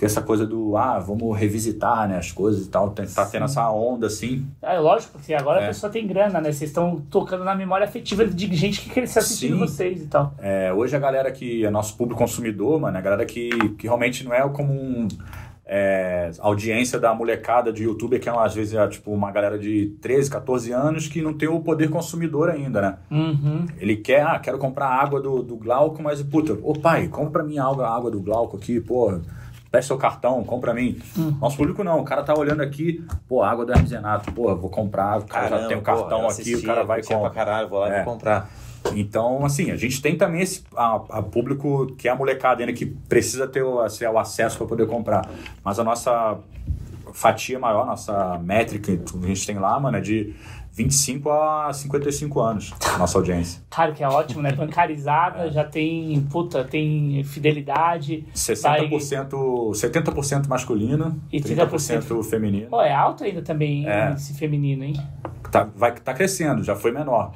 C: ter essa coisa do ah, vamos revisitar né, as coisas e tal. Tem, tá tendo essa onda assim.
A: É lógico, porque agora
C: É.
A: a pessoa tem grana, né? Vocês estão tocando na memória afetiva de gente que cresceu assistindo
C: Sim.
A: vocês e tal.
C: É, hoje a galera que é nosso público consumidor, mano, a galera que, que realmente não é como um. é, audiência da molecada de youtuber, que é, às vezes é tipo uma galera de 13, 14 anos que não tem o poder consumidor ainda, né?
A: Uhum.
C: Ele quer, ah, quero comprar água do, do Glauco, mas, puta, ô pai, compra pra mim a água, água do Glauco aqui, pô, presta seu cartão, compra pra mim. Nosso público não, o cara tá olhando aqui, pô, água do Hermes Renato, pô, vou comprar, o cara já tem o cartão
D: porra,
C: aqui, o cara vai comprar.
D: caralho, vou lá e
C: É.
D: vou comprar.
C: Então, assim, a gente tem também esse a, a público que é a molecada ainda que precisa ter o, assim, o acesso para poder comprar. Mas a nossa fatia maior, nossa métrica que a gente tem lá, mano, é de 25 a 55 anos, nossa audiência.
A: Cara, que é ótimo, né? Bancarizada, já tem, puta, tem fidelidade. vai-
C: 60%, 70% masculino,
A: E
C: 30% feminino.
A: Pô, é alto ainda também
C: É.
A: esse feminino, hein?
C: Tá, vai, tá crescendo, já foi menor.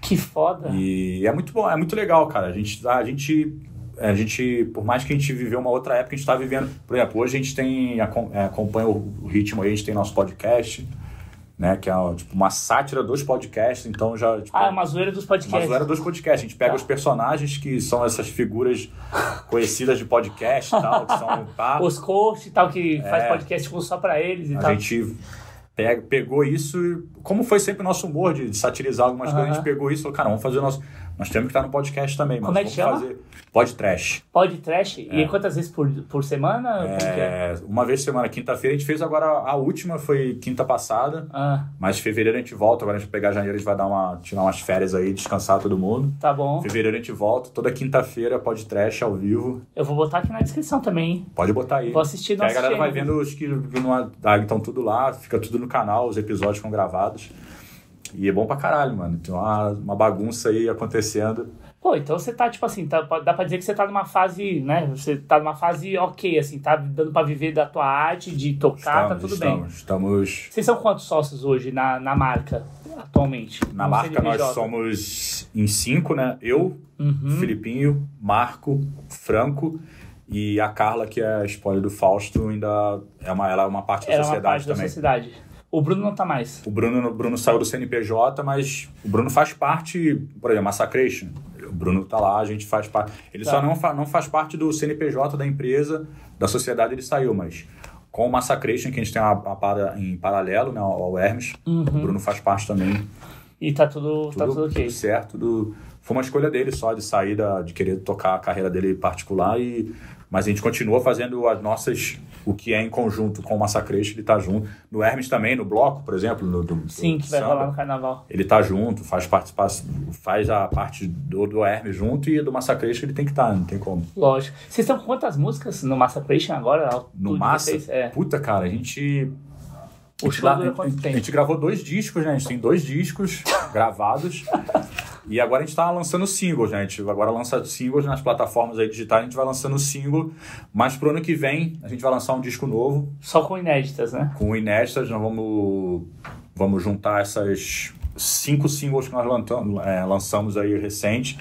A: Que foda.
C: E é muito bom, é muito legal, cara. A gente, a gente, a gente, por mais que a gente viveu uma outra época, a gente está vivendo. Por exemplo, hoje a gente tem, é, acompanha o ritmo aí, a gente tem nosso podcast, né? Que é tipo, uma sátira dos podcasts, então já. Tipo,
A: Ah, é uma zoeira dos
C: uma
A: podcasts.
C: zoeira dos podcasts. A gente pega
A: Tá.
C: os personagens que são essas figuras conhecidas de podcast e tal, que são.
A: Os coaches e tal, que faz
C: É.
A: podcast tipo, só pra eles e
C: a
A: tal.
C: gente pega, pegou isso, e como foi sempre o nosso humor de, satirizar algumas
A: Aham.
C: coisas, a gente pegou isso e falou, cara, vamos fazer o nosso. Nós temos que estar no podcast também, mas
A: Como é que
C: vamos
A: chama?
C: fazer pod trash.
A: Pod trash.
C: É.
A: E quantas vezes por, por semana? É?
C: É, uma vez por semana, quinta-feira, a gente fez agora a última, foi quinta passada,
A: Ah,
C: mas fevereiro a gente volta, agora a gente vai pegar janeiro, a gente vai dar uma, tirar umas férias aí, descansar todo mundo.
A: tá bom.
C: Fevereiro a gente volta, toda quinta-feira, pod trash ao vivo.
A: Eu vou botar aqui na descrição também. hein?
C: Pode botar aí.
A: Vou assistir, não
C: aí a galera vai vendo os que não ah, estão tudo lá, fica tudo no canal, os episódios ficam gravados. E é bom pra caralho, mano. Tem uma, uma bagunça aí acontecendo.
A: Pô, então você tá, tipo assim, tá, dá pra dizer que você tá numa fase, né? Você tá numa fase ok, assim, tá dando pra viver da tua arte, de tocar, tá tudo bem.
C: estamos, estamos.
A: Vocês são quantos sócios hoje na, na marca, atualmente?
C: Na marca nós somos em cinco, né? Eu,
A: Uhum.
C: Filipinho, Marco, Franco e a Carla, que é a spoiler do Fausto, ainda é uma, ela é uma parte da
A: Era uma
C: sociedade
A: parte da
C: também.
A: sociedade. O Bruno não tá mais.
C: O Bruno, o Bruno saiu do CNPJ, mas o Bruno faz parte, por exemplo, Massacration. O Bruno tá lá, a gente faz parte. Ele
A: Tá.
C: só não, fa- não faz parte do CNPJ da empresa, da sociedade ele saiu, mas com o Massacration, que a gente tem uma, uma para, em paralelo, né, ao Hermes,
A: Uhum.
C: o Bruno faz parte também.
A: E tá tudo, tá tudo ok.
C: certo, tudo. Foi uma escolha dele só de sair da, de querer tocar a carreira dele particular e mas a gente continua fazendo as nossas o que é em conjunto com o Massacration, ele tá junto. No Hermes também, no bloco, por exemplo, no do,
A: Sim,
C: do
A: que vai
C: samba,
A: rolar no carnaval.
C: Ele tá junto, faz participação, faz a parte do, do Hermes junto e do Massacration ele tem que estar, não tem como.
A: Lógico. Vocês estão com quantas músicas no Massacration agora?
C: No Massa?
A: É.
C: puta cara, a gente
A: O
C: a gente, lá- a-
A: tempo?
C: a gente gravou dois discos, né? A gente tem dois discos. gravados. E agora a gente tá lançando singles, né? A gente agora lança singles nas plataformas aí digitais, a gente vai lançando single. Mas pro ano que vem, a gente vai lançar um disco novo,
A: Só com inéditas, né?
C: com inéditas. Nós vamos, vamos juntar essas cinco singles que nós lançamos, é, lançamos aí recente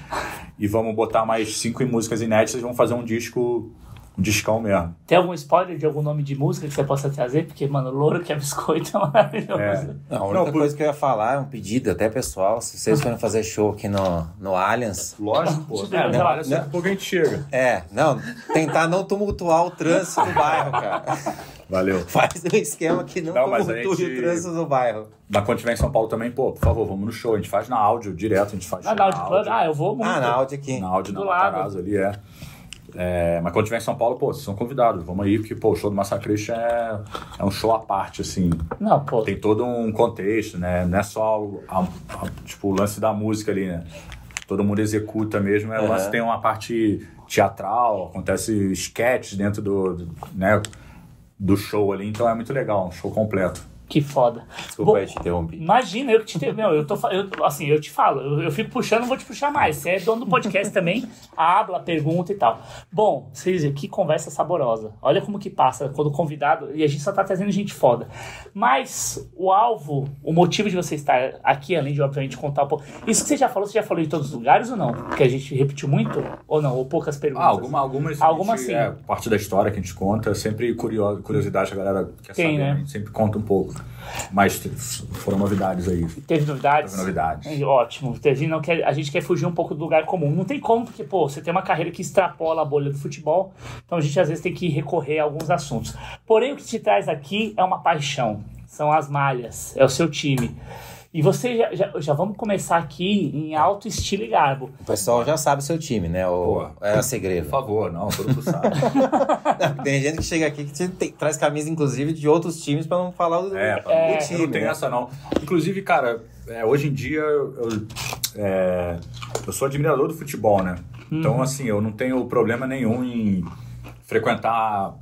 C: e vamos botar mais cinco músicas inéditas e vamos fazer um disco, um discão mesmo.
A: Tem algum spoiler de algum nome de música que você possa trazer? Porque, mano, Louro que é biscoito é maravilhoso.
C: É.
D: Não, a única
C: Não, por-
D: coisa que eu ia falar é um pedido até pessoal. Se vocês forem fazer show aqui no, no Allianz.
C: Lógico, pô. É,
A: vai lá.
C: daqui a pouco a gente chega.
D: É, não, tentar não tumultuar o trânsito do bairro, cara.
C: Valeu.
D: Faz um esquema que não,
C: Não, mas
D: tumultue
C: gente-
D: o trânsito do bairro.
C: Na quando tiver em São Paulo também, pô, por favor, vamos no show. A gente faz na áudio direto, a gente faz
A: Ah,
C: show
A: na Audio Club? Ah, eu vou muito.
D: Ah, na áudio aqui.
C: na áudio
A: do
C: na. Matarazzo ali, é. É, Mas quando tiver em São Paulo, pô, vocês são convidados. Vamos aí, porque, pô, o show do Massacration é, é um show à parte, assim.
A: Não, pô.
C: Tem todo um contexto, né? Não é só o, a- a- tipo, o lance da música ali, né? Todo mundo executa mesmo. É, O lance tem uma parte teatral, acontece sketches dentro do, do, né, do show ali. Então é muito legal, um show completo.
A: Que foda.
D: Desculpa
A: Bom,
D: aí te interromper.
A: Imagina, eu que te. Meu, eu tô eu, assim, eu te falo, eu, eu fico puxando, não vou te puxar mais. Você é dono do podcast também, habla, pergunta e tal. Bom, vocês que conversa saborosa. Olha como que passa quando o convidado. E a gente só tá trazendo gente foda. Mas o alvo, o motivo de você estar aqui, além de, obviamente, contar um pouco. Isso que você já falou, você já falou em todos os lugares ou não? Que a gente repetiu muito? Ou não? Ou poucas perguntas?
C: Ah, alguma, algumas.
A: Alguma
C: a gente-
A: sim.
C: É, parte da história que a gente conta, sempre curioso, curiosidade, a galera quer
A: Tem,
C: saber,
A: né?
C: né? A gente sempre conta um pouco. Mas foram novidades aí.
A: Teve novidades?
C: Teve novidades.
A: Ótimo. A gente, não quer, a gente quer fugir um pouco do lugar comum. Não tem como, porque, pô, você tem uma carreira que extrapola a bolha do futebol, então a gente às vezes tem que recorrer a alguns assuntos. Porém, o que te traz aqui é uma paixão. São as malhas, é o seu time. E você já, já, já vamos começar aqui em alto estilo e garbo.
D: O pessoal já sabe o seu time, né? O,
C: Pô.
D: é segredo.
C: Por favor, não, todo mundo sabe.
D: Não, Tem gente que chega aqui que tem- traz camisa, inclusive, de outros times pra não falar do,
C: É,
D: do
C: pra-
A: É.
C: eu não tem
D: né?
C: essa não. Inclusive, cara, é, hoje em dia eu, é, eu sou admirador do futebol, né? Então, assim, eu não tenho problema nenhum em frequentar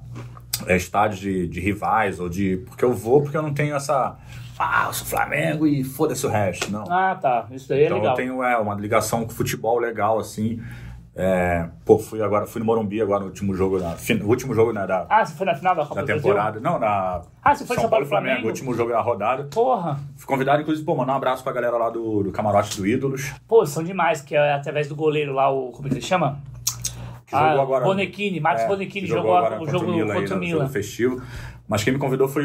C: é, estádios de, de rivais ou de. Porque eu vou porque eu não tenho essa. Ah, eu sou Flamengo e foda-se o resto. Não.
A: Ah, tá. Isso daí é
C: então
A: legal.
C: eu tenho é, uma ligação com o futebol legal, assim. É, pô, fui agora, fui no Morumbi agora no último jogo, na, no último jogo né, da,
A: Ah, você foi na final da Copa
C: da temporada. Não, na
A: Ah, você foi
C: São
A: São Paulo
C: Paulo Flamengo,
A: Flamengo?
C: último jogo da rodada.
A: Porra.
C: Fui convidado, inclusive, pô, mandar um abraço pra galera lá do, do camarote do Ídolos,
A: Pô, são demais, que é através do goleiro lá, o. Como é que ele chama?
C: que jogou
A: Ah,
C: agora.
A: Bonequini, Marcos
C: é,
A: Bonequini
C: que
A: jogou,
C: agora
A: o jogo contra o Milan.
C: festivo. Mas quem me convidou foi.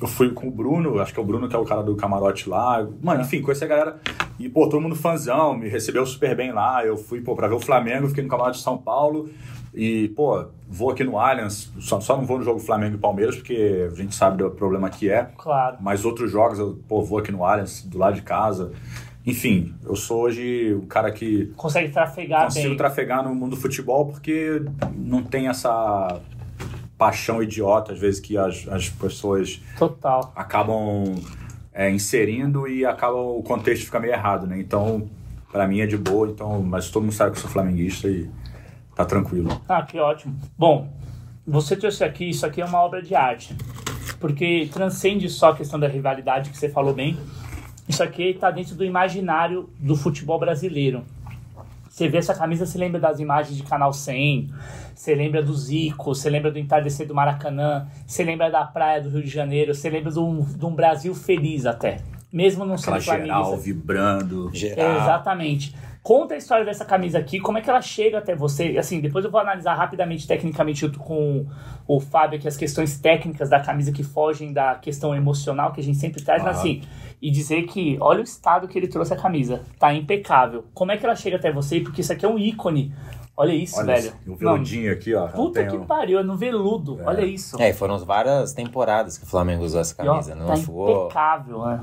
C: Eu fui com o Bruno, acho que é o Bruno que é o cara do camarote lá. Mano, enfim, conheci a galera. E, pô, todo mundo fãzão, me recebeu super bem lá. Eu fui, pô, pra ver o Flamengo, fiquei no camarote de São Paulo. E, pô, vou aqui no Allianz. Só, só não vou no jogo Flamengo e Palmeiras, porque a gente sabe do problema que é.
A: Claro.
C: Mas outros jogos, eu pô, vou aqui no Allianz, do lado de casa. Enfim, eu sou hoje o cara que
A: Consegue trafegar
C: consigo
A: bem.
C: trafegar no mundo do futebol porque não tem essa paixão idiota, às vezes, que as, as pessoas
A: Total.
C: acabam é, inserindo e acabam o contexto fica meio errado, né? Então, pra mim é de boa, então, mas todo mundo sabe que eu sou flamenguista e tá tranquilo.
A: Ah, que ótimo. Bom, você trouxe aqui, isso aqui é uma obra de arte. Porque transcende só a questão da rivalidade que você falou bem. Isso aqui está dentro do imaginário do futebol brasileiro. Você vê essa camisa, você lembra das imagens de Canal 100, você lembra do Zico, você lembra do entardecer do Maracanã, você lembra da praia do Rio de Janeiro, você lembra de um, de um Brasil feliz até. Mesmo não sendo
C: Aquela geral vibrando.
D: Geral.
A: Exatamente. Conta a história dessa camisa aqui, como é que ela chega até você? Assim, depois eu vou analisar rapidamente, tecnicamente, junto com o Fábio, aqui as questões técnicas da camisa que fogem da questão emocional que a gente sempre traz, mas
C: Aham.
A: assim, e dizer que olha o estado que ele trouxe a camisa. Tá impecável. Como é que ela chega até você? Porque isso aqui é um ícone. Olha isso,
C: Olha
A: velho.
C: o
A: Não,
C: veludinho aqui, ó.
A: puta que
C: um-
A: pariu, é no veludo. Olha isso.
D: É, e foram várias temporadas que o Flamengo usou essa
A: E, ó,
D: camisa. Não
A: tá
D: ficou.
A: impecável, né?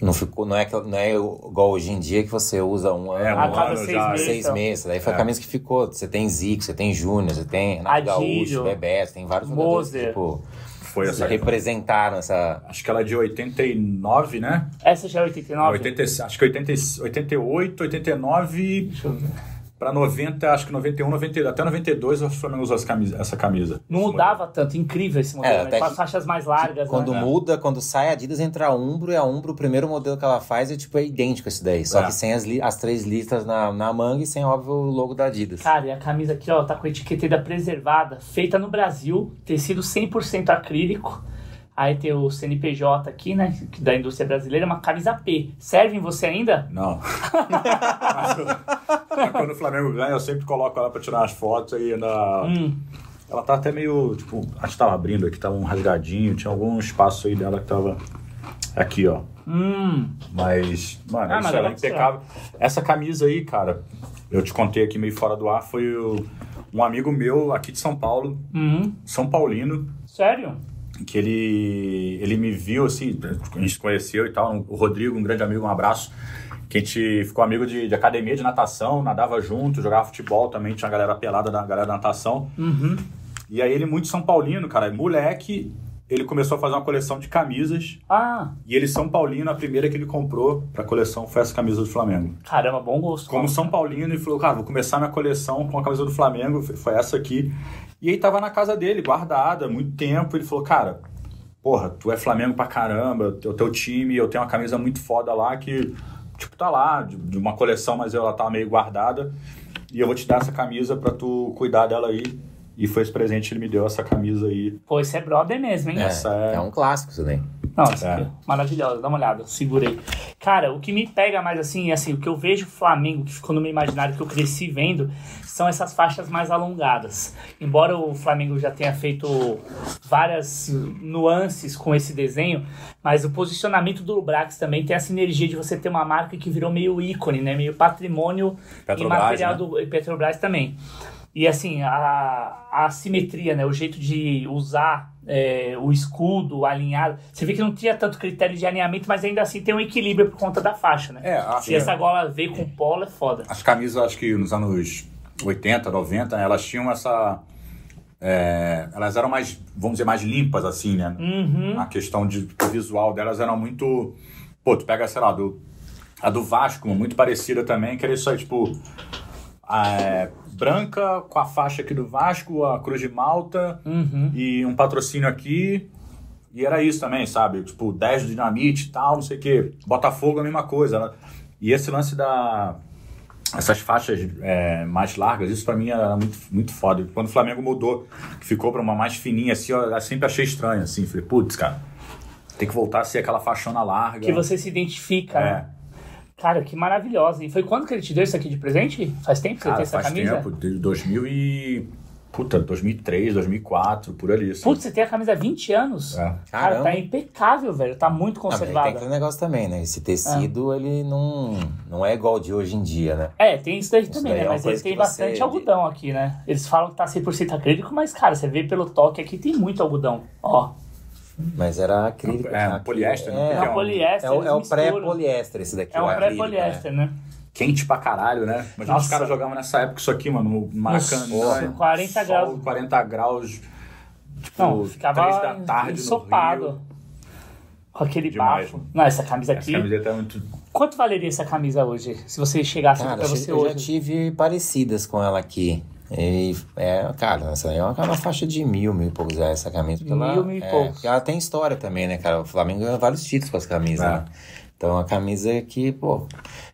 D: Não ficou. Não é, que- não é igual hoje em dia que você usa um ano.
C: É, um
A: A cada
C: ano
A: seis
C: já-
A: meses.
D: Seis
A: então.
D: meses. Daí foi a
C: É.
D: camisa que ficou. Você tem Zico, você tem Júnior, você tem Renato Gaúcho, Bebeto, tem vários jogadores que,
A: Moser.
D: tipo,
C: Foi essa.
D: representaram essa.
C: Acho que ela é de 89, né?
A: Essa já é 89?
C: 80, acho que 80, 88, 89
A: Deixa eu ver.
C: Pra 90, acho que 91, 92, até 92 o Flamengo usou essa camisa. Essa camisa
A: Não mudava tanto, incrível esse modelo,
D: É,
A: né? Com as faixas mais largas,
D: Quando
A: né?
D: muda, quando sai a Adidas, entra a Umbro, e a Umbro, o primeiro modelo que ela faz é tipo é idêntico esse daí. Só
C: É.
D: que sem as, as três listas na, na manga e sem, óbvio, o logo da Adidas.
A: Cara, e a camisa aqui, ó, tá com a etiqueta preservada, feita no Brasil, tecido 100% acrílico. Aí tem o CNPJ aqui, né, da indústria brasileira, uma camisa P. Serve em você ainda?
C: Não. mas, quando o Flamengo ganha, eu sempre coloco ela pra tirar as fotos aí na.
A: Hum,
C: Ela tá até meio. Tipo, acho que tava abrindo aqui, tava um rasgadinho, tinha algum espaço aí dela que tava. Aqui, ó.
A: hum.
C: Mas, mano,
A: Ah,
C: isso ela é impecável. Essa camisa aí, cara, eu te contei aqui meio fora do ar, foi o- um amigo meu aqui de São Paulo,
A: Hum.
C: São Paulino,
A: Sério?
C: Que ele, ele me viu, assim, a gente se conheceu e tal, o Rodrigo, um grande amigo, um abraço, que a gente ficou amigo de, de academia de natação, nadava junto, jogava futebol também, tinha a galera pelada da galera da natação.
A: Uhum.
C: E aí ele, muito São Paulino, cara, moleque, ele começou a fazer uma coleção de camisas,
A: Ah,
C: e ele, São Paulino, a primeira que ele comprou pra coleção foi essa camisa do Flamengo.
A: caramba, bom gosto.
C: Como São Paulino, ele falou, cara, vou começar minha coleção com a camisa do Flamengo, foi- essa aqui. E aí tava na casa dele, guardada, muito tempo. Ele falou, cara, porra, tu é Flamengo pra caramba, o teu time, eu tenho uma camisa muito foda lá que, tipo, tá lá, de, de uma coleção, mas ela tá meio guardada. E eu vou te dar essa camisa pra tu cuidar dela aí. E foi esse presente que ele me deu, essa camisa aí.
A: Pô, esse é brother mesmo, hein?
D: É,
C: essa é-
D: é um clássico isso daí.
A: Não, essa
C: É.
A: aqui, maravilhosa, dá uma olhada, segurei. Cara, o que me pega mais assim, assim, o que eu vejo o Flamengo, que ficou no meu imaginário, que eu cresci vendo, são essas faixas mais alongadas. Embora o Flamengo já tenha feito várias nuances com esse desenho, mas o posicionamento do Lubrax também tem essa energia de você ter uma marca que virou meio ícone, né? Meio patrimônio
C: Petrobras,
A: imaterial
C: né?
A: do Petrobras também. E assim, a, a simetria, né? O jeito de usar é, o escudo alinhado. Você vê que não tinha tanto critério de alinhamento, mas ainda assim tem um equilíbrio por conta da faixa, né?
C: É,
A: Se essa gola veio com polo, é foda.
C: As camisas, acho que nos anos 80, 90, né, elas tinham essa. é, elas eram mais, vamos dizer, mais limpas, assim, né?
A: Uhum.
C: A questão de o visual delas era muito. Pô, tu pega, sei lá, do, a do Vasco, muito parecida também, que era isso aí, tipo. A, é, branca com a faixa aqui do Vasco, a Cruz de Malta
A: Uhum.
C: e um patrocínio aqui. E era isso também, sabe? Tipo, 10 do dinamite e tal, não sei o quê. Botafogo a mesma coisa. E esse lance da. Essas faixas é, mais largas, isso pra mim era muito, muito foda. Quando o Flamengo mudou, que ficou pra uma mais fininha, assim, eu sempre achei estranho, assim. Falei, putz, cara, tem que voltar a ser aquela faixona larga.
A: Que você se identifica,
C: É.
A: né? Cara, que maravilhosa. E foi quando que ele te deu isso aqui de presente? Faz tempo que você
C: Cara,
A: tem essa
C: faz
A: camisa?
C: tempo, de 2000 e... Puta, 2003, 2004, por ali. assim.
A: Putz, você tem a camisa há 20 anos?
C: É.
A: Cara, tá impecável, velho. Tá muito
D: Ah,
A: conservada.
D: tem aquele negócio também, né? Esse tecido, ele não, não é igual de hoje em dia, né?
A: É, tem isso daí
D: Isso
A: também,
D: daí
A: né?
D: é
A: Mas ele tem bastante
D: você-
A: algodão aqui, né? Eles falam que tá 100% acrílico, mas, cara, você vê pelo toque aqui, tem muito algodão. Ó,
D: Mas era acrílico.
C: É,
D: acrílico.
C: poliéster, né?
D: É,
A: é
C: Porque
A: um poliéster.
D: é o, é o pré-poliéster esse daqui.
A: É
D: o
A: um
D: acrílico,
A: pré-poliéster, né?
C: Quente pra caralho, né? Imagina
A: Nossa.
C: os caras jogavam nessa época isso aqui, mano, no Maracanã.
A: Nossa, 40
C: sol,
A: graus.
C: 40 graus. Tipo,
A: Não, ficava
C: três da tarde no
A: ensopado.
C: Rio.
A: Com aquele
C: Demais,
A: bafo.
C: mano.
A: Não, essa camisa
C: Essa
A: aqui.
C: camiseta é muito...
A: Quanto valeria essa camisa hoje? Se você chegasse aqui
D: Cara,
A: pra
D: eu
A: você
D: eu já
A: hoje.
D: tive parecidas com ela aqui. E, é, cara, essa aí é uma, uma faixa de mil, mil e poucos reais essa camisa. porque ela-
A: Mil, mil e
D: é,
A: poucos.
D: ela tem história também, né, cara? O Flamengo ganhou vários títulos com as camisas,
C: É.
D: né? Então, é uma camisa que, pô,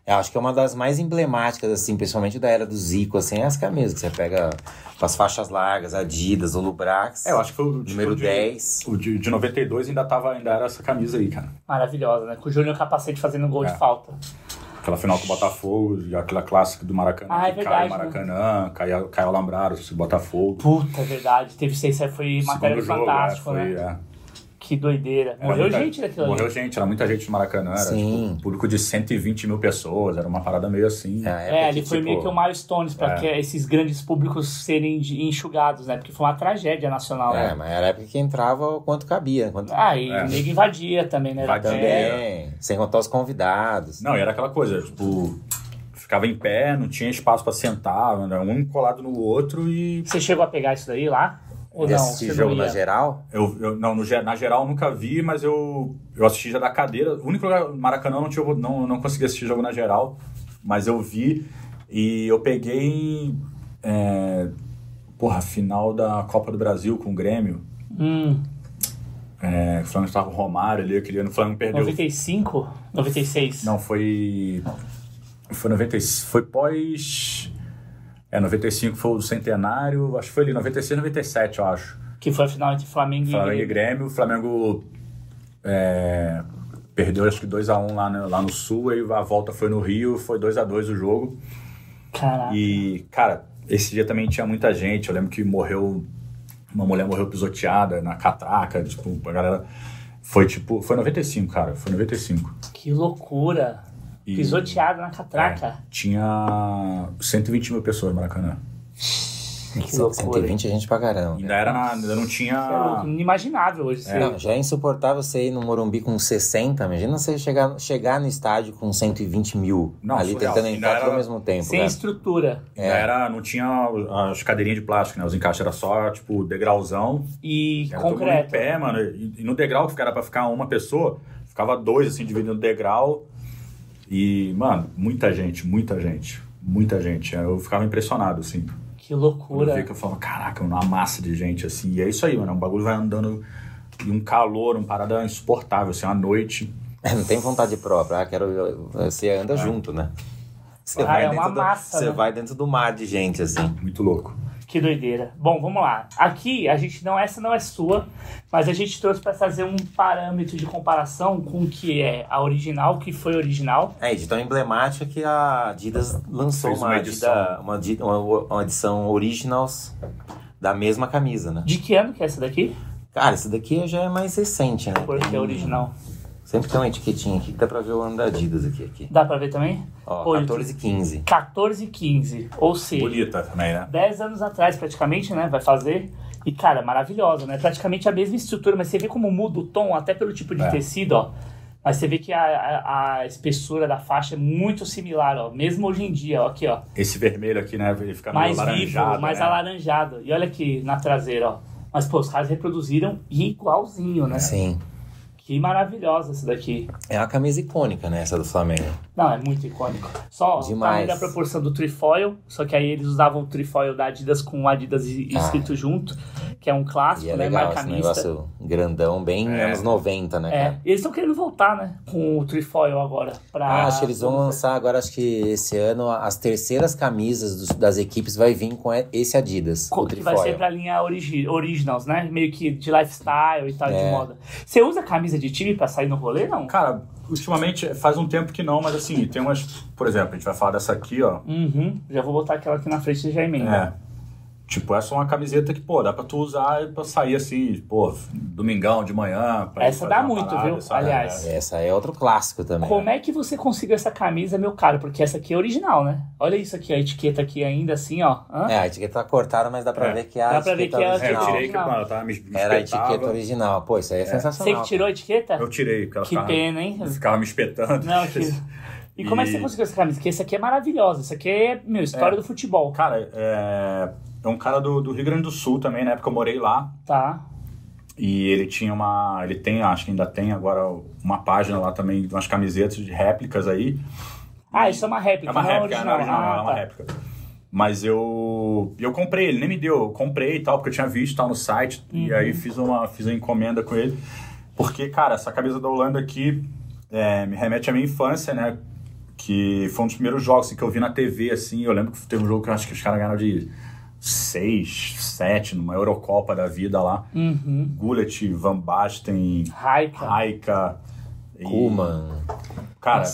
D: eu acho que é uma das mais emblemáticas, assim, principalmente da era do Zico, assim, é as camisas que você pega com as faixas largas, Adidas, o Lubrax.
C: É, eu acho que foi o
D: Número
C: de,
D: 10.
C: O de, de 92 ainda, tava, ainda era essa camisa aí, cara.
A: Maravilhosa, né? Com o Júnior Capacete fazendo gol
C: É.
A: de falta.
C: Aquela final com o Botafogo, aquela clássica do Maracanã,
A: Ah, é
C: que
A: verdade,
C: cai o Maracanã, cai, cai o Alambrado, o Botafogo.
A: Puta, é verdade. Teve aí, foi matéria
C: é, foi,
A: né?
C: é.
A: Que doideira. Morreu
C: muita-
A: gente daquilo ali.
C: Morreu gente, era muita gente no Maracanã, era
D: Sim.
C: tipo, público de 120 mil pessoas, era uma parada meio assim.
D: É,
A: É, ali
D: que,
A: foi
D: tipo,
A: meio que o milestones pra
C: é.
A: que esses grandes públicos serem enxugados, né? Porque foi uma tragédia nacional.
D: É,
A: né?
D: mas era a época que entrava o quanto cabia. Quanto...
A: Ah, e
C: É.
A: o nego invadia também, né? Era
C: Invadia.
D: Também, sem contar os convidados.
C: Não, e era aquela coisa, tipo, ficava em pé, não tinha espaço pra sentar, né, um colado no outro e
A: Você chegou a pegar isso daí lá? Ou não? Você
D: jogo
A: não
D: na geral?
C: eu, eu não, no, na geral eu nunca vi, mas eu, eu assisti já da cadeira. O único lugar, Maracanã, eu não, tinha, não, não consegui assistir jogo na geral, mas eu vi. E eu peguei. É, porra, final da Copa do Brasil com o Grêmio.
A: Hum,
C: É, o Flamengo estava com o Romário ali, aquele ano o Flamengo perdeu.
A: 95? 96?
C: Não, foi. Foi 90, foi pós. É, 95 foi o centenário, acho que foi ali, 96, 97, eu acho.
A: Que foi a final entre Flamengo e
C: Flamengo e
A: Grêmio.
C: Grêmio, o Flamengo é, perdeu acho que 2x1 lá, no- lá no Sul, aí a volta foi no Rio, foi 2x2 o jogo.
A: Caraca.
C: E, cara, esse dia também tinha muita gente. Eu lembro que morreu. Uma mulher morreu pisoteada na catraca. Tipo, a galera. Foi tipo. Foi 95, cara. Foi 95.
A: Que loucura.
C: E-
A: Pisoteado na catraca.
C: É, tinha 120 mil pessoas no Maracanã.
A: Que loucura.
D: 120 é gente pra caramba.
C: Ainda, era na, ainda não
A: Isso é
C: tinha.
A: Inimaginável hoje.
C: É.
D: Não, já é insuportável você ir no Morumbi com 60. Imagina você chegar, chegar no estádio com 120 mil
C: Não,
D: ali
C: surreal.
D: tentando entrar tudo
C: era-
D: ao mesmo tempo.
A: Sem
D: cara.
A: estrutura.
C: Ainda era, não tinha as cadeirinhas de plástico, né? Os encaixes era só, tipo, degrauzão.
A: E
C: Era todo mundo em
A: concreto.
C: pé, mano. E, e no degrau que era pra ficar uma pessoa, ficava dois, assim, dividindo o degrau. E, mano, muita gente, muita gente. Muita gente. Eu ficava impressionado, assim.
A: Que
C: Quando eu
A: loucura.
C: vi que eu falava, caraca, uma massa de gente, assim. E é isso aí, mano. O bagulho vai andando e um calor, uma parada insuportável, assim, à noite.
D: Não tem vontade própria. Ah, quero. Você anda junto, né? Você
A: Ah, é uma
D: do-
A: massa,
D: Você
A: né?
D: vai dentro do mar de gente, assim.
C: Muito louco.
A: Que doideira. Bom, vamos lá. Aqui, a gente não, essa não é sua, mas a gente trouxe para trazer um parâmetro de comparação com o que é a original, que foi original.
D: É, de tão emblemática que a Adidas lançou uma,
C: uma
D: Adida-
C: edição.
D: uma, uma, uma edição originals da mesma camisa, né?
A: De que ano que é essa daqui?
D: Cara, esse daqui já é mais recente, né?
A: Porque é original.
D: Sempre tem uma etiquetinha aqui que dá pra ver o ano da Adidas aqui. aqui.
A: Dá pra ver também?
D: Ó,
A: Pô,
D: 14 e 15.
A: 14 e 15. Ou seja,
C: Bonita também, né?
A: 10 anos atrás praticamente, né? Vai fazer. E, cara, maravilhosa, né? Praticamente a mesma estrutura, mas você vê como muda o tom, até pelo tipo de
C: É.
A: tecido, ó. Mas você vê que a, a, a espessura da faixa é muito similar, ó. Mesmo hoje em dia, ó. Aqui, ó.
C: Esse vermelho aqui, né? Ele fica
A: mais
C: alaranjado,
A: vivo, mais
C: né?
A: alaranjado. E olha aqui na traseira, ó. Mas, pô, os caras reproduziram igualzinho, né?
D: Sim.
A: Que maravilhosa essa daqui.
D: É uma camisa icônica, né? Essa do Flamengo.
A: Não, é muito icônico. Só o
D: Demais.
A: da proporção do trifoil, só que aí eles usavam o trifoil da Adidas com o Adidas
D: Ah.
A: escrito junto, que é um clássico,
D: E é
A: né?
D: legal
A: Marca
D: esse
A: mista.
D: negócio grandão, bem
C: É.
D: anos 90, né,
A: É,
D: cara?
A: eles estão querendo voltar, né? Com o trifoil agora. Pra...
D: Ah, acho que eles vão lançar agora, acho que esse ano, as terceiras camisas dos- das equipes vai vir com esse Adidas, o
A: Que vai ser pra linha origi originals, né? Meio que de lifestyle e tal, de
D: É.
A: moda. Você usa camisa de time pra sair no rolê, não?
C: Cara, ultimamente faz um tempo que não, mas assim, tem umas. Por exemplo, a gente vai falar dessa aqui, ó.
A: Uhum. Já vou botar aquela aqui na frente e já emenda.
C: É. Tipo, essa é uma camiseta que, pô, dá pra tu usar pra sair assim, pô, domingão de manhã.
A: Essa dá muito,
C: parada,
A: viu?
C: sabe?
A: Aliás.
C: É.
D: Essa é outro clássico também.
A: Como
D: né?
A: é que você conseguiu essa camisa, meu caro? Porque essa aqui é original, né? Olha isso aqui, a etiqueta aqui ainda assim, ó. Hã?
D: É, a etiqueta tá cortada, mas dá pra
C: É.
D: ver que é a
A: Dá pra ver que é a
C: É, eu
D: original.
C: tirei que,
A: Original.
C: mano, tava me, me
D: Era a etiqueta original. Pô, isso aí é
A: Você
D: sensacional.
A: que tirou a etiqueta?
C: Eu tirei,
A: Que
C: ficava,
A: pena, hein?
C: ficava me espetando.
A: Não, que... E como é que você conseguiu essa camisa? Porque essa aqui é maravilhosa. Isso aqui é, meu, história
C: É.
A: do futebol.
C: Cara, é, é um cara do, do Rio Grande do Sul também, na época eu morei lá.
A: Tá.
C: E ele tinha uma. Ele tem, acho que ainda tem agora uma página lá também umas camisetas de réplicas aí.
A: Ah, isso é uma réplica,
C: É uma
A: não
C: réplica,
A: é
C: não é
A: original.
C: original,
A: ah,
C: é uma
A: tá.
C: réplica. Mas eu. Eu comprei, ele nem me deu. Eu comprei e tal, porque eu tinha visto tal no site. E
A: Uhum.
C: aí fiz uma, fiz uma encomenda com ele. Porque, cara, essa camisa da Holanda aqui é, me remete à minha infância, né? Que foi um dos primeiros jogos assim, que eu vi na TV, assim. Eu lembro que teve um jogo que eu acho que os caras ganharam de 6, 7, numa Eurocopa da vida lá.
A: Uhum.
C: Gullet, Van Basten,
A: Raika.
C: Raika. e-
D: Kuman.
C: Cara,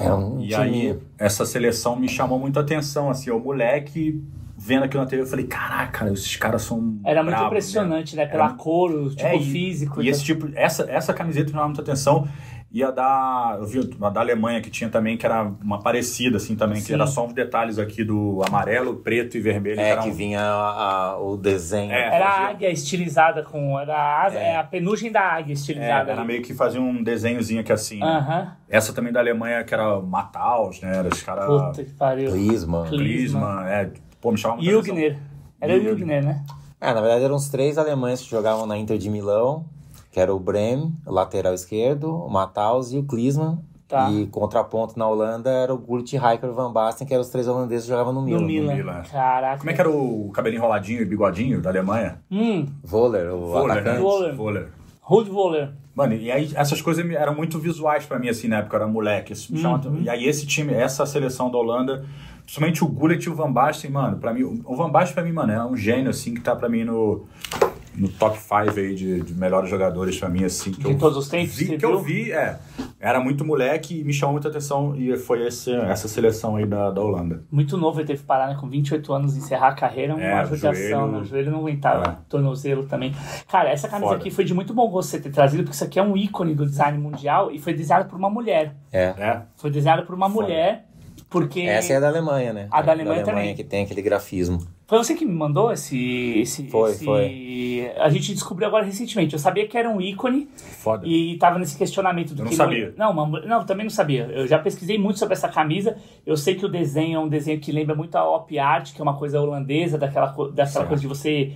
D: Era um
C: e
D: time...
C: aí, essa seleção me chamou muito a atenção, assim, o moleque vendo aquilo na TV, eu falei, caraca, esses caras são
A: Era muito
C: bravos,
A: impressionante, né?
C: Era-
A: Pela cor, o tipo
C: É, e-
A: físico.
C: E esse tipo, essa, essa camiseta me chamava muita atenção. E a da, eu vi a da Alemanha que tinha também, que era uma parecida, assim, também, que
A: Sim.
C: era só uns detalhes aqui do amarelo, preto e vermelho.
D: É,
C: era
D: que
C: um-
D: vinha a- a- o desenho.
C: É.
A: Era a
C: fazia-
A: águia estilizada com. Era a, asa,
D: É.
A: é. a penugem da águia
C: é,
A: estilizada.
C: era
A: ali.
C: meio que fazia um desenhozinho aqui assim. né?
A: Aham.
C: Essa também da Alemanha, que era Mataus, né? Era os caras.
A: Puta que pariu.
D: Klinsmann.
A: Klinsmann,
C: é. Pô, me chamava.
A: Jugner. Era.
C: Jugner,
A: né?
D: É, na verdade eram os três alemães que jogavam na Inter de Milão, que era o Brem, lateral esquerdo, o Matthaus e o Klinsmann,
A: Tá.
D: E contraponto na Holanda era o Gullit, e Van Basten, que eram os três holandeses que jogavam no Milan.
A: No Milan.
C: Milan.
A: Caraca.
C: Como é que era o cabelinho enroladinho e bigodinho da Alemanha?
A: Hum,
D: Voller, o
C: Voller, né?
D: atacante.
A: Voller.
C: Voller.
A: Ruud Voller.
C: Mano, e aí essas coisas eram muito visuais pra mim, assim, na época, eu era moleque. Isso me chama-
A: Uhum.
C: E aí esse time, essa seleção da Holanda, principalmente o Gullit e o Van Basten, mano, pra mim, o Van Basten pra mim, mano, é um gênio, assim, que tá pra mim no, no top 5 aí de, de melhores jogadores pra mim, assim. Que
A: De
C: eu
A: todos os tempos,
C: Vi, que eu
A: viu?
C: vi, é. Era muito moleque e me chamou muita atenção e foi esse, essa seleção aí da, da Holanda.
A: Muito novo, ele teve que parar né, com 28 anos, encerrar a carreira, uma
C: É,
A: judiação,
C: joelho-
A: né? O joelho não aguentava,
C: É.
A: tornozelo também. Cara, essa camisa
C: Foda.
A: aqui foi de muito bom gosto você ter trazido, porque isso aqui é um ícone do design mundial e foi desenhado por uma mulher.
D: É.
C: É.
A: Foi desenhado por uma
C: Foda.
A: mulher, porque...
D: Essa é a da Alemanha, né?
A: A da Alemanha também.
D: que tem aquele grafismo.
A: Foi você que me mandou esse... esse
D: Foi,
A: esse-
D: foi.
A: A gente descobriu agora recentemente. Eu sabia que era um ícone
C: Foda.
A: e tava nesse questionamento do
C: Eu não
A: que
C: sabia.
A: Não, uma mu- não, também não sabia. Eu já pesquisei muito sobre essa camisa. Eu sei que o desenho é um desenho que lembra muito a op art, que é uma coisa holandesa, daquela, daquela
C: Certo.
A: coisa de você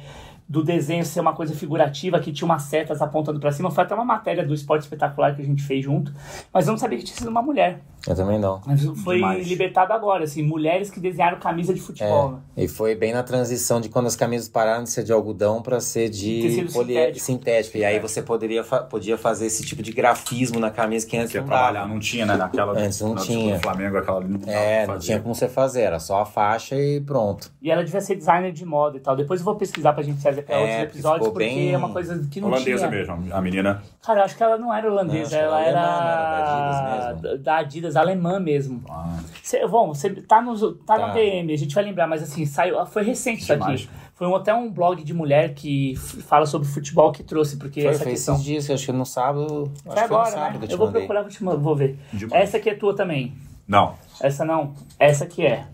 A: do desenho ser uma coisa figurativa, que tinha umas setas apontando pra cima. Foi até uma matéria do Esporte Espetacular que a gente fez junto. Mas eu não sabia que tinha sido uma mulher.
D: Eu também não.
A: Mas foi
C: Demais.
A: libertado agora, assim, mulheres que desenharam camisa de futebol. né?
D: É, e foi bem na transição de quando as camisas pararam de ser de algodão para ser de poli-
A: sintético.
D: sintético. E aí você poderia fa- podia fazer esse tipo de grafismo na camisa que antes
C: Que
D: não
C: trabalhar, não tinha, né? Naquela,
D: Antes não
C: na
D: tinha.
C: do Flamengo, aquela ali não
D: É, não
C: fazer.
D: tinha como você fazer, era só a faixa e pronto.
A: E ela devia ser designer de moda e tal. Depois eu vou pesquisar pra gente trazer pra
D: É,
A: outros episódios, porque
D: bem
A: é uma coisa que não
C: Holandesa
A: tinha.
C: mesmo, a menina.
A: Cara, eu acho que ela não era
D: Não,
A: holandesa,
D: acho que
A: ela
D: era
A: era,
D: alemã, né? Era da Adidas mesmo.
A: da Adidas, alemã mesmo.
C: Ah,
A: Cê, bom, você tá, no, tá,
D: Tá.
A: no DM, a gente vai lembrar, mas assim, saiu, foi recente isso aqui. Foi um, até um blog de mulher que fala sobre futebol que trouxe, porque
D: Foi,
A: essa
D: fez
A: questão.
D: esses dias, acho que no sábado. Acho
A: Foi
D: que
A: agora,
D: foi no sábado
A: né?
D: que eu te
A: Eu vou
D: mandei.
A: procurar, vou, te, vou ver.
C: Demais.
A: Essa aqui é tua também.
C: não,
A: Essa não. Essa aqui é.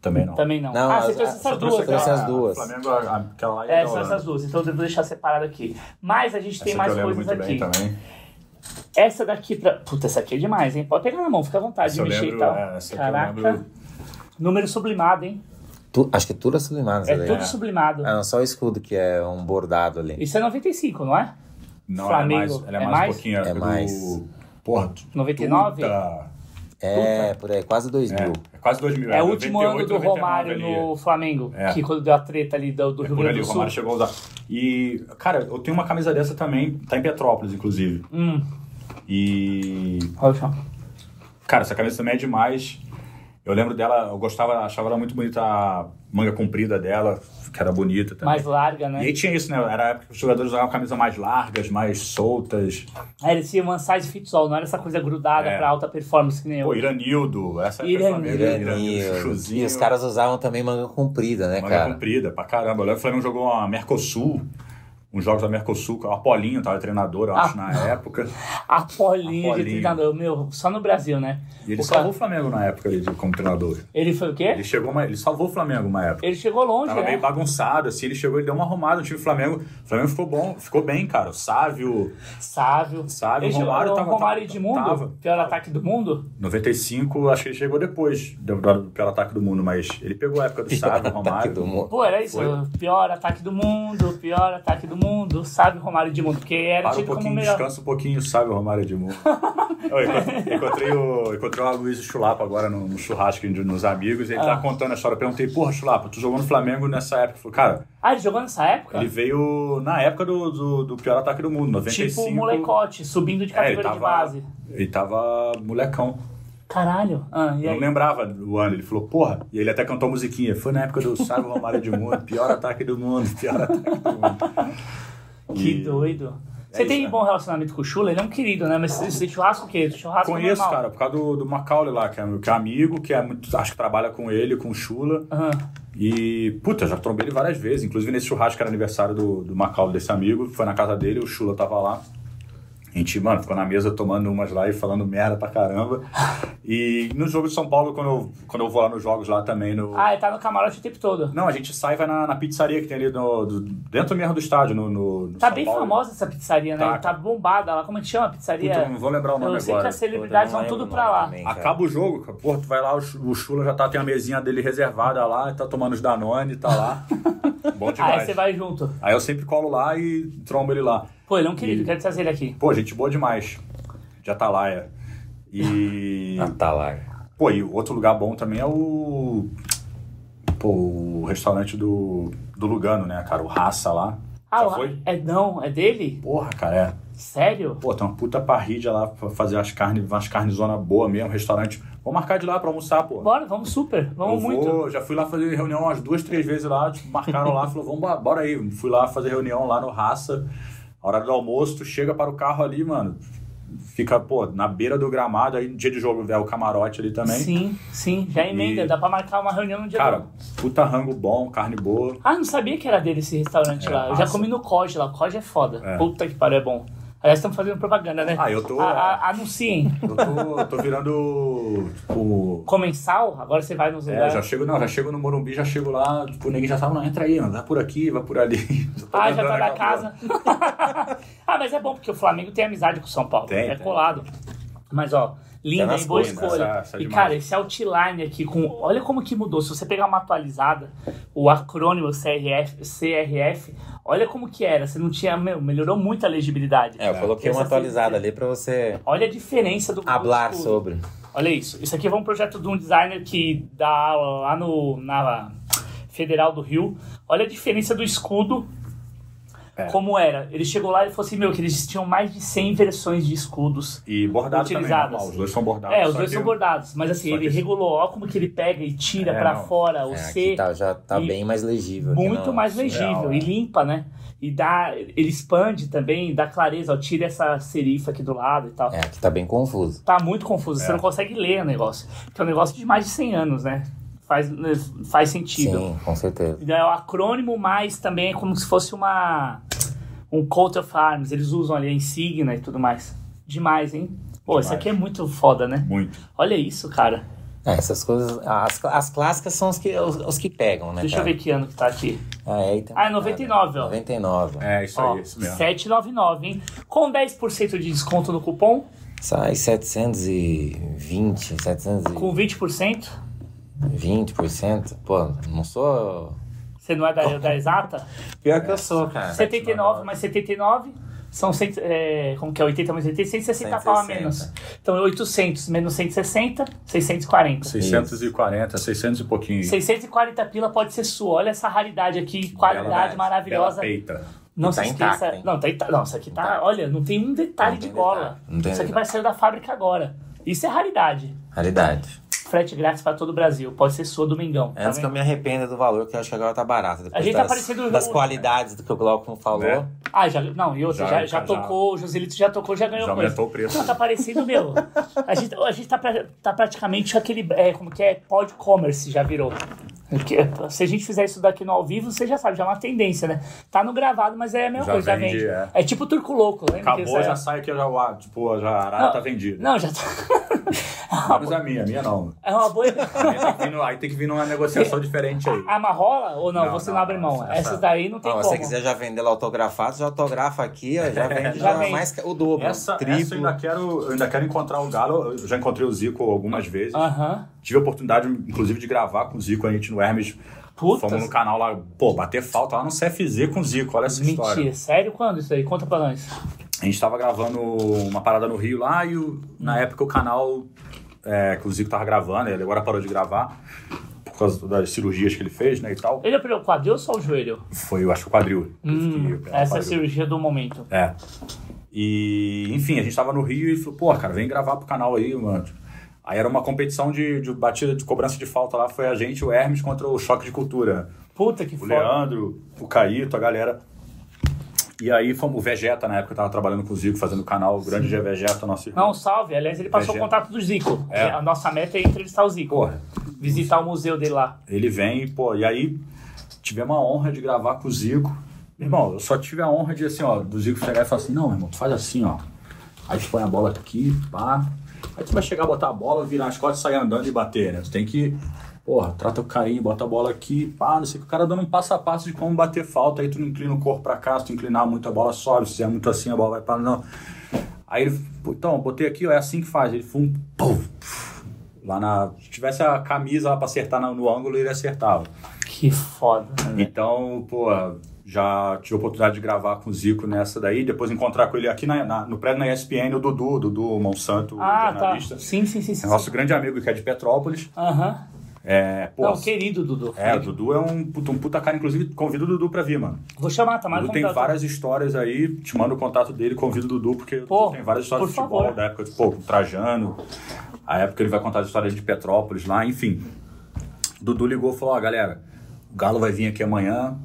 C: Também não.
A: Também não.
D: Não,
A: ah, você
D: as-
A: trouxe
D: as-
A: essas duas,
D: trouxe essas duas.
C: Flamengo, aquela lá e
A: É, são essas duas. Então eu devo deixar separado aqui. Mas a gente tem
C: Essa
A: mais
C: eu lembro
A: coisas
C: muito
A: aqui.
C: bem também.
A: Essa daqui pra. Puta, essa aqui é demais, hein? Pode pegar na mão, fica à vontade
C: Essa
A: de mexer
C: lembro,
A: e tal.
C: é,
A: Caraca.
C: lembro.
A: Número sublimado, hein?
D: Tu- acho que tudo é sublimado.
A: É
D: essa daí.
A: tudo sublimado.
D: Ah, não, só o escudo que é um bordado ali.
A: Isso é 95, não é?
C: Não,
A: Flamengo,
C: ela é mais, ela é
A: é
C: mais,
A: mais?
C: um pouquinho.
D: É
C: do-
D: mais.
C: Porra,
A: 99?
C: Tuta.
D: É, por aí, quase 2
C: É,
D: mil.
C: é quase 2000.
A: É o último ano
C: 98,
A: do
C: 99
A: Romário
C: ali.
A: no Flamengo.
C: É.
A: Que quando deu a treta ali do, do
C: É
A: Rio
C: ali,
A: Grande
C: o
A: do Sul.
C: Romário chegou a usar. E, cara, eu tenho uma camisa dessa também, tá em Petrópolis, inclusive.
A: Hum,
C: E,
A: olha só.
C: cara, essa camisa também é demais. Eu lembro dela, eu gostava, achava ela muito bonita a manga comprida dela, que era bonita também.
A: Mais larga,
C: E
A: né?
C: aí tinha isso, né? Era a época que os jogadores usavam camisas mais largas, mais soltas.
A: Aí eles tinham one size fits all, não era essa coisa grudada
C: É.
A: pra alta performance que nem
C: Pô,
A: eu.
C: Iranildo, essa época do
A: Iranildo.
C: Flamengo,
D: Iranil.
C: chuchuzinho.
D: E os caras usavam também manga comprida, né,
C: Manga
D: cara?
C: comprida, pra caramba. Eu lembro que o Flamengo jogou uma Mercosul, uns jogos da Mercosul, o Apolinho tava treinador, eu acho,
A: Ah.
C: na época.
A: Apolinho de
C: Apolinho.
A: treinador. Meu, só no Brasil, né?
C: E ele
A: O
C: salvou
A: cara-
C: o Flamengo na época ali, de- como treinador.
A: Ele foi o quê?
C: Ele chegou, uma- ele salvou o Flamengo uma época.
A: Ele chegou longe,
C: Tava
A: né?
C: meio bagunçado, assim, ele chegou e deu uma arrumada no time do Flamengo. O Flamengo ficou bom, ficou bem, cara. O Sávio,
A: Sávio.
C: Sávio,
A: Ele
C: Romário
A: o
C: tava-
A: Romário Edmundo,
C: tava.
A: pior ataque do mundo.
C: 95, acho que ele chegou depois do, do pior ataque do mundo, mas ele pegou a época do Sávio, Romário.
D: do mundo.
A: Pô, era isso.
C: Foi.
A: Pior ataque do mundo, pior ataque do mundo. Sabe Romário Edmundo, porque era
C: Para um
A: tido como o
C: pouquinho,
A: melhor.
C: descansa um pouquinho, sabe, o Romário Edmundo. Eu encontrei, encontrei o, encontrei o Luiz Chulapa agora no, no churrasco de- nos amigos, e ele
A: Ah.
C: tá contando a história. Eu perguntei, porra, Chulapa, tu jogou no Flamengo nessa época? Ele falou, cara,
A: Ah, ele jogou nessa época?
C: ele veio na época do, do, do pior ataque do mundo, 95.
A: Tipo o molecote, subindo de
C: É,
A: categoria
C: tava,
A: de base.
C: ele tava molecão.
A: Caralho. Ah, e
C: não lembrava do ano. Ele falou, porra. E ele até cantou a musiquinha. Foi na época do Sábio Romário de Mundo. Pior ataque do mundo. Pior ataque do mundo.
A: Que
C: E-
A: doido.
C: É
A: Você
C: isso,
A: tem
C: né?
A: bom relacionamento com o Chula? Ele é um querido, né? Mas esse churrasco o quê? Churrasco
C: Conheço,
A: normal.
C: cara, por causa do, do Macaulay lá, que é, que é amigo, que é muito, acho que trabalha com ele, com o Chula.
A: Aham.
C: E, puta, já trombei ele várias vezes. Inclusive nesse churrasco que era aniversário do, do Macaulay, desse amigo. Foi na casa dele, o Chula tava lá. A gente, mano, ficou na mesa tomando umas lá e falando merda pra caramba. E no jogo de São Paulo, quando eu, quando eu vou lá nos jogos lá também, no...
A: Ah, ele tá no camarote o tempo todo.
C: Não, a gente sai e vai na, na pizzaria que tem ali no, do- dentro mesmo do estádio, no, no, no
A: Tá
C: São
A: bem
C: Paulo.
A: famosa essa pizzaria, né?
C: Tá.
A: Tá bombada lá. Como é que chama a pizzaria?
C: Puta, não vou lembrar o nome
A: Eu sei
C: agora.
A: que as celebridades vão tudo pra lá.
D: também.
C: Acaba o jogo, pô, tu vai lá, o o Chula já tá, tem a mesinha dele reservada lá, tá tomando os Danone, tá lá. Bom
A: Ah,
C: demais.
A: aí você vai junto.
C: Aí eu sempre colo lá e trombo ele lá.
A: Pô, ele é um querido,
C: E-
A: quero trazer ele aqui.
C: Pô, gente boa demais. Lá, é. E.
D: Atalar.
C: Pô, e outro lugar bom também é o. Pô, o restaurante do, do Lugano, né, cara? O Raça lá.
A: Ah,
C: Já foi?
A: é não, é dele?
C: Porra, cara, é.
A: Sério?
C: Pô, tem uma puta parrilha lá pra fazer as carnes, umas carnes zona boa mesmo, restaurante. Vou marcar de lá pra almoçar, pô.
A: Bora, vamos super, vamos
C: eu
A: muito.
C: vou, já fui lá fazer reunião umas duas, três vezes lá, tipo, marcaram lá, falou, vamos, bo- bora aí. Fui lá fazer reunião lá no Raça, hora do almoço, tu chega para o carro ali, mano, fica, pô, na beira do gramado, aí no dia de jogo é o camarote ali também.
A: Sim, sim, já emenda,
C: E-
A: dá pra marcar uma reunião no dia
C: Cara,
A: do...
C: puta rango bom, carne boa.
A: Ah, não sabia que era dele esse restaurante
C: É,
A: lá. Eu já
C: massa.
A: comi no Cod lá, Cod é foda.
C: É.
A: Puta que pariu, é bom. Aliás, estamos fazendo propaganda, né?
C: Ah, eu tô-
A: A- a- anunciem.
C: Eu tô, tô virando, tipo...
A: Comensal, agora você vai nos
C: É,
A: lugares.
C: já chego, não, já chego no Morumbi, já chego lá, tipo, ninguém já sabe, não, entra aí, mano, vai por aqui, vai por ali.
A: Ah, já tá na
C: aquela
A: casa. ah, mas é bom porque o Flamengo tem amizade com o São Paulo.
C: Tem,
A: é
C: tem.
A: colado. Mas, ó, linda,
D: nas
A: hein? Boa escolha.
C: Essa- essa é
A: e,
C: demais.
A: cara, esse outline aqui, com, olha como que mudou. Se você pegar uma atualizada, o acrônimo CRF, CRF olha como que era. Você não tinha, meu, melhorou muito a legibilidade.
D: É, eu coloquei uma atualizada ali pra você
A: Olha a diferença do do
D: hablar
A: escudo.
D: sobre.
A: Olha isso. Isso aqui foi um projeto de um designer que dá aula lá no, na Federal do Rio. Olha a diferença do escudo.
C: É.
A: Como era. Ele chegou lá e falou assim: Meu, que eles tinham mais de 100 versões de escudos.
C: E bordado também,
A: Utilizadas.
C: normal, os dois são bordados.
A: É, os dois
C: que-
A: são bordados. Mas assim,
C: só
A: ele
C: que-
A: regulou. Olha como que ele pega e tira
C: É,
A: pra
C: não.
A: fora o
D: É,
A: C.
D: tá, já tá
A: e-
D: bem mais legível.
A: Muito mais legível
C: Real,
A: e
C: é.
A: limpa, né? E dá, ele expande também, dá clareza, ó, tira essa serifa aqui do lado e tal.
D: É, aqui tá bem confuso.
A: Tá muito confuso, você
C: É.
A: não consegue ler o negócio. Que é um negócio de mais de 100 anos, né? Faz, faz sentido.
D: Sim, com certeza.
A: E daí é o acrônimo, mas também é como se fosse uma um coat of arms. Eles usam ali a insígnia e tudo mais. Demais, hein? Pô, isso aqui é muito foda, né?
C: Muito.
A: Olha isso, cara.
D: É, essas coisas. As, as clássicas são os que, os, os que pegam, né?
A: Deixa eu
D: cara?
A: ver que ano que tá aqui.
D: Ah, é, aí tem-
A: Ah, é 99, ó.
D: 99.
C: É, isso
A: Ó,
C: aí, isso mesmo.
A: 799, hein? Com 10% de desconto no cupom,
D: Sai 720, 720%.
A: com 20%.
D: Pô, não sou.
A: Você não é da, da exata?
D: Pior que eu sou, cara.
A: 79 mais 79 são 100, é, como que é 80 mais 80, 160 pau a
D: 160.
A: menos. Então é 800 menos 160, 640.
C: 640, 600 e pouquinho.
A: 640 pila pode ser sua. Olha essa raridade aqui, qualidade
D: Bela-
A: maravilhosa.
C: Bela.
A: Não
D: tá
A: se esqueça.
D: hein?
A: não, tá intacta. Não, isso aqui tá. Olha, não tem um detalhe
D: Não
A: de gola.
D: detalhe. Não tem
A: Isso aqui
D: detalhe.
A: vai sair da fábrica agora. Isso é raridade.
D: Raridade.
A: Frete grátis para todo o Brasil. Pode ser sua domingão. tá
D: Antes que eu
A: vendo?
D: me arrependa do valor, que eu acho que agora tá barato. Depois
A: A gente tá
D: das,
A: parecendo-
D: das qualidades do que o Glaucon falou.
C: Né?
A: Ah, já. Não, e outra, já,
C: Já,
A: já,
C: já.
A: tocou, o Joselito já tocou, já ganhou
C: Já
A: coisa.
C: aumentou o preço.
A: Não, tá parecendo, meu. A gente, a gente tá, pra- tá praticamente aquele. É, como que é? Pod commerce já virou. Porque, se a gente fizer isso daqui no ao vivo, você já sabe, já é uma tendência, né? Tá no gravado, mas é a mesma
C: Já
A: coisa,
C: vende,
A: já vende.
C: é.
A: É. tipo Turco Louco, lembra?
C: Acabou,
A: isso
C: já
A: é-
C: sai aqui, já, o- tipo, já a arara
A: Não,
C: tá vendida.
A: Não, já tá.
C: Menos a minha, a minha não.
A: É uma boa.
C: Aí tem que vir, no- aí tem que vir numa negociação diferente aí.
A: Amarrola ou não?
C: Não,
A: você
C: não,
A: não, abre mão.
C: essa-
A: Essas daí não tem
D: Não,
A: como.
D: se você quiser já vender lá autografado, já autografa aqui, ó, já vende
A: Já
D: já mais que o dobro.
C: Essa, essa eu
D: triplo.
C: ainda quero, eu ainda quero encontrar o Galo. Eu já encontrei o Zico algumas vezes. Tive a oportunidade, inclusive, de gravar com o Zico, a gente no Hermes.
A: Putas.
C: Fomos no canal lá, pô, bater falta lá no CFZ com o Zico, olha essa história.
A: Mentira. Sério? Quando isso aí? Conta pra nós.
C: A gente tava gravando uma parada no Rio lá e o- na época o canal é, que o Zico tava gravando, ele agora parou de gravar por causa das cirurgias que ele fez, né, e tal.
A: Ele operou o quadril ou só o joelho?
C: Foi, eu acho que o quadril.
A: Hum,
C: operado
A: essa é a cirurgia do momento.
C: É. E, enfim, a gente tava no Rio e falou, pô, cara, vem gravar pro canal aí, mano. Aí era uma competição de, de batida, de cobrança de falta lá, foi a gente, o Hermes, contra o Choque de Cultura.
A: Puta que
C: O
A: foda.
C: Leandro, o Caíto, a galera. E aí fomos o Vegeta, na época eu tava trabalhando com o Zico, fazendo o canal, o grande G Vegeta, nosso irmão.
A: Não, salve. Aliás, ele passou o
C: Vegeta.
A: contato do Zico.
C: É.
A: A nossa meta é entrevistar o Zico.
C: Porra,
A: Visitar o museu dele lá.
C: ele vem, pô, e aí tivemos a honra de gravar com o Zico. Irmão, eu só tive a honra de, assim, ó, do Zico chegar e falar assim, não, irmão, tu faz assim, ó. Aí tu põe a bola aqui, pá. Aí tu vai chegar, botar a bola, virar as costas e sair andando e bater, né? Tu tem que, porra, trata o carinho, bota a bola aqui, pá, não sei o que. O cara dando um passo a passo de como bater falta, aí tu não inclina o corpo pra cá, se tu inclinar muito a bola sobe, se é muito assim a bola vai pra... Não. Aí ele, então, botei aqui, ó, é assim que faz. Ele foi um... Pum, lá na... Se tivesse a camisa lá pra acertar no, no ângulo, ele acertava.
A: Que foda. né?
C: Então, pô, Já tive a oportunidade de gravar com o Zico nessa daí, depois encontrar com ele aqui na- na- no prédio na ESPN, o Dudu, Dudu Monsanto,
A: Ah, tá.
C: jornalista.
A: Sim, sim, sim. sim,
C: É nosso
A: sim.
C: grande amigo que é de Petrópolis.
A: Aham.
C: É, pô,
A: Não, querido Dudu.
C: é, o Dudu é um puta, um puta cara, inclusive convido o Dudu pra vir, mano.
A: Vou chamar, tá mais
C: Dudu tem
A: contato.
C: várias histórias aí, te mando o contato dele, convido o Dudu, porque
A: Pô,
C: Dudu tem várias histórias de futebol
A: favor.
C: da época, pô, Trajano, a época ele vai contar as histórias de Petrópolis lá, enfim. Dudu ligou e falou, ó, galera, o Galo vai vir aqui amanhã,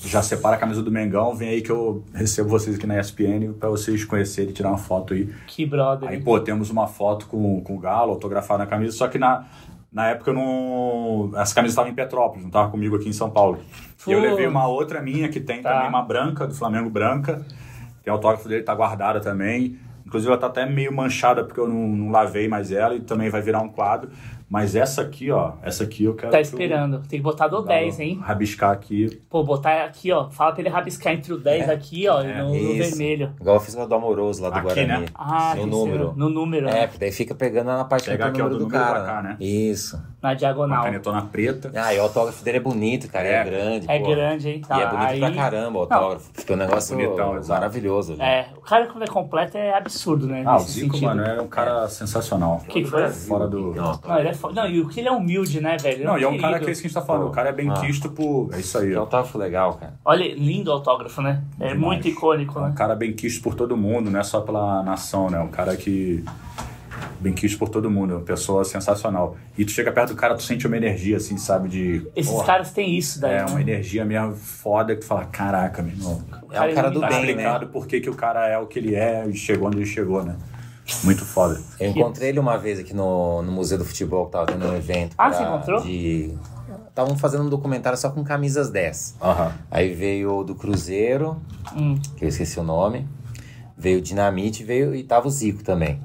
C: já separa a camisa do Mengão, vem aí que eu recebo vocês aqui na ESPN pra vocês conhecerem, tirar uma foto aí.
A: Que brother.
C: Aí, pô, temos uma foto com, com o Galo, autografada na camisa, só que na, na época eu não. As camisas estavam em Petrópolis, não estavam comigo aqui em São Paulo. E eu levei uma outra minha que tem
A: Tá.
C: também, uma branca, do Flamengo branca. Tem autógrafo dele, tá guardada também. Inclusive ela tá até meio manchada porque eu não, não lavei mais ela e também vai virar um quadro. Mas essa aqui, ó, essa aqui eu quero.
A: Tá
C: que
A: esperando. Tem que botar do
C: eu-
A: 10, hein?
C: Rabiscar aqui.
A: Pô, botar aqui, ó. Fala pra ele rabiscar entre o 10 aqui, ó, e no, no vermelho.
D: Igual eu fiz com o do Amoroso lá do
C: Aqui,
D: Guarani.
C: né?
A: Ah,
D: no número.
A: No número,
D: É,
A: né?
D: porque daí fica pegando na parte
C: Pega
D: do
C: aqui, ó,
D: número
C: do
D: do,
C: número
D: cara.
C: pra cá, né?
D: Isso.
A: Na
C: Uma
A: diagonal.
C: canetona preta.
D: Ah, e o autógrafo dele é bonito, cara. É,
C: É.
D: grande.
A: É
D: pô.
A: grande, hein? Tá,
D: E é bonito
A: aí...
D: pra caramba o autógrafo. Fica um negócio
C: Bonitão,
D: maravilhoso. né?
A: É, o cara quando é completo é absurdo, né?
C: Ah, o Zico,
A: sentido.
C: mano, é um cara sensacional.
A: Que foi?
C: Fora do.
D: Não,
A: Não, ele é foda. Não, e o que ele é humilde, né, velho? Ele
C: Não, e é um cara que é isso que a gente tá falando. O cara é bem
D: Ah.
C: quisto por. É isso aí,
D: Que autógrafo legal, cara.
A: Olha, lindo o autógrafo, né? É
C: Demais.
A: muito icônico,
C: É um
A: né?
C: cara bem quisto por todo mundo, não é só pela nação, né? Um cara que. Bem quisto por todo mundo, uma pessoa sensacional. E tu chega perto do cara, tu sente uma energia, assim, sabe? De.
A: Esses
C: porra,
A: caras têm isso daí,
C: É,
A: né?
C: uma energia mesmo foda que tu fala: caraca, meu irmão.
D: É um cara do
C: Tá
D: bem, né?
C: explicado por que, que o cara é o que ele é e chegou onde ele chegou, né? Muito foda.
D: Eu encontrei ele uma vez aqui no, no Museu do Futebol, que tava tendo um evento.
A: Ah,
D: pra-
A: você encontrou?
D: De... Estavam fazendo um documentário só com camisas 10.
C: Aham.
D: Aí veio o do Cruzeiro,
A: Hum.
D: que eu esqueci o nome. Veio o Dinamite veio, e tava o Zico também.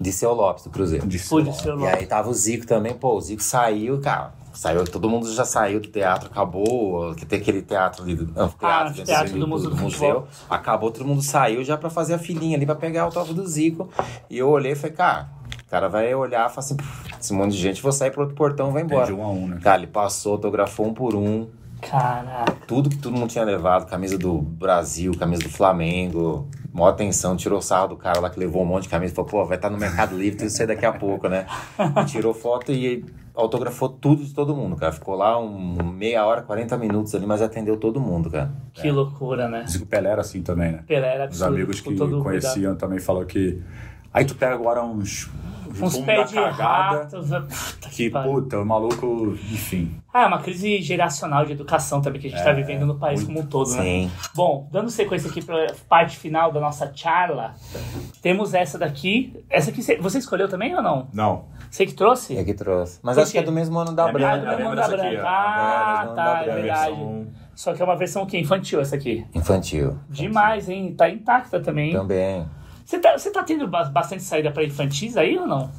D: Disseu Lopes, do Cruzeiro.
C: De
A: Pude ser
D: E aí tava o Zico também, pô, o Zico saiu, cara. Saiu, todo mundo já saiu do teatro, acabou, que tem aquele teatro ali, do anfiteatro,
A: Ah,
D: dentro
A: anfiteatro do Museu do Futebol.
D: Acabou, todo mundo saiu já pra fazer a filinha ali pra pegar o autógrafo do Zico. E eu olhei e falei, cara, o cara vai olhar e falar assim, "Pff, esse monte de gente, vou sair pro outro portão e vai embora.
C: de um a um, né?
D: Cara, ele passou, autografou um por um,
A: Caraca.
D: tudo que todo mundo tinha levado, camisa do Brasil, camisa do Flamengo, maior atenção, tirou sarro do cara lá que levou um monte de camisa, falou, pô, vai estar no Mercado Livre, tem que sair daqui a pouco, né? E tirou foto e autografou tudo de todo mundo, cara. Ficou lá um meia hora, 40 minutos ali, mas atendeu todo mundo, cara.
A: Que loucura, né?
C: Zico Pelé era assim também, né?
A: Pelé era
C: Os
A: absurdo.
C: amigos
A: com
C: que
A: todo o
C: conheciam também falaram que. Aí tu pega agora uns.
A: cuidado. Uns
C: um
A: pés de
C: cagada,
A: rato. Puta
C: Que,
A: pariu.
C: puta, o maluco, enfim.
A: Ah, é uma crise geracional de educação também que a gente está vivendo no país como um todo, né?
D: Sim.
A: Bom, dando sequência aqui para parte final da nossa charla, temos essa daqui. Essa aqui, você escolheu também ou não?
C: Não.
A: Você que trouxe?
D: É que trouxe. Mas
A: Por
D: acho que é do mesmo ano da
C: É
A: Ah,
D: Branca.
A: do
C: minha-
A: mesmo
C: lembra
A: da
C: dessa aqui,
A: branca.
C: ó.
A: Ah,
D: É, do
A: tá, é
D: da
A: verdade.
C: versão-
A: Só que é uma versão que infantil essa aqui.
D: Infantil.
A: Demais, hein? Tá intacta também.
D: Também.
A: Você tá, você tá tendo ba- bastante saída para infantis aí ou não?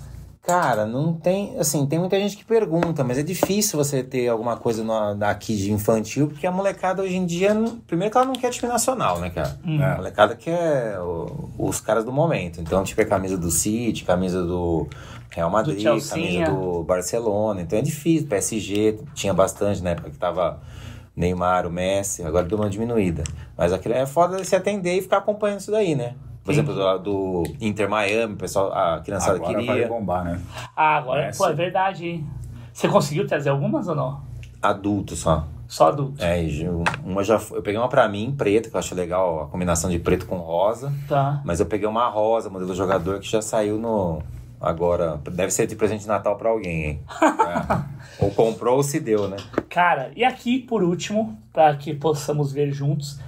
D: Cara, não tem. Assim, tem muita gente que pergunta, mas é difícil você ter alguma coisa no- aqui de infantil, porque a molecada hoje em dia. Primeiro que ela não quer time nacional, né, cara? A molecada quer o- os caras do momento. Então, tipo, é camisa do City, camisa do Real Madrid,
A: Chelseainha.
D: camisa do Barcelona. Então é difícil. PSG tinha bastante na época que tava. Neymar, o Messi, agora deu uma diminuída. Mas aquilo é foda se atender e ficar acompanhando isso daí, né? Por exemplo, do, do Inter Miami, o pessoal, a criançada
C: Agora vai
D: queria.
C: bombar, né?
A: Ah, agora, pô, é verdade, hein? Você conseguiu trazer algumas ou não?
D: Adulto só.
A: Só adulto.
D: É, e uma já eu peguei uma pra mim, preta, que eu acho legal a combinação de preto com rosa.
A: Tá.
D: Mas eu peguei uma rosa, modelo jogador, que já saiu no. Agora, deve ser de presente de Natal pra alguém, hein? É. Ou comprou ou se deu, né?
A: Cara, e aqui, por último, para que possamos ver juntos,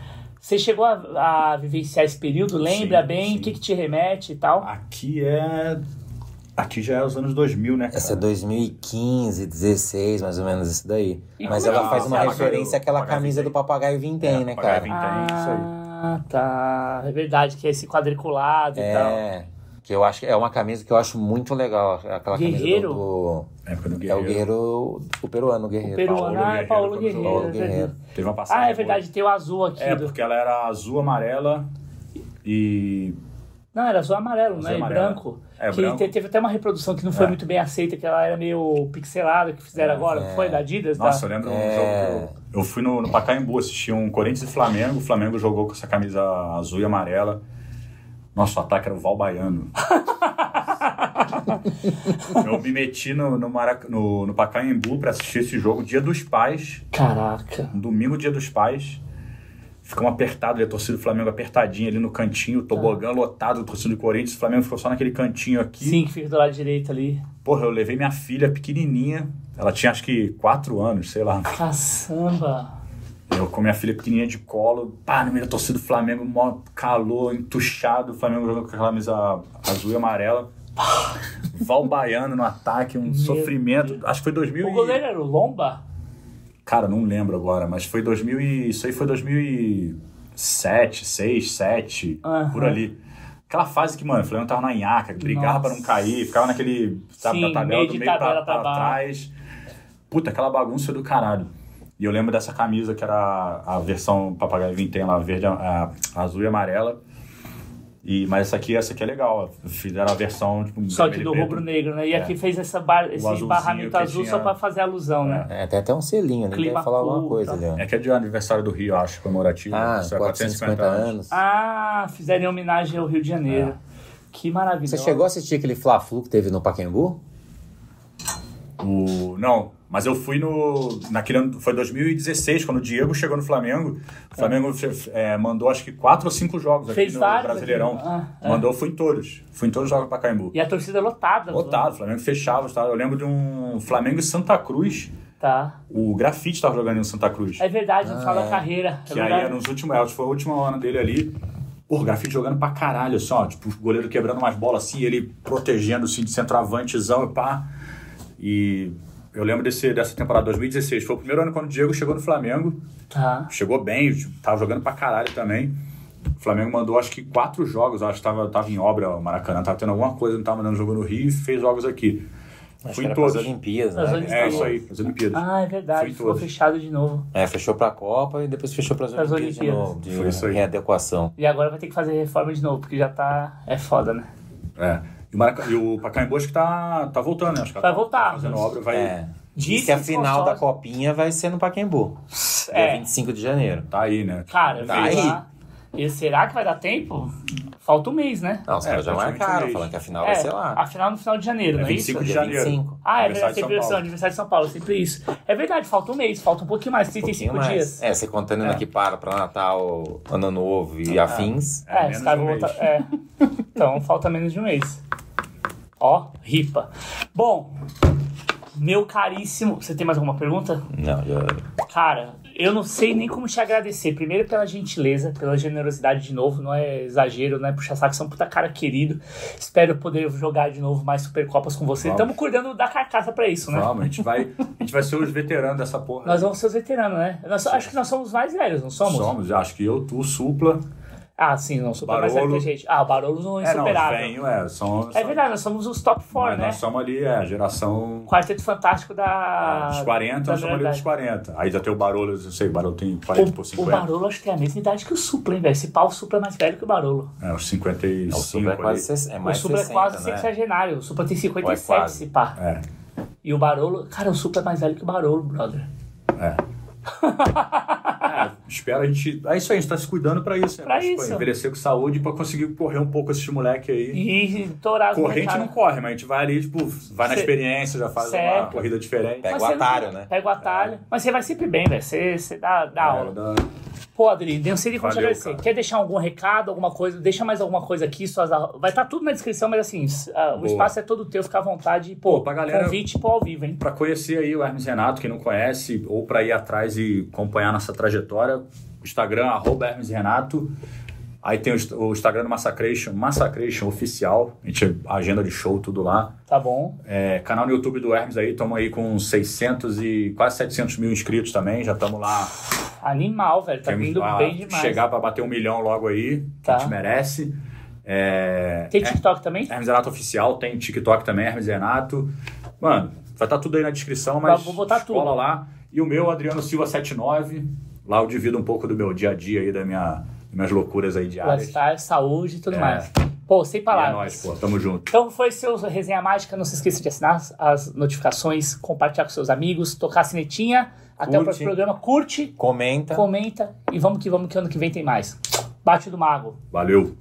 A: você chegou a, a vivenciar esse período? Lembra
C: Sim,
A: bem? O que, que te remete e tal?
C: Aqui é. Aqui já é os anos 2000, né? Cara?
D: Essa é 2015, 16, mais ou menos isso daí.
A: E
D: Mas
A: é
D: ela faz uma referência àquela
C: Papagaio
D: camisa
C: Vintém.
D: do papagaio vintém,
C: É,
D: né,
C: Papagaio
D: cara?
C: Vintém, isso aí.
A: Ah, tá. É verdade, que é esse quadriculado e tal.
D: É. Que eu acho que é uma camisa que eu acho muito legal. Aquela
A: Guerreiro?
D: camisa do.
C: Época do
D: do- É
C: Guerreiro.
D: o Guerreiro. O peruano, o Guerreiro.
A: O peruano, ah, é Paulo Guerreiro.
D: Paulo Guerreiro.
C: Teve uma passagem.
A: Ah, é verdade, tem o azul aqui.
C: É,
A: do...
C: porque ela era azul, amarela e
A: Não, era azul amarelo,
C: Azul
A: né?
C: e
A: E branco.
C: É,
A: que
C: branco.
A: te- teve até uma reprodução que não foi
C: É.
A: muito bem aceita, que ela era meio pixelada, que fizeram agora.
D: É.
A: Foi da Adidas?
C: Nossa, eu
A: da...
C: lembro um
D: É.
C: jogo que eu, eu fui no, no Pacaembu, assisti um Corinthians e Flamengo. O Flamengo jogou com essa camisa azul e amarela. Nossa, o ataque era o Val Baiano. eu me meti no, no, Marac... no, no Pacaembu pra assistir esse jogo, dia dos pais.
A: Caraca.
C: Um domingo, dia dos pais. Ficamos apertados, a torcida do Flamengo apertadinha ali no cantinho, o tobogã lotado, a torcida do Corinthians. O Flamengo ficou só naquele cantinho aqui.
A: Sim, que fica do lado direito ali.
C: Porra, eu levei minha filha pequenininha. Ela tinha acho que quatro anos, sei lá.
A: Caçamba.
C: Eu com minha filha pequenininha de colo, pá, no meio da torcida do Flamengo, mó calor, entuchado. O Flamengo jogando com aquela camisa azul e amarela. Val Baiano no ataque, um sofrimento. Acho que foi 2000
A: O
C: e...
A: goleiro era o Lomba?
C: Cara, não lembro agora, mas foi 2000 e... Isso aí foi 2007, 6, 7,
A: Aham.
C: por ali. Aquela fase que, mano, o Flamengo tava na nhaca, brigava pra não
A: Nossa.
C: cair, ficava naquele, sabe,
A: Sim,
C: da tabela,
A: meio
C: do meio pra,
A: tabela pra
C: pra
A: baixo.
C: trás. Puta, aquela bagunça do caralho. E eu lembro dessa camisa que era a versão Papagaio Vintém lá, verde, a, a azul e amarela. E, mas essa aqui, essa aqui é legal. Fizeram a versão, tipo,
A: Só que do rubro-negro, né? E
C: É.
A: aqui fez essa bar- esse barramento azul
C: tinha-
A: só pra fazer alusão, né?
D: É, tem até um selinho ali,
A: Clima
D: falar alguma coisa
A: tá.
D: ali, ó.
C: É que é de aniversário do Rio, acho, comemorativo.
D: Ah,
C: Isso é
D: 450 anos.
A: Ah, fizeram em homenagem ao Rio de Janeiro. Que maravilha.
D: Você chegou a assistir aquele Fla-Flu que teve no Pacaembu?
C: O... Não, mas eu fui no. Naquele ano. Foi 2016, quando o Diego chegou no Flamengo. O Flamengo é, mandou acho que quatro ou cinco jogos aqui
A: Fez
C: no
A: vários
C: Brasileirão.
A: aqui. Ah, é.
C: Mandou, fui em todos. Fui em todos os jogos pra Caimbu.
A: E a torcida lotada.
C: Lotado, o Flamengo fechava. Tá? Eu lembro de um Flamengo e Santa Cruz.
A: Tá.
C: O Grafite tava jogando em Santa Cruz.
A: É verdade, a gente fala
D: é.
A: da carreira. É
C: Que aí,
A: verdade.
C: nos últimos, acho que foi a última ano dele ali. Pô, o Grafite jogando pra caralho, assim, ó. Tipo, o goleiro quebrando umas bolas assim, ele protegendo, assim, de centroavantezão e pá. E eu lembro desse, dessa temporada 2016. Foi o primeiro ano quando o Diego chegou no Flamengo.
A: Tá.
C: Chegou bem, tava jogando pra caralho também. O Flamengo mandou, acho que quatro jogos. Acho que tava, tava em obra o Maracanã. Tava tendo alguma coisa, não tava mandando jogo no Rio e fez jogos aqui.
D: Acho
C: Fui
D: que
C: em
D: pras
C: todos.
D: Olimpíadas,
A: As
D: né?
A: Olimpíadas.
C: É isso aí, as Olimpíadas.
A: Ah, é verdade. Ficou fechado de novo.
D: É, fechou pra Copa e depois fechou pras
A: Pras
D: Olimpíadas, de
A: Olimpíadas.
D: novo, de
C: Foi isso aí.
D: readequação.
A: E agora vai ter que fazer reforma de novo, porque já tá. É foda, né?
C: É. E o, Maraca... e o Pacaembu acho que tá, tá voltando, né? Acho que
A: Vai
C: tá
A: voltar.
C: Fazendo obra, vai...
D: É.
A: Diz
D: que a final da Copinha vai ser no Pacaembu.
A: É.
D: Dia 25 de janeiro.
C: Tá aí, né?
A: Cara,
D: Tá aí.
A: lá. E será que vai dar tempo? Falta um mês, né?
D: Não, os
C: É,
D: caras já
C: um
D: marcaram,
C: mês.
D: falando que a final
A: é,
D: vai ser lá.
A: a final no final de janeiro,
C: É
A: não é
C: 25
A: isso?
C: de janeiro.
D: 25.
A: Ah, é
C: Aniversário
A: verdade,
C: de São
A: sempre isso,
C: Paulo.
A: aniversário de São Paulo, sempre isso. É verdade, falta um mês, falta um pouquinho mais,
D: Um pouquinho
A: 35
D: mais.
A: dias.
D: É, você contando ainda que para pra Natal, Ano Novo e afins.
C: É,
A: É, os caras
C: um
A: vão voltar. É. Então, falta menos de um mês. Ó, ripa. Bom, meu caríssimo. Você tem mais alguma pergunta?
D: Não, já...
A: Cara, eu não sei nem como te agradecer. Primeiro pela gentileza, pela generosidade de novo. Não é exagero, não é puxa saco, você é um puta cara querido. Espero poder jogar de novo mais Supercopas com você. Estamos cuidando da carcaça pra isso, né?
C: Vamos, a gente vai, a gente vai ser os veteranos dessa porra.
A: Nós vamos ser os veteranos, né? Nós- acho que nós somos mais velhos, não somos?
C: Somos, acho que eu, tu, Supla.
A: Ah, sim, não super mais que a gente. Ah, o Barolo não é
C: É, não,
A: insuperável.
C: venho, é. São,
A: É verdade, nós somos os top 4,
C: Mas
A: né?
C: nós somos ali, é, a geração
A: Quarteto Fantástico da.
C: dos 40,
A: da
C: nós somos ali dos 40. Aí já tem o Barolo, eu sei, o Barolo tem 40 por
A: O, o
C: 50.
A: Barolo acho que tem a mesma idade que o Supla, hein, velho? Esse pau o Supla é mais velho que o Barolo.
C: É, os 55
D: o Supla é
C: ali.
D: quase 60, é mais
A: o Supla
D: 60,
A: é quase
D: né?
A: sexagenário. O Supla tem
D: Ou é
A: 57,
D: quase?
A: se pá.
C: É,
A: E o Barolo. Cara, o Supla é mais velho que o Barolo, brother.
C: é. É, espero a gente. É isso aí, a gente tá se cuidando pra isso. né?
A: Pra
C: Tipo,
A: isso.
C: Envelhecer com saúde pra conseguir correr um pouco esses moleque aí.
A: E torar as
C: Correr a gente não corre, mas a gente vai ali, tipo, vai na
A: Cê-
C: experiência, já faz uma
A: Certo.
C: corrida diferente.
D: Pega
A: Mas
D: o
A: você não-
D: atalho, né?
A: Pega o atalho. Mas você vai sempre bem, velho. Você, você dá, dá
C: É,
A: aula.
C: dá-
A: Pô, Adri, não sei nem como te
C: Valeu,
A: agradecer.
C: cara.
A: Quer deixar algum recado, alguma coisa? Deixa mais alguma coisa aqui. Suas... Vai estar tudo na descrição, mas assim, o espaço é todo teu, fica à vontade. Pô,
C: Pô, pra galera-
A: convite pro ao vivo, hein?
C: Pra conhecer aí o Hermes Renato, quem não conhece, ou pra ir atrás e acompanhar nossa trajetória, Instagram, arroba Hermes Renato. Aí tem o Inst- o Instagram do Massacration, Massacration Oficial. A gente agenda de show, tudo lá.
A: Tá bom.
C: É, canal no YouTube do Hermes aí, estamos aí com 600 e quase 700 mil inscritos também. Já estamos lá.
A: Animal, velho. Tá vindo bem demais.
C: chegar pra bater um milhão logo aí, que
A: Tá.
C: a gente merece. É,
A: Tem TikTok também?
C: Hermes Renato Oficial, tem TikTok também, Hermes Renato. Mano, vai estar tudo aí na descrição, mas
A: Vou botar
C: escola
A: tudo.
C: lá. E o meu, Adriano Silva 79. Lá eu divido um pouco do meu dia a dia aí, da minha, das minhas loucuras aí diárias.
A: Lifestyle, saúde e tudo
C: É.
A: mais. Pô, sem
C: é
A: palavras.
C: nóis, pô. Tamo junto.
A: Então foi seu Resenha Mágica. Não se esqueça de assinar as, notificações, compartilhar com seus amigos, tocar a sinetinha. Até o
D: Curte.
A: próximo programa. Curte,
D: Comenta.
A: comenta e vamos que vamos que ano que vem tem mais. Bate do Mago.
C: Valeu.